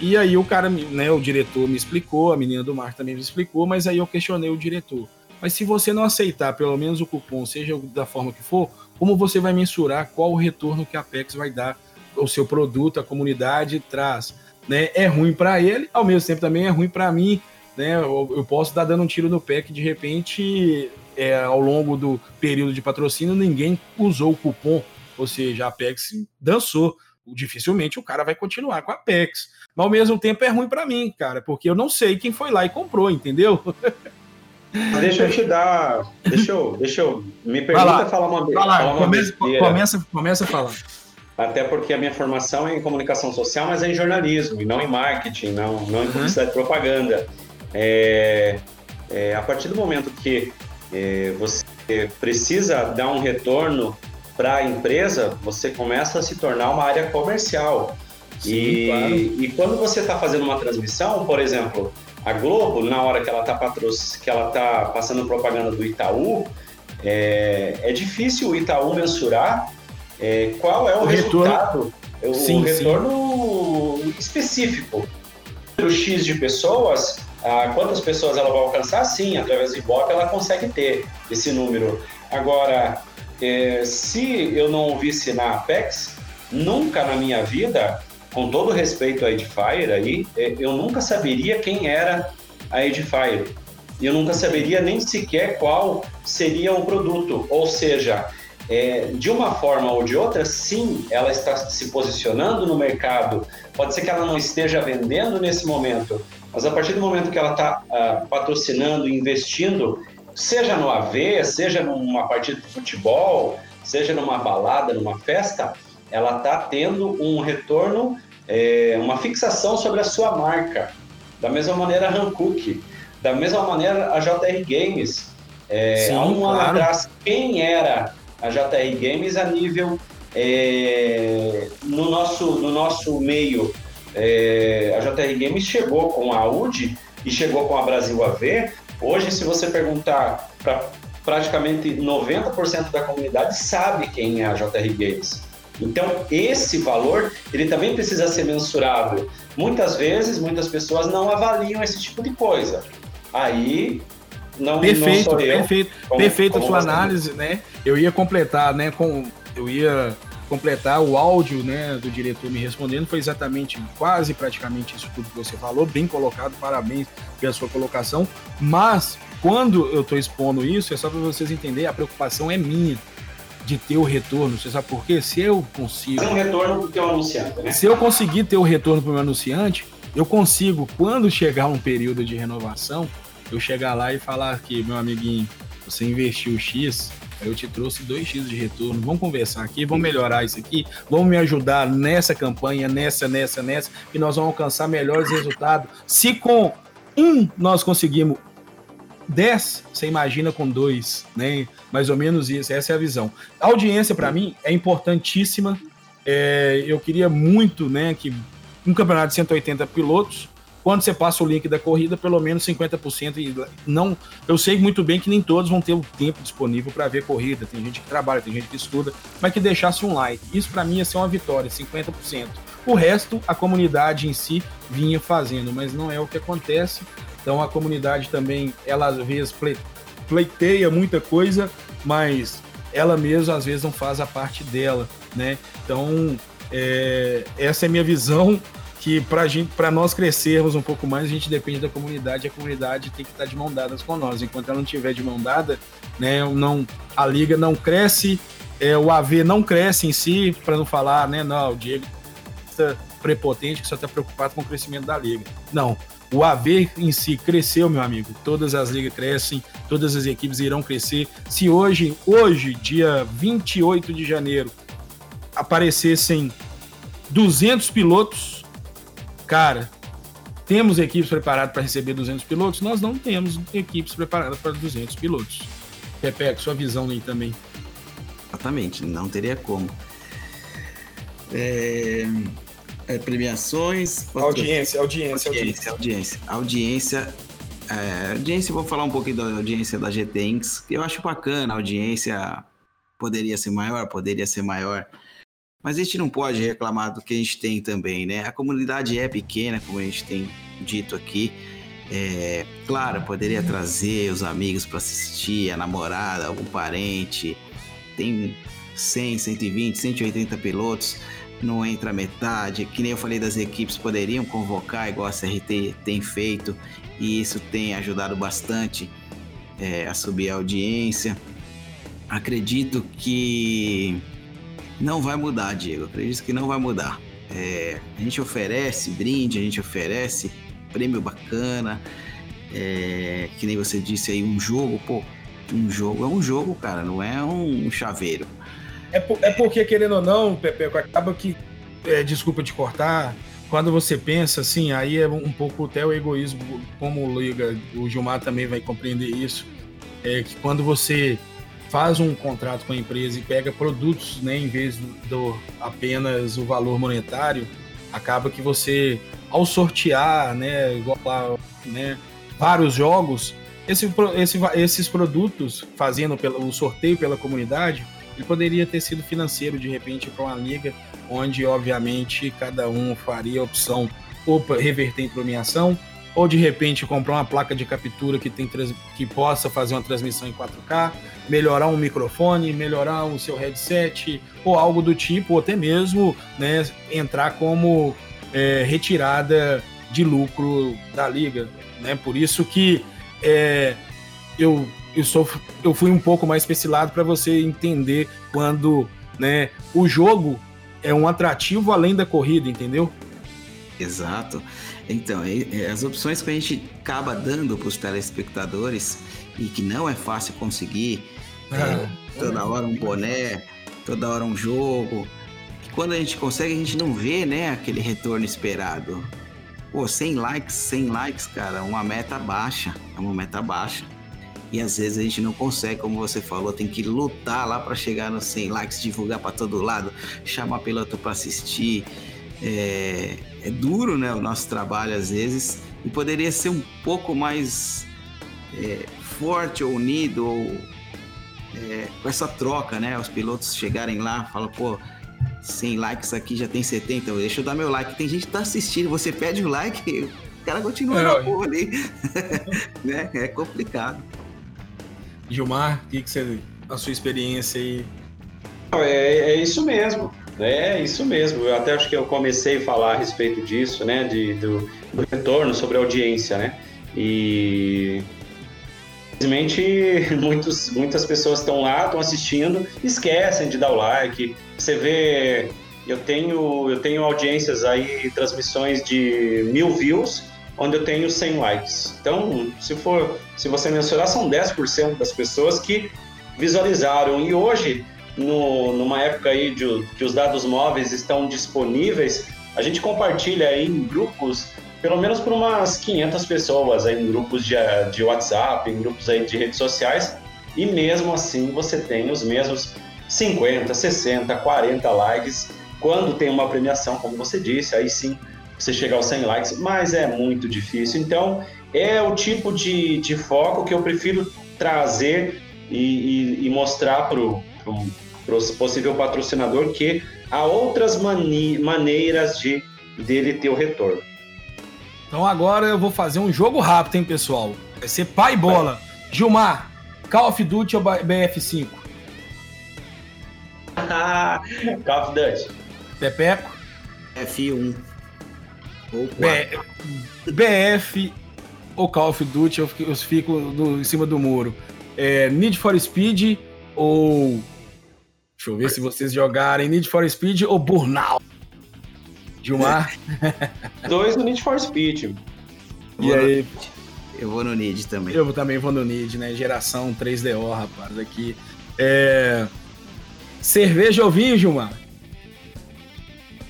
E aí o cara, né, o diretor me explicou, a menina do Marco também me explicou, mas aí eu questionei o diretor. Mas se você não aceitar pelo menos o cupom, seja da forma que for, como você vai mensurar qual o retorno que a Apex vai dar ao seu produto, a comunidade traz? Né? É ruim para ele, ao mesmo tempo também é ruim para mim. Né? Eu, eu, posso estar dando um tiro no pé que de repente, é, ao longo do período de patrocínio, ninguém usou o cupom, ou seja, a Apex dançou. Dificilmente o cara vai continuar com a Apex. Mas ao mesmo tempo é ruim para mim, cara, porque eu não sei quem foi lá e comprou, entendeu? Deixa eu te dar. Deixa eu, deixa eu. Me permita falar uma vez. Começa, começa, começa a falar. Até porque a minha formação é em comunicação social, mas é em jornalismo, e não em marketing, não, não em uhum. publicidade uhum. e propaganda. É, é, a partir do momento que é, você precisa dar um retorno para a empresa, você começa a se tornar uma área comercial. Sim, e, claro. e quando você está fazendo uma transmissão, por exemplo, a Globo, na hora que ela está que ela tá passando propaganda do Itaú, é, é difícil o Itaú mensurar é, qual é o, o resultado, retorno. o retorno sim. específico. O X de pessoas, quantas pessoas ela vai alcançar? Sim, através do Ibope ela consegue ter esse número. Agora, é, se eu não ouvisse na Apex, nunca na minha vida com todo respeito à Edifier aí, é, eu nunca saberia quem era a Edifier. e eu nunca saberia nem sequer qual seria o produto. Ou seja, é, de uma forma ou de outra, sim, ela está se posicionando no mercado. Pode ser que ela não esteja vendendo nesse momento, mas a partir do momento que ela está uh, patrocinando, investindo, seja no AV, seja numa partida de futebol, seja numa balada, numa festa, ela está tendo um retorno, é, uma fixação sobre a sua marca. Da mesma maneira a Hankook, da mesma maneira a JR Games. É, Sim, há um claro. ano atrás, quem era a JR Games a nível é, no, nosso, no nosso meio? É, a JR Games chegou com a UD e chegou com a Brasil AV. Hoje, se você perguntar para praticamente 90% da comunidade sabe quem é a JR Games. Então, esse valor, ele também precisa ser mensurado. Muitas vezes, muitas pessoas não avaliam esse tipo de coisa. Aí, não, perfeito, não eu, Perfeito, como, perfeito como a sua análise, né? Eu ia completar, né, com... Eu ia completar o áudio, né, do diretor me respondendo, foi exatamente, quase praticamente isso tudo que você falou, bem colocado, parabéns pela sua colocação, mas quando eu estou expondo isso, é só para vocês entenderem, a preocupação é minha de ter o retorno. Você sabe por quê? Se eu consigo. Tem um retorno para o teu anunciante, né? Se eu conseguir ter o retorno para o meu anunciante, eu consigo, quando chegar um período de renovação, eu chegar lá e falar que, meu amiguinho, você investiu X, eu te trouxe 2x de retorno, vamos conversar aqui, vamos melhorar isso aqui, vamos me ajudar nessa campanha, nessa, nessa, nessa, e nós vamos alcançar melhores resultados. Se com um nós conseguimos 10, você imagina com dois, né? Mais ou menos isso, essa é a visão. A audiência, para mim, é importantíssima. É, eu queria muito né, que um campeonato de 180 pilotos, quando você passa o link da corrida, pelo menos 50% e não. Eu sei muito bem que nem todos vão ter o tempo disponível para ver corrida. Tem gente que trabalha, tem gente que estuda, mas que deixasse um like. Isso para mim ia ser uma vitória, 50%. O resto a comunidade em si vinha fazendo, mas não é o que acontece. Então a comunidade também, ela às vezes pleiteia muita coisa, mas ela mesma às vezes não faz a parte dela, né? Então é, essa é minha visão que para nós crescermos um pouco mais, a gente depende da comunidade, a comunidade tem que estar de mão dadas com nós. Enquanto ela não tiver de mão dada, né, não, a liga não cresce, é, o AV não cresce em si, para não falar, né, não, o Diego está prepotente que só está preocupado com o crescimento da liga. Não, o AV em si cresceu, meu amigo. Todas as ligas crescem, todas as equipes irão crescer. Se hoje, hoje, dia 28 de janeiro, aparecessem 200 pilotos, cara, temos equipes preparadas para receber 200 pilotos? Nós não temos equipes preparadas para 200 pilotos. Repeco, sua visão aí também. Exatamente, não teria como. É, é, premiações. Audiência, audiência, audiência. Audiência, audiência. É, audiência, vou falar um pouquinho da audiência da GTX, eu acho bacana, a audiência poderia ser maior, poderia ser maior. Mas a gente não pode reclamar do que a gente tem também, né? A comunidade é pequena, como a gente tem dito aqui. É, claro, poderia trazer os amigos para assistir, a namorada, algum parente. Tem 100, 120, 180 pilotos não entra metade, que nem eu falei das equipes poderiam convocar, igual a CRT tem feito, e isso tem ajudado bastante é, a subir a audiência. Acredito que não vai mudar, Diego. Acredito que não vai mudar. É, a gente oferece brinde, a gente oferece prêmio bacana, é, que nem você disse aí, um jogo, pô, um jogo é um jogo, cara, não é um chaveiro. É, por, é porque, querendo ou não, Pepe, acaba que. É, desculpa te cortar. Quando você pensa assim, aí é um pouco até o egoísmo, como liga, o Gilmar também vai compreender isso. É que quando você faz um contrato com a empresa e pega produtos, né, em vez do, do apenas o valor monetário, acaba que você, ao sortear, né, igual lá, né, vários jogos, esse, esse, esses produtos, fazendo pelo, o sorteio pela comunidade, ele poderia ter sido financeiro de repente para uma liga onde, obviamente, cada um faria a opção ou reverter em premiação, ou de repente comprar uma placa de captura que, tem, que possa fazer uma transmissão em 4K, melhorar um microfone, melhorar o seu headset, ou algo do tipo, ou até mesmo né, entrar como é, retirada de lucro da liga. Né? Por isso que é, eu, eu, sou, eu fui um pouco mais pra esse lado para você entender quando né, o jogo é um atrativo além da corrida, entendeu? Exato. Então, as opções que a gente acaba dando para os telespectadores e que não é fácil conseguir, é, ah, é, toda hora um boné, toda hora um jogo, que quando a gente consegue a gente não vê, né, aquele retorno esperado. Pô, 100 likes, 100 likes, cara, uma meta baixa, é uma meta baixa. E às vezes a gente não consegue, como você falou, tem que lutar lá para chegar nos 100 likes, divulgar para todo lado, chamar piloto para assistir. É, é duro, né, o nosso trabalho às vezes, e poderia ser um pouco mais é, forte ou unido, ou é, com essa troca, né, os pilotos chegarem lá, falam, pô, 100 likes aqui já tem 70, deixa eu dar meu like. Tem gente que tá assistindo, você pede o like, o cara continua é, na porra ali. né? É complicado. Gilmar, o que, você. a sua experiência aí? É, é isso mesmo. É isso mesmo. Eu até acho que eu comecei a falar a respeito disso, né? De, do, do retorno sobre a audiência, né? E infelizmente muitos, muitas pessoas estão lá, estão assistindo, esquecem de dar o like. Você vê, eu tenho, eu tenho audiências aí, transmissões de mil views, onde eu tenho 100 likes. Então, se for, se você mensurar, são 10% das pessoas que visualizaram. E hoje no, numa época aí de, que os dados móveis estão disponíveis, a gente compartilha em grupos, pelo menos por umas 500 pessoas, aí, em grupos de, de WhatsApp, em grupos aí de redes sociais, e mesmo assim você tem os mesmos 50, 60, 40 likes. Quando tem uma premiação, como você disse, aí sim você chega aos 100 likes, mas é muito difícil. Então, é o tipo de, de foco que eu prefiro trazer e, e, e mostrar para o possível patrocinador que há outras mani maneiras de dele ter o retorno. Então agora eu vou fazer um jogo rápido, hein, pessoal? Vai ser pai bola. Vai. Gilmar, Call of Duty ou BF5? Call of Duty. Pepeco? F1. Ou B... BF ou Call of Duty, eu fico, eu fico no, em cima do muro. É, Need for Speed ou Deixa eu ver se vocês jogarem Need for Speed ou Burnout. Gilmar? Dois no Need for Speed. E aí? Eu vou no Need também. Eu também vou no Need, né? Geração 3DO, rapaz, aqui. É... Cerveja ou vinho, Gilmar?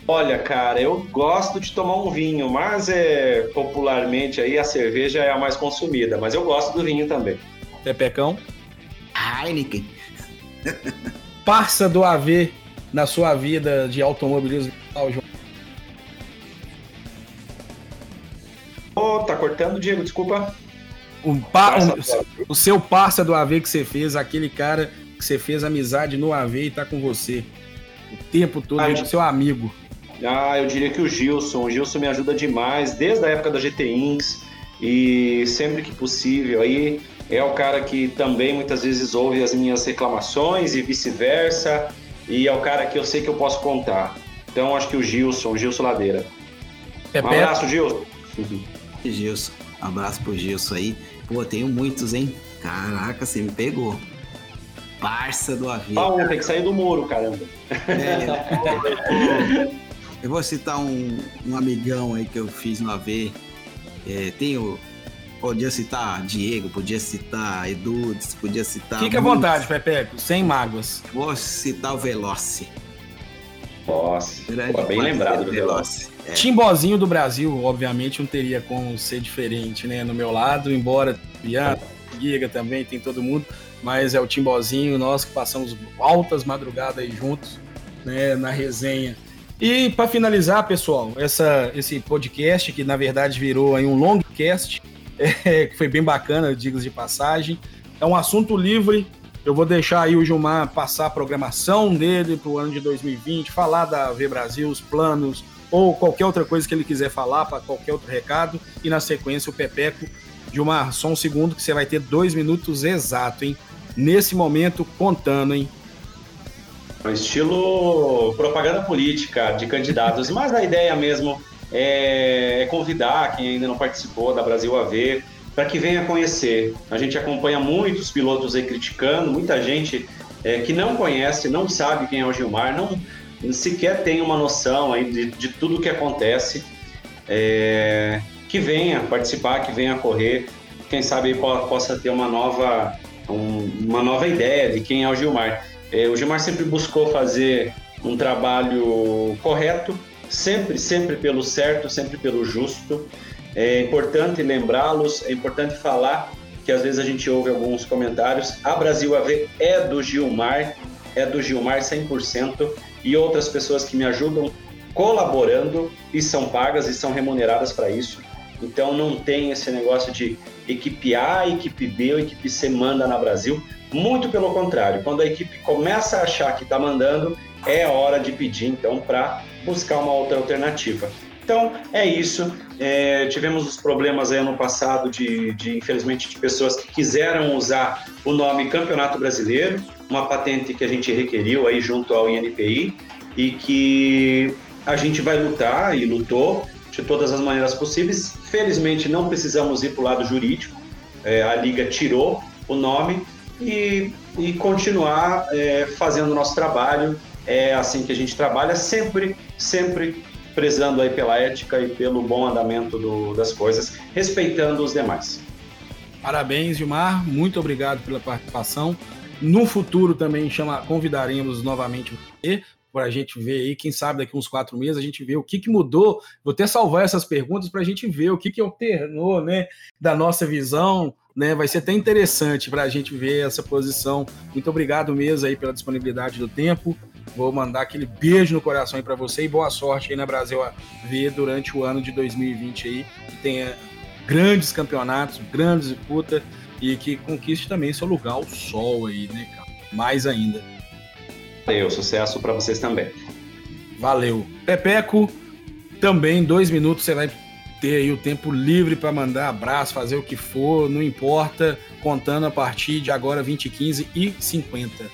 Olha, cara, eu gosto de tomar um vinho, mas é popularmente aí a cerveja é a mais consumida, mas eu gosto do vinho também. Pepecão? Heineken. parça do AV na sua vida de automobilismo? Oh, tá cortando, Diego, desculpa. Um pa um, o seu parça do AV que você fez, aquele cara que você fez amizade no AV e tá com você o tempo todo, ah, seu amigo. Ah, eu diria que o Gilson. O Gilson me ajuda demais, desde a época da GT Inks e sempre que possível. Aí é o cara que também muitas vezes ouve as minhas reclamações e vice-versa, e é o cara que eu sei que eu posso contar. Então acho que o Gilson, o Gilson Ladeira. Um abraço, Gilson. Gilson, um abraço pro Gilson aí. Pô, tenho muitos, hein? Caraca, você me pegou. Parça do avião. Ah, tem que sair do muro, caramba. É, eu vou citar um, um amigão aí que eu fiz no AV. É, tem o Podia citar Diego, podia citar Edu, podia citar. Fique à vontade, Pepe, sem mágoas. Vou citar o Veloce. Nossa, Pô, bem lembrado do Veloce. É. Timbozinho do Brasil, obviamente, não teria como ser diferente, né? No meu lado, embora Bian, Giga também, tem todo mundo, mas é o Timbozinho, nós que passamos altas madrugadas aí juntos, né? Na resenha. E para finalizar, pessoal, essa, esse podcast que na verdade virou aí um longcast, é, que foi bem bacana, digo de passagem. É um assunto livre. Eu vou deixar aí o Gilmar passar a programação dele para o ano de 2020, falar da V Brasil, os planos, ou qualquer outra coisa que ele quiser falar, para qualquer outro recado. E na sequência o Pepeco. Gilmar, só um segundo que você vai ter dois minutos exato, hein? Nesse momento, contando, hein? Estilo propaganda política de candidatos, mas a ideia mesmo é, é, convidar quem ainda não participou da Brasil AV para que venha conhecer. A gente acompanha muitos pilotos aí criticando, muita gente é, que não conhece, não sabe quem é o Gilmar, não sequer tem uma noção aí de, de tudo que acontece. É, que venha participar, que venha correr, quem sabe possa ter uma nova, um, uma nova ideia de quem é o Gilmar. É, o Gilmar sempre buscou fazer um trabalho correto, sempre, sempre pelo certo, sempre pelo justo. É importante lembrá-los, é importante falar que às vezes a gente ouve alguns comentários. A Brasil AV é do Gilmar, é do Gilmar 100%, e outras pessoas que me ajudam colaborando e são pagas e são remuneradas para isso. Então não tem esse negócio de equipe A, equipe B ou equipe C manda na Brasil. Muito pelo contrário, quando a equipe começa a achar que está mandando, é hora de pedir então para buscar uma outra alternativa. Então é isso. É, tivemos os problemas aí ano passado de, de, infelizmente, de pessoas que quiseram usar o nome Campeonato Brasileiro, uma patente que a gente requeriu aí junto ao INPI e que a gente vai lutar e lutou de todas as maneiras possíveis. Felizmente não precisamos ir para o lado jurídico. É, a liga tirou o nome e, e continuar é, fazendo o nosso trabalho. É assim que a gente trabalha, sempre, sempre prezando aí pela ética e pelo bom andamento do, das coisas, respeitando os demais. Parabéns, Gilmar. Muito obrigado pela participação. No futuro também chama, convidaremos novamente você para a gente ver aí, quem sabe daqui uns quatro meses a gente vê o que, que mudou. Vou até salvar essas perguntas para a gente ver o que, que alternou, né, da nossa visão, né? Vai ser até interessante para a gente ver essa posição. Muito obrigado mesmo aí pela disponibilidade do tempo. Vou mandar aquele beijo no coração aí para você e boa sorte aí na Brasil a ver durante o ano de 2020 aí, que tenha grandes campeonatos, grandes disputas e que conquiste também seu lugar ao sol aí, né, cara? Mais ainda. Valeu, sucesso para vocês também. Valeu. Pepeco, também dois minutos você vai ter aí o tempo livre para mandar abraço, fazer o que for, não importa, contando a partir de agora 20, 15 e 50.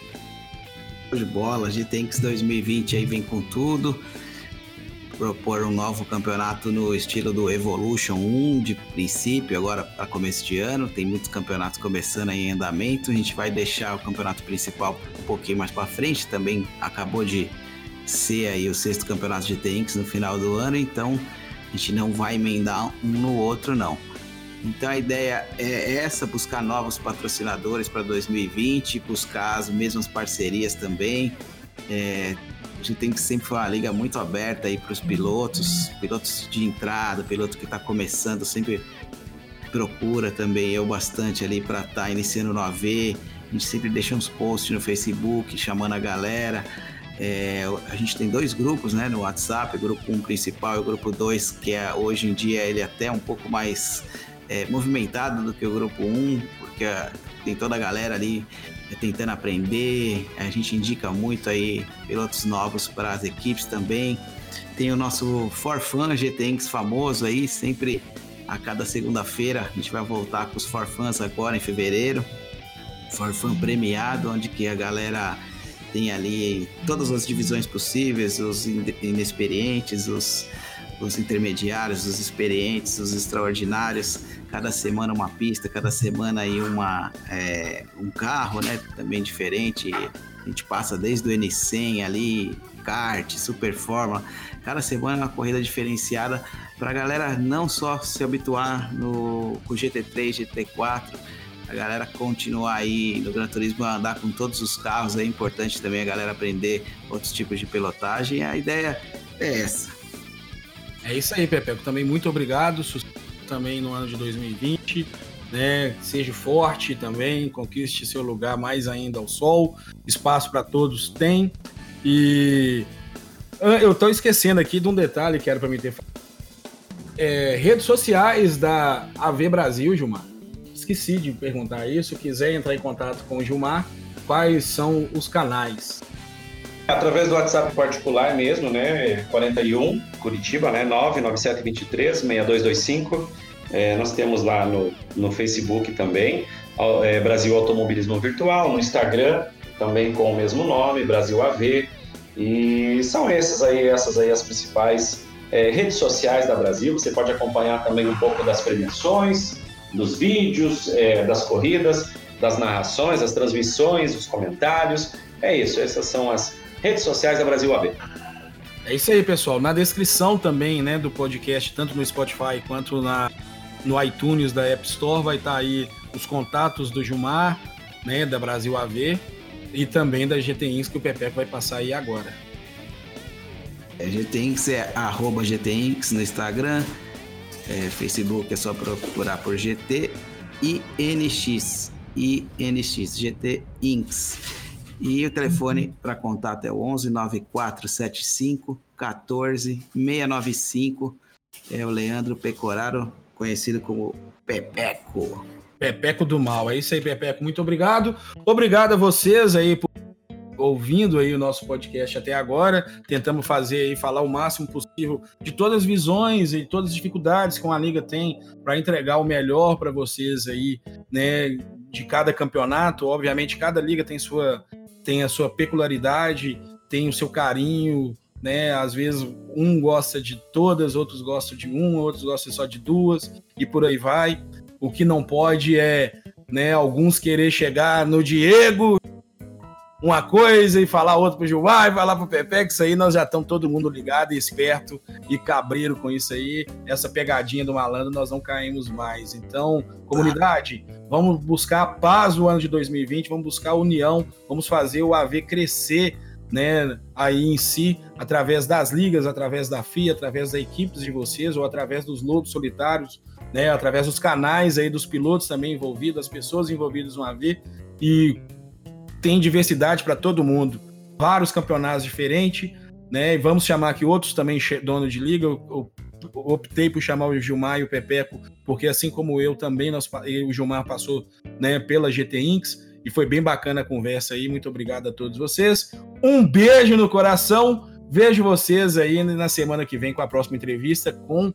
De bola, GTX 2020 aí vem com tudo. Propor um novo campeonato no estilo do Evolution 1 de princípio, agora para começo de ano. Tem muitos campeonatos começando aí em andamento. A gente vai deixar o campeonato principal um pouquinho mais para frente. Também acabou de ser aí o sexto campeonato de TX no final do ano, então a gente não vai emendar um no outro, não. Então a ideia é essa, buscar novos patrocinadores para 2020, buscar as mesmas parcerias também. É, a gente tem que sempre falar uma liga muito aberta aí para os pilotos, pilotos de entrada, piloto que está começando, sempre procura também eu bastante ali para estar tá iniciando no AV. A gente sempre deixa uns posts no Facebook chamando a galera. É, a gente tem dois grupos né, no WhatsApp, o grupo 1 um principal e o grupo 2, que é, hoje em dia ele é até um pouco mais é, movimentado do que o grupo 1, um, porque é, tem toda a galera ali é, tentando aprender. A gente indica muito aí pilotos novos para as equipes também. Tem o nosso For Fun GTX famoso aí, sempre a cada segunda-feira a gente vai voltar com os For Fans agora em fevereiro. For Fun premiado, onde que a galera tem ali todas as divisões possíveis, os inexperientes, os, os intermediários, os experientes, os extraordinários. Cada semana uma pista, cada semana aí uma, é, um carro, né? Também diferente. A gente passa desde o N100 ali, kart, super fórmula. Cada semana uma corrida diferenciada para a galera não só se habituar no, com GT3, GT4, a galera continuar aí no Gran Turismo andar com todos os carros. É importante também a galera aprender outros tipos de pilotagem. A ideia é essa. É isso aí, Pepe. Também muito obrigado. Também no ano de 2020. Né? Seja forte também, conquiste seu lugar mais ainda ao sol. Espaço para todos tem. E eu estou esquecendo aqui de um detalhe que era para me ter é, redes sociais da AV Brasil, Gilmar esqueci de perguntar isso. Quiser entrar em contato com o Gilmar, quais são os canais? Através do WhatsApp particular mesmo, né? 41 Curitiba, né? 99723 6225. É, nós temos lá no, no Facebook também, é, Brasil Automobilismo Virtual, no Instagram também com o mesmo nome, Brasil AV. E são essas aí, essas aí as principais é, redes sociais da Brasil. Você pode acompanhar também um pouco das premiações, dos vídeos, é, das corridas, das narrações, das transmissões, dos comentários. É isso, essas são as redes sociais da Brasil AB. É isso aí, pessoal. Na descrição também, né, do podcast, tanto no Spotify quanto na, no iTunes da App Store, vai estar tá aí os contatos do Gilmar, né, da Brasil AV e também da GTINX que o Pepe vai passar aí agora. É, GTINX é arroba GTINX no Instagram, é, Facebook é só procurar por GT e NX, INX, GT Inks. E o telefone para contato é 11 9475 14 695. É o Leandro Pecoraro, conhecido como Pepeco. Pepeco do Mal. É isso aí, Pepeco. Muito obrigado. Obrigado a vocês aí por ouvindo aí o nosso podcast até agora. Tentamos fazer aí, falar o máximo possível de todas as visões e todas as dificuldades que uma liga tem para entregar o melhor para vocês aí, né? De cada campeonato. Obviamente, cada liga tem sua tem a sua peculiaridade, tem o seu carinho, né? Às vezes um gosta de todas, outros gostam de um, outros gostam só de duas e por aí vai. O que não pode é, né, alguns querer chegar no Diego uma coisa e falar outra pro Gilmar e falar pro Pepe, que isso aí nós já estamos todo mundo ligado e esperto e cabreiro com isso aí. Essa pegadinha do malandro nós não caímos mais. Então, comunidade, vamos buscar a paz no ano de 2020, vamos buscar a união, vamos fazer o AV crescer, né, aí em si, através das ligas, através da FIA, através das equipes de vocês ou através dos lobos solitários, né, através dos canais aí dos pilotos também envolvidos, as pessoas envolvidas no AV e tem diversidade para todo mundo, vários campeonatos diferentes, né? E vamos chamar aqui outros também donos de liga. Eu, eu optei por chamar o Gilmar e o Pepeco, porque assim como eu também, nós, o Gilmar passou né, pela GT Inks e foi bem bacana a conversa aí. Muito obrigado a todos vocês. Um beijo no coração. Vejo vocês aí na semana que vem com a próxima entrevista com.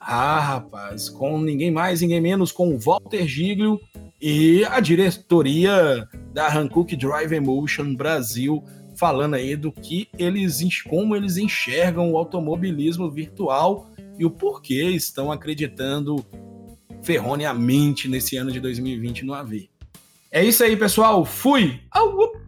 Ah, rapaz, com ninguém mais, ninguém menos, com o Walter Giglio e a diretoria da Hankook Drive Emotion Brasil falando aí do que eles como eles enxergam o automobilismo virtual e o porquê estão acreditando ferroneamente nesse ano de 2020 no AV. É isso aí, pessoal. Fui! Au!